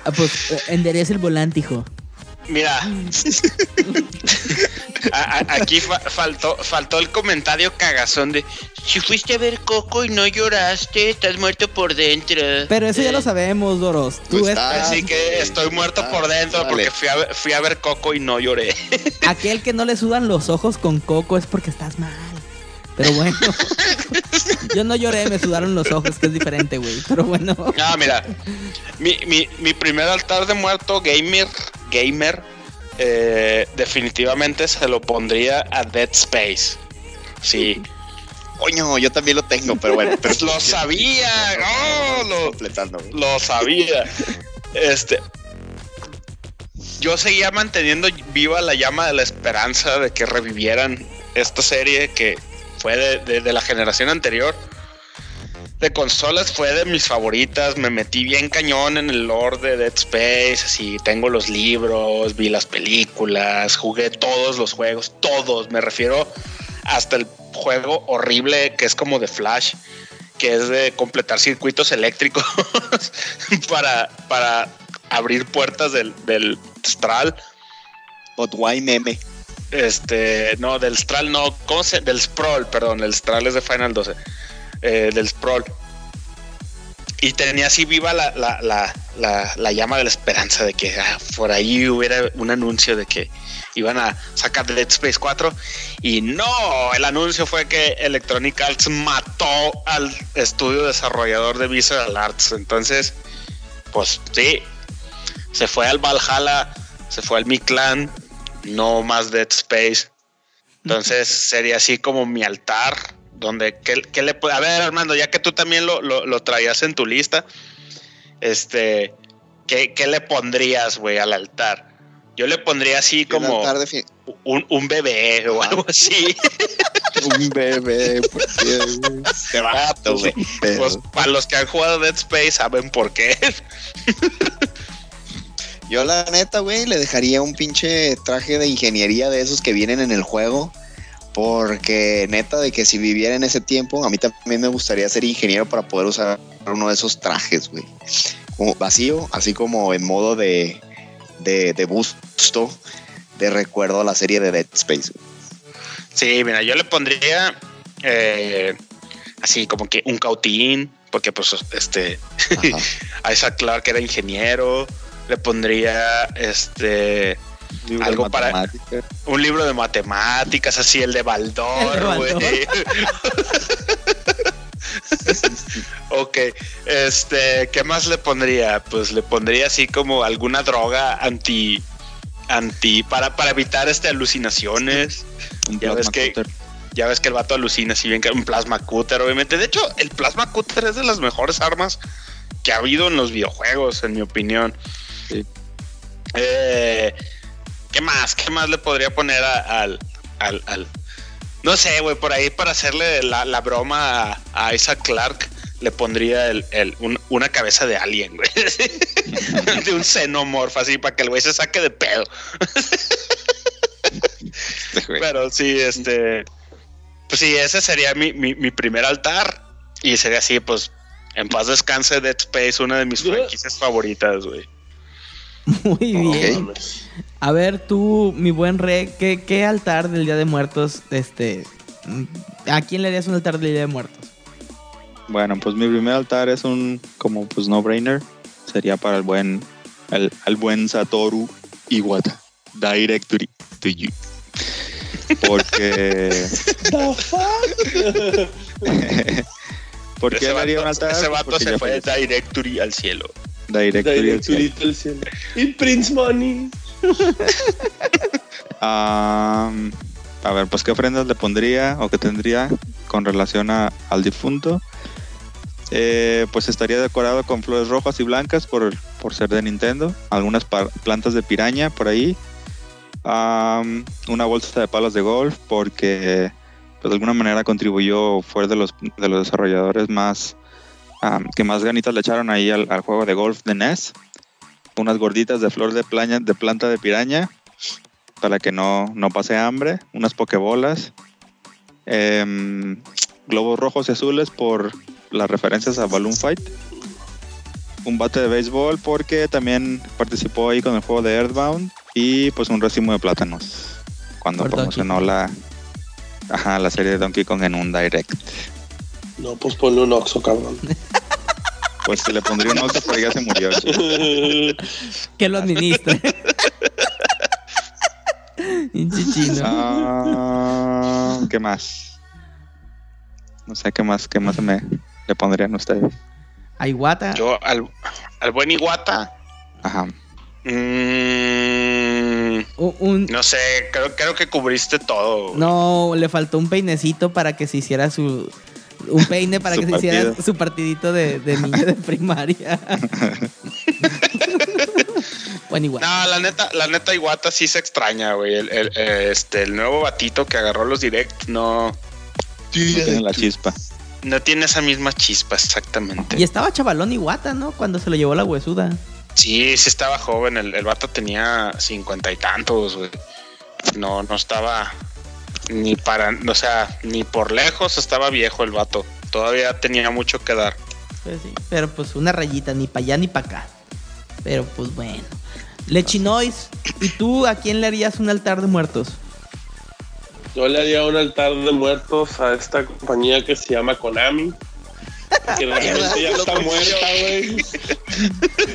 Ah, pues eh, endereza el volante, hijo. Mira, a- a- aquí fa- faltó, faltó el comentario cagazón de si fuiste a ver Coco y no lloraste, estás muerto por dentro. Pero eso ya Eh, lo sabemos, Doros. Tú Pues es está. Así que estoy muerto Ah, por dentro porque fui a, ver- fui a ver Coco y no lloré. aquel que no le sudan los ojos con coco es porque estás mal. Pero bueno, yo no lloré, me sudaron los ojos, que es diferente, güey. Pero bueno, Ah, mira, mi, mi, mi primer altar de muerto gamer, gamer, eh, definitivamente se lo pondría a Dead Space. Sí, Coño, yo también lo tengo, pero bueno. Pero lo sabía, no, lo, completando. lo sabía. Este, yo seguía manteniendo viva la llama de la esperanza de que revivieran esta serie que fue de, de- de la generación anterior. De consolas fue de mis favoritas. Me metí bien cañón en el lore de Dead Space. Así tengo los libros, vi las películas, jugué todos los juegos, todos. Me refiero hasta el juego horrible que es como de Flash, que es de completar circuitos eléctricos para, para abrir puertas del, del Stral. Why meme? Este, no, del Stral no, ¿cómo se? Del Sprawl, perdón, el Stral es de Final 12. Eh, del Sprawl. Y tenía así viva la, la, la, la, la llama de la esperanza de que ah, por ahí hubiera un anuncio de que iban a sacar Dead Space 4. Y no, el anuncio fue que Electronic Arts mató al estudio desarrollador de Visceral Arts. Entonces, pues sí, se fue al Valhalla, se fue al Mictlan, no más Dead Space. Entonces sería así como mi altar, donde ¿qué, qué le a ver Armando, ya que tú también lo, lo, lo traías en tu lista, este, ¿qué, qué le pondrías, güey, al altar? Yo le pondría así como un, un bebé o Ah. algo así. Un bebé, ¿por qué? Qué barato, güey. Pues para los que han jugado Dead Space saben por qué. Yo la neta, güey, le dejaría un pinche traje de ingeniería de esos que vienen en el juego. Porque neta de que si viviera en ese tiempo, a mí también me gustaría ser ingeniero para poder usar uno de esos trajes, güey. Como vacío, así como en modo de, de, de busto, de recuerdo a la serie de Dead Space. güey. Sí, mira, yo le pondría eh, así como que un cautín, porque pues este Ajá. Isaac Clarke era ingeniero. Le pondría este Algo para- un libro de matemáticas, así el de Baldor, güey. ok, este, ¿qué más le pondría? Pues le pondría así como alguna droga anti, anti, para, para evitar este alucinaciones. Un Ya ves que- cutter. Ya ves que el vato alucina si bien que un plasma cutter, obviamente. De hecho, el plasma cutter es de las mejores armas que ha habido en los videojuegos, en mi opinión. Sí. Eh, ¿Qué más? ¿Qué más le podría poner a- al, al, al- No sé, güey, por ahí para hacerle la, la broma a, a Isaac Clark, le pondría el, el- un- una cabeza de alien, güey. de un xenomorfo, así, para que el güey se saque de pedo. Pero sí, este. Pues sí, ese sería mi, mi, mi primer altar. Y sería así, pues, En paz descanse Dead Space, una de mis franquicias favoritas, güey. Muy bien. mames. A ver, tú, mi buen rey, ¿qué, qué altar del Día de Muertos, este... ¿A quién le harías un altar del Día de Muertos? Bueno, pues mi primer altar es un como pues no brainer. Sería para el buen el, el buen Satoru Iwata. Directory to you. Porque The fuck? ¿Por qué haría un altar? ese vato porque se fue de. Directory al cielo. Directory al cielo. Directorito del cielo. Y Prince Money. A ver, pues qué ofrendas le pondría o qué tendría con relación a- al difunto. Eh, pues estaría decorado con flores rojas y blancas por, por ser de Nintendo. Algunas plantas de piraña por ahí. Una bolsa de palos de golf porque pues, de alguna manera contribuyó, fue de los, de los desarrolladores más que más ganitas le echaron ahí al juego de golf de NES. Unas gorditas de flor de, plaña, de planta de piraña para que no, no pase hambre, unas pokebolas, em, globos rojos y azules por las referencias a Balloon Fight, un bate de béisbol porque también participó ahí con el juego de Earthbound y pues un racimo de plátanos cuando Por promocionó la, ajá, la serie de Donkey Kong en un direct. No, pues ponle un oxo, cabrón. Pues se le pondría un oso, pero ya se murió. Que lo administre. Ah, ¿Qué más? No sé qué más, qué más me le pondrían ustedes. A Iwata. Yo al, al buen Iguata. Ajá. mm, un- no sé, creo, creo que cubriste todo. no, le faltó un peinecito para que se hiciera su. Un peine para Su que se hiciera partido. su partidito de, de niño de primaria. bueno, igual. No, la neta, la neta Iguata sí se extraña, güey. El, el- eh, este, el nuevo batito que agarró los direct no, No tiene la chispa. no tiene esa misma chispa exactamente. Y estaba chavalón Iwata, ¿no? Cuando se lo llevó la huesuda. Sí, sí estaba joven. El, el vato tenía cincuenta y tantos, güey. No, no estaba ni para, o sea, ni por lejos estaba viejo el vato. Todavía tenía mucho que dar. Pues sí, pero pues una rayita, ni para allá ni para acá. Pero pues bueno. Lechinois, ¿y tú a quién le harías un altar de muertos? Yo le haría un altar de muertos a esta compañía que se llama Konami. Que realmente ya está muerta, güey.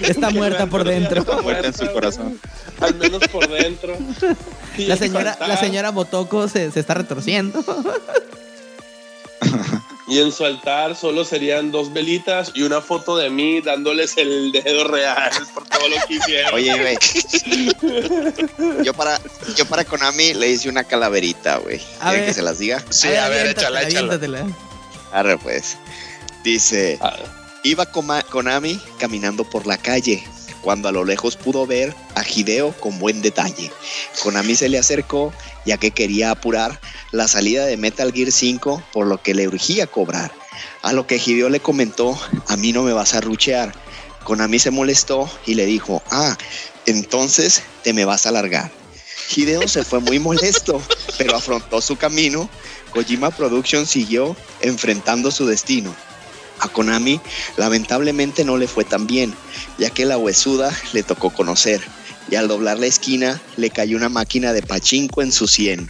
Está muerta por dentro. Está Muerta en su corazón. Al menos por dentro. La señora, la señora Motoko se, se está retorciendo. Y en su altar solo serían dos velitas y una foto de mí dándoles el dedo real por todo lo que hicieron. Oye, güey. Yo para, yo para Konami le hice una calaverita, güey. A ¿Quieren ver. que se las diga? Sí, a ver, échala, échala. Arre, pues. Dice, Ah, iba Konami caminando por la calle, cuando a lo lejos pudo ver a Hideo con buen detalle. Konami se le acercó, ya que quería apurar la salida de Metal Gear 5, por lo que le urgía cobrar. A lo que Hideo le comentó, a mí no me vas a ruchear. Konami se molestó y le dijo, ah, entonces te me vas a largar. Hideo se fue muy molesto, pero afrontó su camino. Kojima Productions siguió enfrentando su destino. A Konami lamentablemente no le fue tan bien, ya que la huesuda le tocó conocer, y al doblar la esquina le cayó una máquina de pachinko en su sien.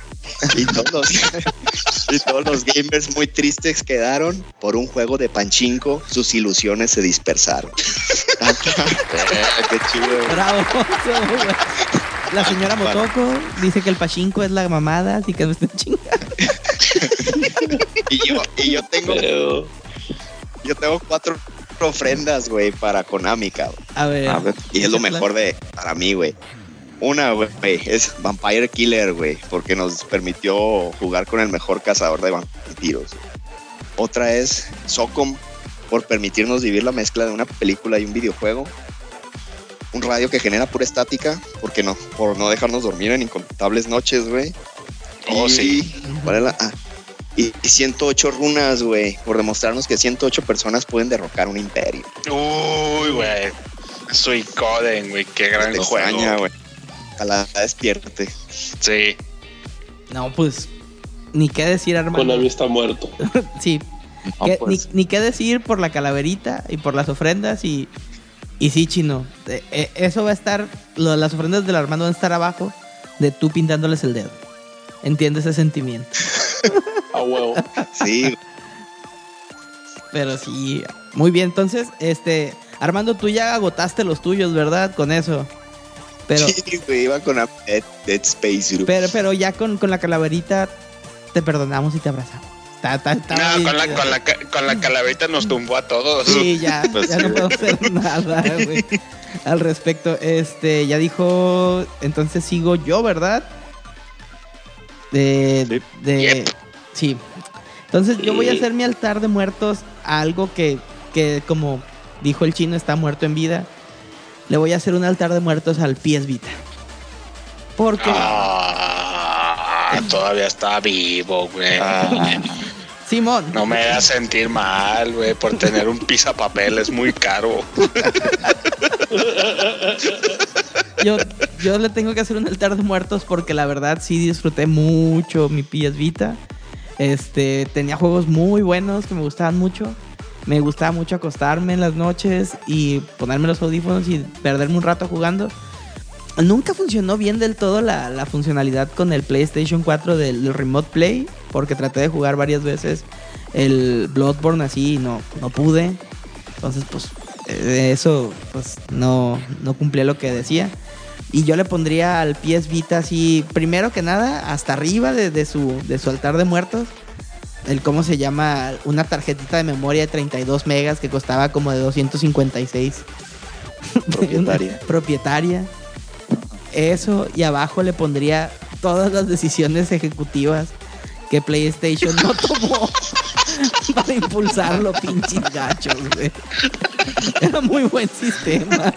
Y todos, los, y todos los gamers muy tristes quedaron por un juego de pachinko, sus ilusiones se dispersaron. Qué chido. Bravo. La señora Motoko dice que el pachinko es la mamada, así que no estén chingando. Y yo, y yo tengo, pero yo tengo cuatro ofrendas, güey, para Konami, cabrón. A ver. A ver. Y es lo mejor de para mí, güey. Una, güey, es Vampire Killer, güey, porque nos permitió jugar con el mejor cazador de vampiros. Otra es Socom, por permitirnos vivir la mezcla de una película y un videojuego. Un radio que genera pura estática, porque no, por no dejarnos dormir en incontables noches, güey. Oh, Y- sí. ¿cuál es la- ah, y y 108 runas, güey, por demostrarnos que 108 personas pueden derrocar un imperio. Uy, güey. Suicoden, güey. Qué gran juego. extraña, güey. Ojalá despierte. Sí. No, pues. Ni qué decir, hermano. Konami está muerto. Sí. No, ¿Qué- pues, ni, ni qué decir por la calaverita y por las ofrendas y, y sí, chino. eh, eh, eso va a estar, lo- las ofrendas del Armando van a estar abajo de tú pintándoles el dedo. Entiende ese sentimiento. A huevo. Sí, Pero sí, muy bien. Entonces, este, Armando, tú ya agotaste los tuyos, ¿verdad? Con eso. Pero, sí, güey, iba con a- Dead, Dead Space, bro. pero, pero ya con, con la calaverita te perdonamos y te abrazamos. No, bien con la, con, la, con la calaverita nos tumbó a todos. Sí, ya, Pues ya sí, no puedo hacer nada, güey. Al respecto, este, ya dijo, entonces sigo yo, ¿verdad? De, Sí. de, Yep. sí. Entonces yo voy a hacer mi altar de muertos a algo que, que, como dijo el chino, está muerto en vida. Le voy a hacer un altar de muertos al pies Vita. Porque, Ah, todavía está vivo, güey. Ah. Simón, No me hagas sentir mal, güey, por tener un papel es muy caro. yo, yo le tengo que hacer un altar de muertos porque la verdad sí disfruté mucho mi PS Vita. Este, tenía juegos muy buenos que me gustaban mucho. Me gustaba mucho acostarme en las noches y ponerme los audífonos y perderme un rato jugando. Nunca funcionó bien del todo la, funcionalidad con el PlayStation 4 del, del Remote Play, porque traté de jugar varias veces el Bloodborne así y no, no pude. Entonces, pues, eh, eso pues no, no cumplía lo que decía. Y yo le pondría al PS Vita así, primero que nada, hasta arriba de, de su, de su altar de muertos. El cómo se llama, una tarjetita de memoria de 32 megas que costaba como de 256. Propietaria. propietaria. Eso, y abajo le pondría todas las decisiones ejecutivas que PlayStation no tomó para impulsarlo, pinches gachos, güey. Era muy buen sistema.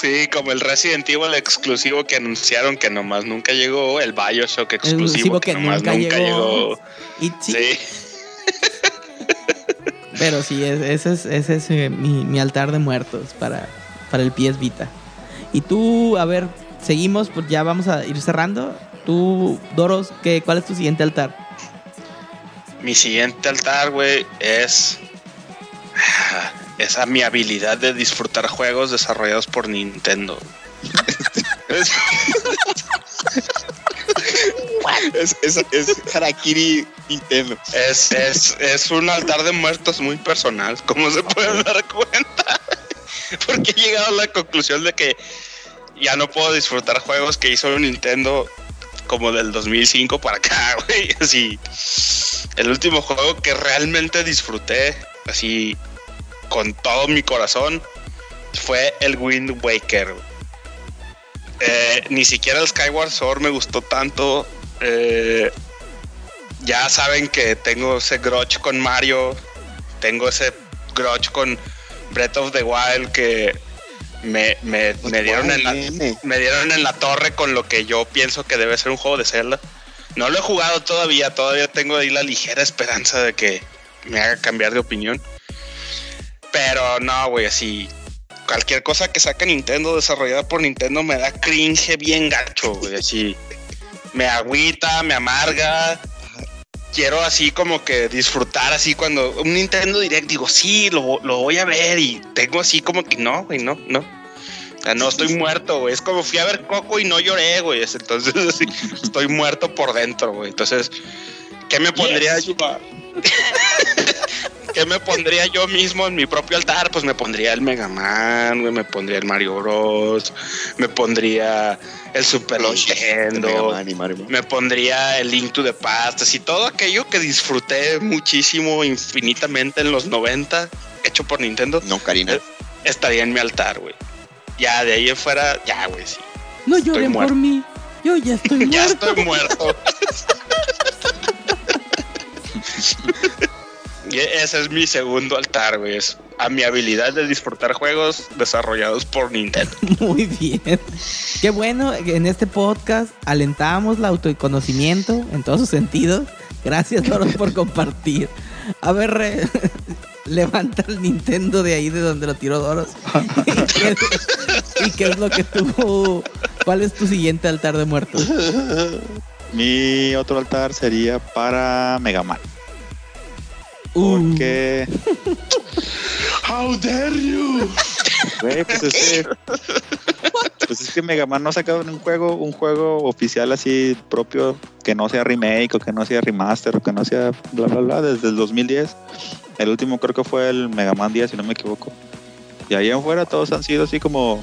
Sí, como el Resident Evil exclusivo que anunciaron que nomás nunca llegó, el Bioshock exclusivo exclusivo que, que nomás nunca nunca, llegó. sí, pero sí, es- ese es, ese es eh, mi, mi altar de muertos para, para el PS Vita. Y tú, a ver, seguimos, pues ya vamos a ir cerrando. Tú, Doros, ¿qué, ¿cuál es tu siguiente altar? Mi siguiente altar, güey, es esa mi habilidad de disfrutar juegos desarrollados por Nintendo. Es- Es, es, es Harakiri Nintendo. Es, es, es un altar de muertos muy personal, como se pueden dar cuenta. Porque he llegado a la conclusión de que ya no puedo disfrutar juegos que hizo Nintendo como del 2005 para acá, güey. Así, el último juego que realmente disfruté, así, con todo mi corazón, fue el Wind Waker. Eh, ni siquiera el Skyward Sword me gustó tanto. Eh, ya saben que tengo ese grudge con Mario, tengo ese grudge con Breath of the Wild que me, me, Pues me dieron en la, me dieron en la torre con lo que yo pienso que debe ser un juego de Zelda. No lo he jugado todavía, todavía tengo ahí la ligera esperanza de que me haga cambiar de opinión. Pero no, güey, así cualquier cosa que saque Nintendo desarrollada por Nintendo me da cringe bien gacho, güey, así me agüita, me amarga. Quiero así como que disfrutar así cuando un Nintendo Direct digo, sí, lo, lo voy a ver y tengo así como que no, güey, no, no. O sea, no estoy muerto, güey. Es como fui a ver Coco y no lloré, güey. Es- Entonces, así, estoy muerto por dentro, güey. Entonces, ¿qué me pondría Yes, yo? ¿Qué me pondría yo mismo en mi propio altar? Pues me pondría el Mega Man, güey, me pondría el Mario Bros, me pondría el Super Nintendo, Man y Mario Bros. me pondría el Link to the Past, así todo aquello que disfruté muchísimo, infinitamente en los 90, hecho por Nintendo, No, Karina. estaría en mi altar, güey. Ya, de ahí en fuera, ya, güey, sí. No lloren por mí. Yo ya estoy Ya muerto. estoy muerto. Y ese es mi segundo altar, güey. Es a mi habilidad de disfrutar juegos desarrollados por Nintendo. Muy bien. Qué bueno, en este podcast alentamos el autoconocimiento en todos sus sentidos. Gracias, Doros, por compartir. A ver, re- levanta el Nintendo de ahí de donde lo tiró Doros. ¿Y qué, y qué es lo que tú... ¿Cuál es tu siguiente altar de muertos? Mi otro altar sería para Mega Man. Uh, Porque, How dare you? güey, pues es que. Pues es que Mega Man no ha sacado un juego, un juego oficial así propio que no sea remake o que no sea remaster o que no sea bla bla bla desde el 2010. El último creo que fue el Mega Man 10, si no me equivoco. Y ahí afuera todos han sido así como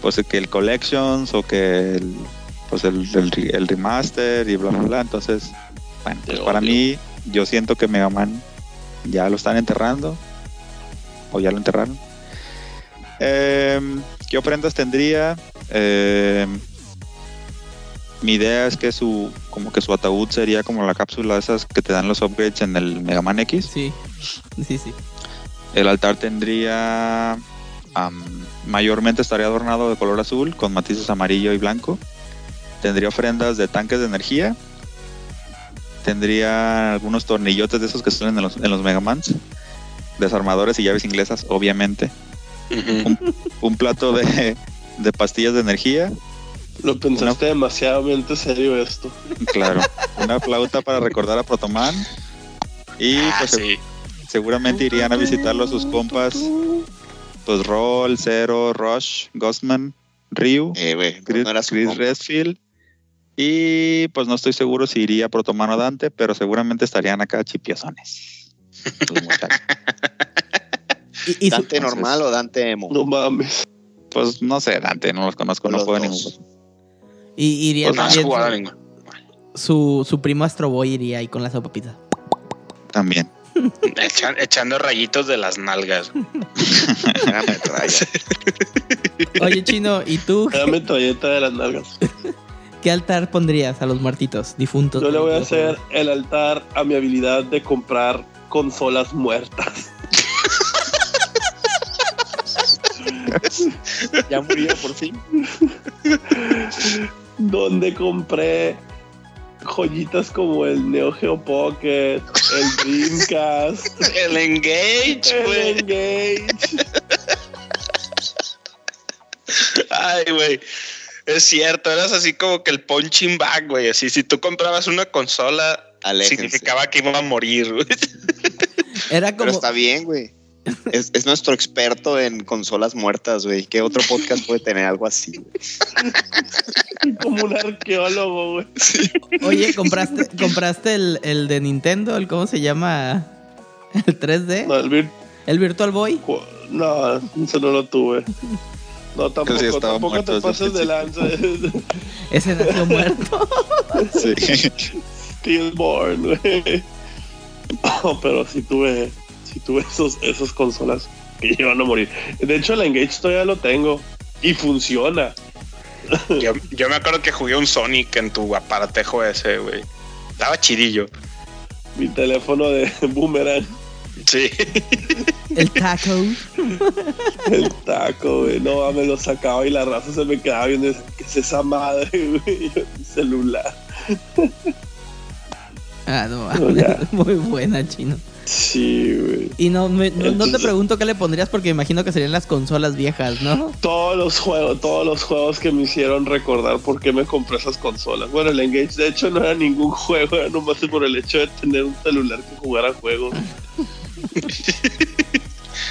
pues que el Collections o que el pues el, el, el remaster y bla bla bla. Entonces, bueno, pues para mí, yo siento que Mega Man ya lo están enterrando. O ya lo enterraron. Em, ¿Qué ofrendas tendría? Em, mi idea es que su como que su ataúd sería como la cápsula esas que te dan los upgrades en el Mega Man X. sí, sí, sí. El altar tendría mayormente estaría adornado de color azul con matices amarillo y blanco. Tendría ofrendas de tanques de energía. Tendría algunos tornillotes de esos que suelen en los, en los Megamans. Desarmadores y llaves inglesas, obviamente. Un plato de, de pastillas de energía. Lo pensaste demasiadamente serio esto. Claro. Una flauta para recordar a Protoman. Y Ah, pues sí. seguramente irían a visitarlo sus compas. Pues Roll, Zero, Rush, Ghostman, Ryu. Eh, güey, Chris, no Chris. Redfield. Y pues no estoy seguro si iría Protomano Dante, pero seguramente estarían acá chipiosones. Y, y ¿Dante normal o Dante emo? No mames. pues no sé, Dante, no los conozco, no Los juego dos. ninguno. y iría Pues No también jugado su, su, su primo Astro Boy iría ahí con la sopapita. También. Echan- echando rayitos de las nalgas. Oye, Chino, ¿y tú Dame toalleta de las nalgas. Qué altar pondrías a los muertitos, difuntos? Yo le voy a hacer el altar a mi habilidad de comprar consolas muertas. ya murió por fin. Donde compré joyitas como el Neo Geo Pocket, el Dreamcast, El Engage, el. Engage. Ay, güey. Es cierto, eras así como que el punching bag, güey. Así, si tú comprabas una consola, Aléjense. significaba que iba a morir, güey. Era Pero como está bien, güey. Es, es nuestro experto en consolas muertas, güey. ¿Qué otro podcast puede tener algo así? güey? Como un arqueólogo, güey. Oye, ¿compraste, compraste el, el de Nintendo? ¿El cómo se llama? ¿El 3D? No, el Vir- ¿El Virtual Boy? no, eso no lo tuve. No, tampoco, sí tampoco muerto te pases de lanza. Ese nació muerto. Sí. Stillborn, güey. No, pero sí tuve, sí tuve esos, esas consolas que iban a morir. De hecho, el Engage todavía lo tengo y funciona. Yo, yo me acuerdo que jugué un Sonic en tu aparatejo ese, güey. Estaba chidillo. Mi teléfono de Boomerang, Sí. El taco. el taco, güey. No, me lo sacaba y la raza se me quedaba viendo. ¿Qué es esa madre, güey? Celular. Ah, no, No, muy buena, chino. Sí, güey. Y no, me- no, no te pregunto qué le pondrías porque me imagino que serían las consolas viejas, ¿no? Todos los juegos, todos los juegos que me hicieron recordar por qué me compré esas consolas. Bueno, el Engage de hecho no era ningún juego, era nomás por el hecho de tener un celular que jugara juegos.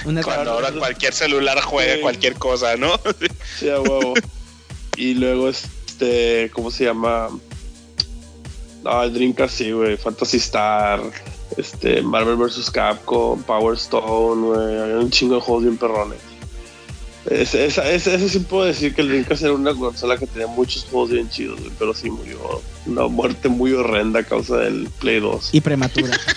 Una Cuando ahora cualquier celular juega Sí. cualquier cosa, ¿no? Sí, a huevo. y luego este, ¿cómo se llama? No, el Dreamcast sí, güey. Fantasy Star, este, Marvel vs. Capcom, Power Stone, güey. Había un chingo de juegos bien perrones. Ese sí puedo decir que el Dreamcast era una consola que tenía muchos juegos bien chidos, güey, pero sí murió. Una muerte muy horrenda a causa del Play 2. y prematura.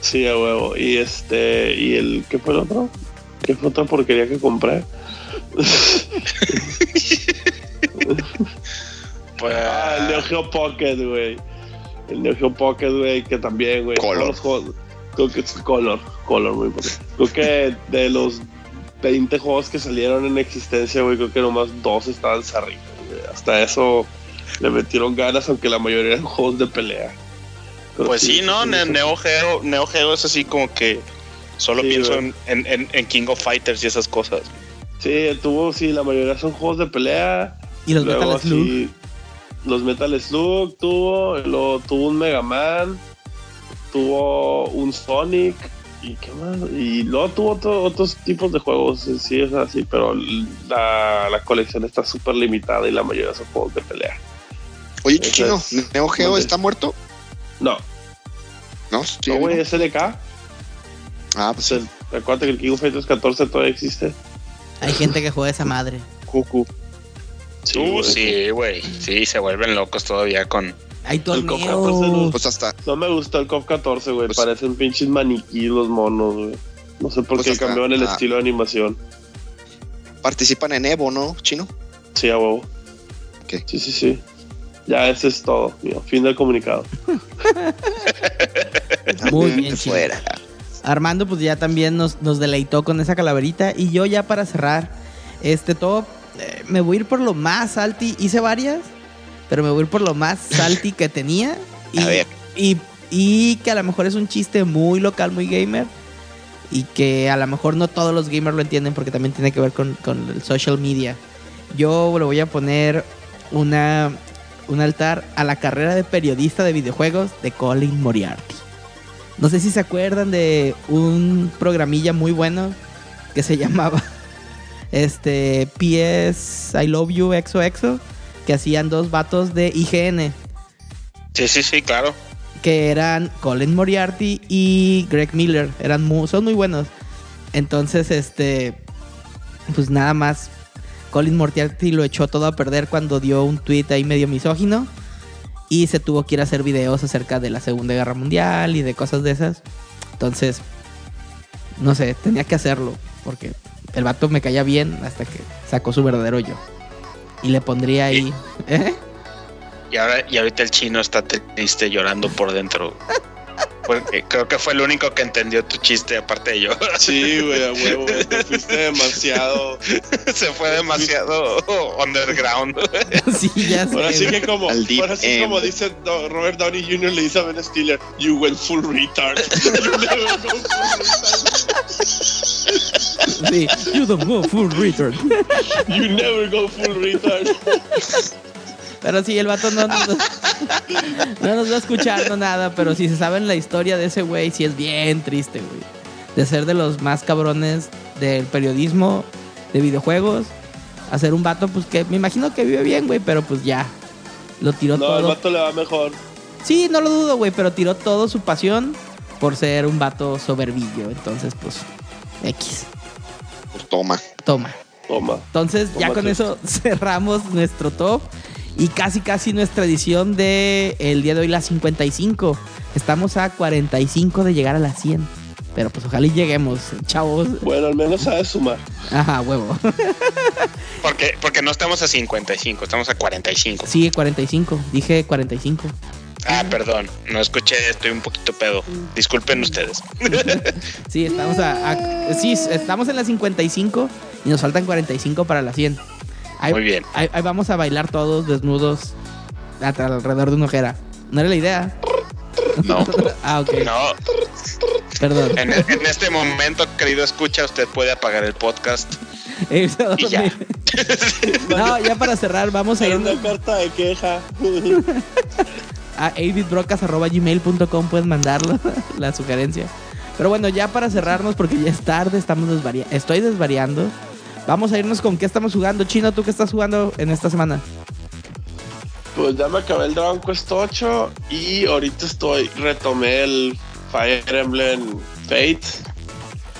Sí, a huevo. Y este, y el, ¿qué fue el otro? ¿Qué fue otra porquería que compré? Pues, Ah, el Neo Geo Pocket, güey. El Neo Geo Pocket, güey, que también, güey. Color. todos los juegos- Creo que es Color, Color, muy importante. Creo que de los 20 juegos que salieron en existencia, güey, creo que nomás dos estaban zarritos, güey. Hasta eso le metieron ganas, aunque la mayoría eran juegos de pelea. Pero pues sí, ¿no? Sí, Neo Geo, Neo Geo es así como que solo Sí, pienso güey. en, en- en King of Fighters y esas cosas. Sí, tuvo, sí, la mayoría son juegos de pelea. Y los Luego, Metal Slug. Los Metal Slug tuvo, luego tuvo un Mega Man. tuvo un Sonic y qué más. Y luego tuvo otro- otros tipos de juegos, sí es así, pero la, la colección está súper limitada y la mayoría son juegos de pelea. Oye, Eso Chino, es- ¿Neo Geo está muerto? No, No, sí, no, güey, ¿no? es LK. Ah, pues el, recuerda que el King of Fighters 14 todavía existe. Hay gente que juega esa madre. Cucu. Sí, Uh, güey. sí, güey. Sí, se vuelven locos todavía con. Hay El Coca torneos. Pues hasta, No me gustó el COP 14, güey. Pues- Parecen pinches maniquí los monos, güey. No sé por Pues qué hasta- cambiaron el ah. estilo de animación. participan en Evo, ¿no, Chino? Sí, a huevo. Ok. Sí, sí, sí. Ya, ese es todo. mío. Fin del comunicado. Muy bien, Chino. fuera. Armando pues ya también nos, nos deleitó con esa calaverita. Y yo ya para cerrar este top, eh, me voy a ir por lo más salty. Hice varias, pero me voy a ir por lo más salty que tenía. Y, A ver. Y, y que a lo mejor es un chiste muy local, muy gamer. Y que a lo mejor no todos los gamers lo entienden porque también tiene que ver con, con el social media. Yo le voy a poner una, un altar a la carrera de periodista de videojuegos de Colin Moriarty. No sé si se acuerdan de un programilla muy bueno que se llamaba este PS I Love You XOXO que hacían dos vatos de IGN Sí, sí, sí, claro. que eran Colin Moriarty y Greg Miller. Eran mu- son muy buenos. Entonces, este, pues nada más, Colin Moriarty lo echó todo a perder cuando dio un tweet ahí medio misógino y se tuvo que ir a hacer videos acerca de la Segunda Guerra Mundial y de cosas de esas. Entonces, no sé, tenía que hacerlo porque el vato me caía bien hasta que sacó su verdadero yo. Y le pondría ahí... ¿Eh? Y ahora, y ahorita el chino está triste llorando por dentro. Porque creo que fue el único que entendió tu chiste, aparte de yo. Sí, güey, a huevo. Te fuiste demasiado. Se fue demasiado underground. sí, ya sé. Ahora sí que como, ahora sí como dice Robert Downey Jr. le dice a Ben Stiller, you went full retard. You never go full Sí, you don't go full retard. You never go full retard. Pero sí, el vato no, nos- no nos va a escuchar, no nada. Pero si se saben la historia de ese güey, sí es bien triste, güey. De ser de los más cabrones del periodismo de videojuegos. A ser un vato, pues que me imagino que vive bien, güey. Pero pues ya. Lo tiró No, al todo. vato le va mejor. Sí, no lo dudo, güey. Pero tiró todo su pasión por ser un vato soberbillo. Entonces, pues, X. Pues toma. Toma. Toma. Entonces, ya Toma con tú. eso cerramos nuestro top y casi casi nuestra edición de el día de hoy la 55. Estamos a 45 de llegar a las 100. Pero pues ojalá y lleguemos, chavos. Bueno, al menos sabes sumar. Ajá, huevo. Porque, porque no estamos a 55, estamos a 45. Sí, 45. Dije 45. Ah, perdón, no escuché, estoy un poquito pedo. Disculpen ustedes. Sí, estamos a, a- sí, estamos en la 55 y nos faltan 45 para la 100. Ahí, Muy bien. ahí- ahí vamos a bailar todos desnudos alrededor de una ojera. ¿No era la idea? No. ah, ok. No, Perdón. en, en este momento, querido escucha, usted puede apagar el podcast. Y ya. No, ya para cerrar, vamos a irnos una carta de queja. A avidbrocas.gmail.com pueden mandarlo, la sugerencia. Pero bueno, ya para cerrarnos, porque ya es tarde, estamos desvariando. Estoy desvariando. Vamos a irnos con qué estamos jugando. Chino, ¿tú qué estás jugando en esta semana? Pues ya me acabé el Dragon Quest 8 y ahorita estoy, retomé el Fire Emblem Fate.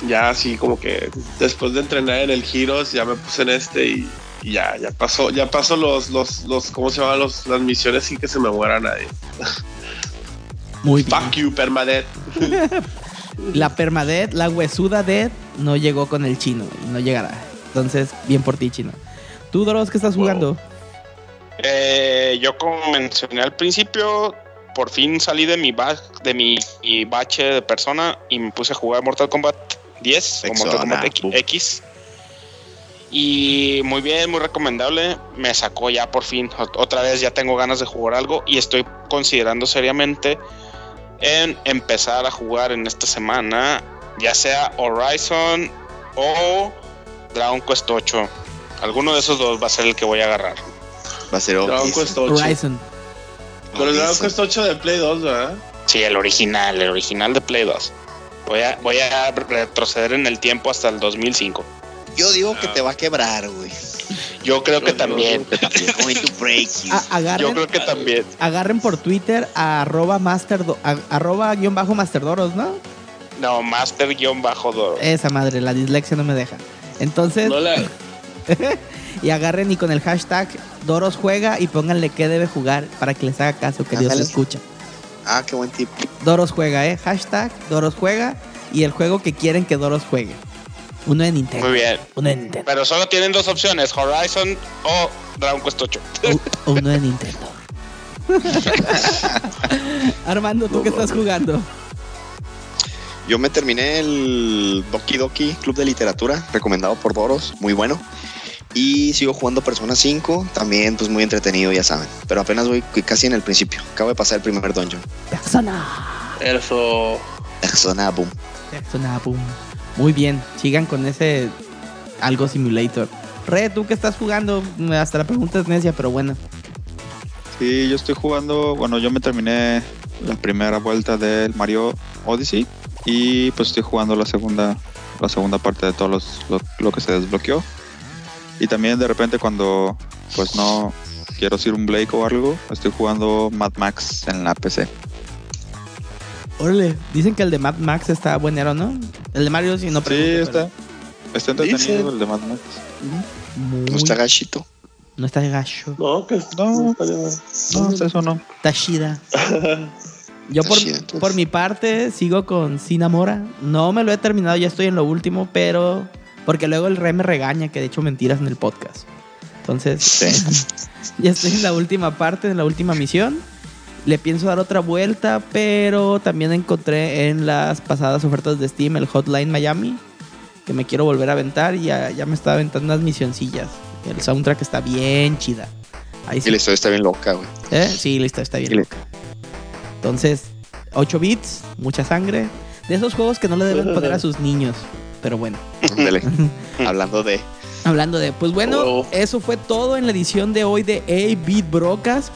Ya así como que después de entrenar en el Heroes ya me puse en este y, y ya, ya pasó, ya pasó los, los, los, ¿cómo se llaman? Los, las misiones sin que se me muera nadie. Muy bien. Fuck you, permadeath. La permadeath, la huesuda dead, no llegó con el chino y no llegará. Entonces, bien por ti, chino. ¿Tú, Doros, qué estás Wow. jugando? Eh, yo como mencioné al principio, por fin salí de mi, ba- de mi, mi bache de persona y me puse a jugar Mortal Kombat 10 o Mortal Kombat. X. Y muy bien, muy recomendable. Me sacó ya por fin. ot- Otra vez ya tengo ganas de jugar algo y estoy considerando seriamente en empezar a jugar en esta semana, ya sea Horizon o Dragon Quest 8. Alguno de esos dos va a ser el que voy a agarrar. Va a ser Dragon. Quest 8. Horizon. Pero el Dragon Quest 8 de Play 2, ¿verdad? Sí, el original, el original de Play 2. Voy a, voy a retroceder en el tiempo hasta el 2005. Yo digo que te va a quebrar, güey. Yo creo que también. Yo creo que también. agarren por Twitter a arroba master, a- arroba guion bajo masterdoros, ¿no? No, Master-Doro. Esa madre, la dislexia no me deja. Entonces, No y agarren y con el hashtag Doros juega y pónganle qué debe jugar para que les haga caso, que Dios Ándale. escucha. Ah, qué buen tip. Doros juega, eh. Hashtag Doros juega y el juego que quieren que Doros juegue. Uno de Nintendo. Muy bien. Uno de Nintendo. Pero solo tienen dos opciones, Horizon o Dragon Quest 8. O uno de Nintendo. Armando, ¿tú qué estás jugando? Yo me terminé el Doki Doki Club de Literatura, recomendado por Doros, muy bueno. Y sigo jugando Persona 5, también pues muy entretenido, ya saben. Pero apenas voy casi en el principio. Acabo de pasar el primer dungeon. Persona. eso. Persona, boom. Persona, boom. Muy bien, sigan con ese algo simulator. Re, ¿tú qué estás jugando? Hasta la pregunta es necia, pero bueno. Sí, yo estoy jugando, bueno, yo me terminé la primera vuelta del Mario Odyssey y pues estoy jugando la segunda la segunda parte de todo los, lo, que se desbloqueó. Y también de repente cuando pues no quiero ir un Blake o algo, estoy jugando Mad Max en la PC. Órale, dicen que el de Mad Max está buenero, ¿no? El de Mario sí no Sí, pregunto, está, está entretenido el de Mad Max. muy- No está gachito. no está gacho. No, que No. No, hasta eso no. Está chida. Yo por, por mi parte sigo con Sinamora. No me lo he terminado, ya estoy en lo último, pero... Porque luego el re me regaña que he dicho mentiras en el podcast. Entonces, ya estoy en la última parte, en la última misión. Le pienso dar otra vuelta, pero también encontré en las pasadas ofertas de Steam el Hotline Miami, que me quiero volver a aventar y ya, ya me está aventando unas misioncillas. El soundtrack está bien chida. Ahí sí. Y la historia está bien loca, güey. ¿Eh? Sí, listo, está bien. Le- Entonces, 8 bits, mucha sangre. De esos juegos que no le deben poner a sus niños. Pero bueno, Ándale. Hablando de. hablando de. Pues bueno, Oh. eso fue todo en la edición de hoy de A-Beat Brocas.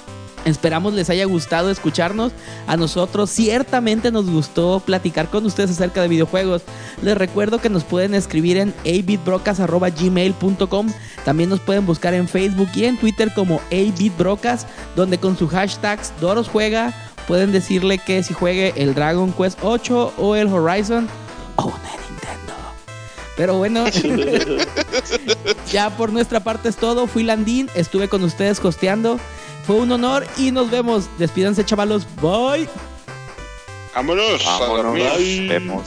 Esperamos les haya gustado escucharnos. A nosotros ciertamente nos gustó platicar con ustedes acerca de videojuegos. Les recuerdo que nos pueden escribir en abitbrocas.gmail.com. También nos pueden buscar en Facebook y en Twitter como abitbrocas, donde con su hashtags Doros Juega pueden decirle que si juegue el Dragon Quest 8 o el Horizon o una Nintendo. Pero bueno, ya por nuestra parte es todo. Fui Landín, estuve con ustedes costeando. Fue un honor y nos vemos. Despídanse, chavalos. Bye. Vámonos. a Vámonos. dormir. Ay. Vemos.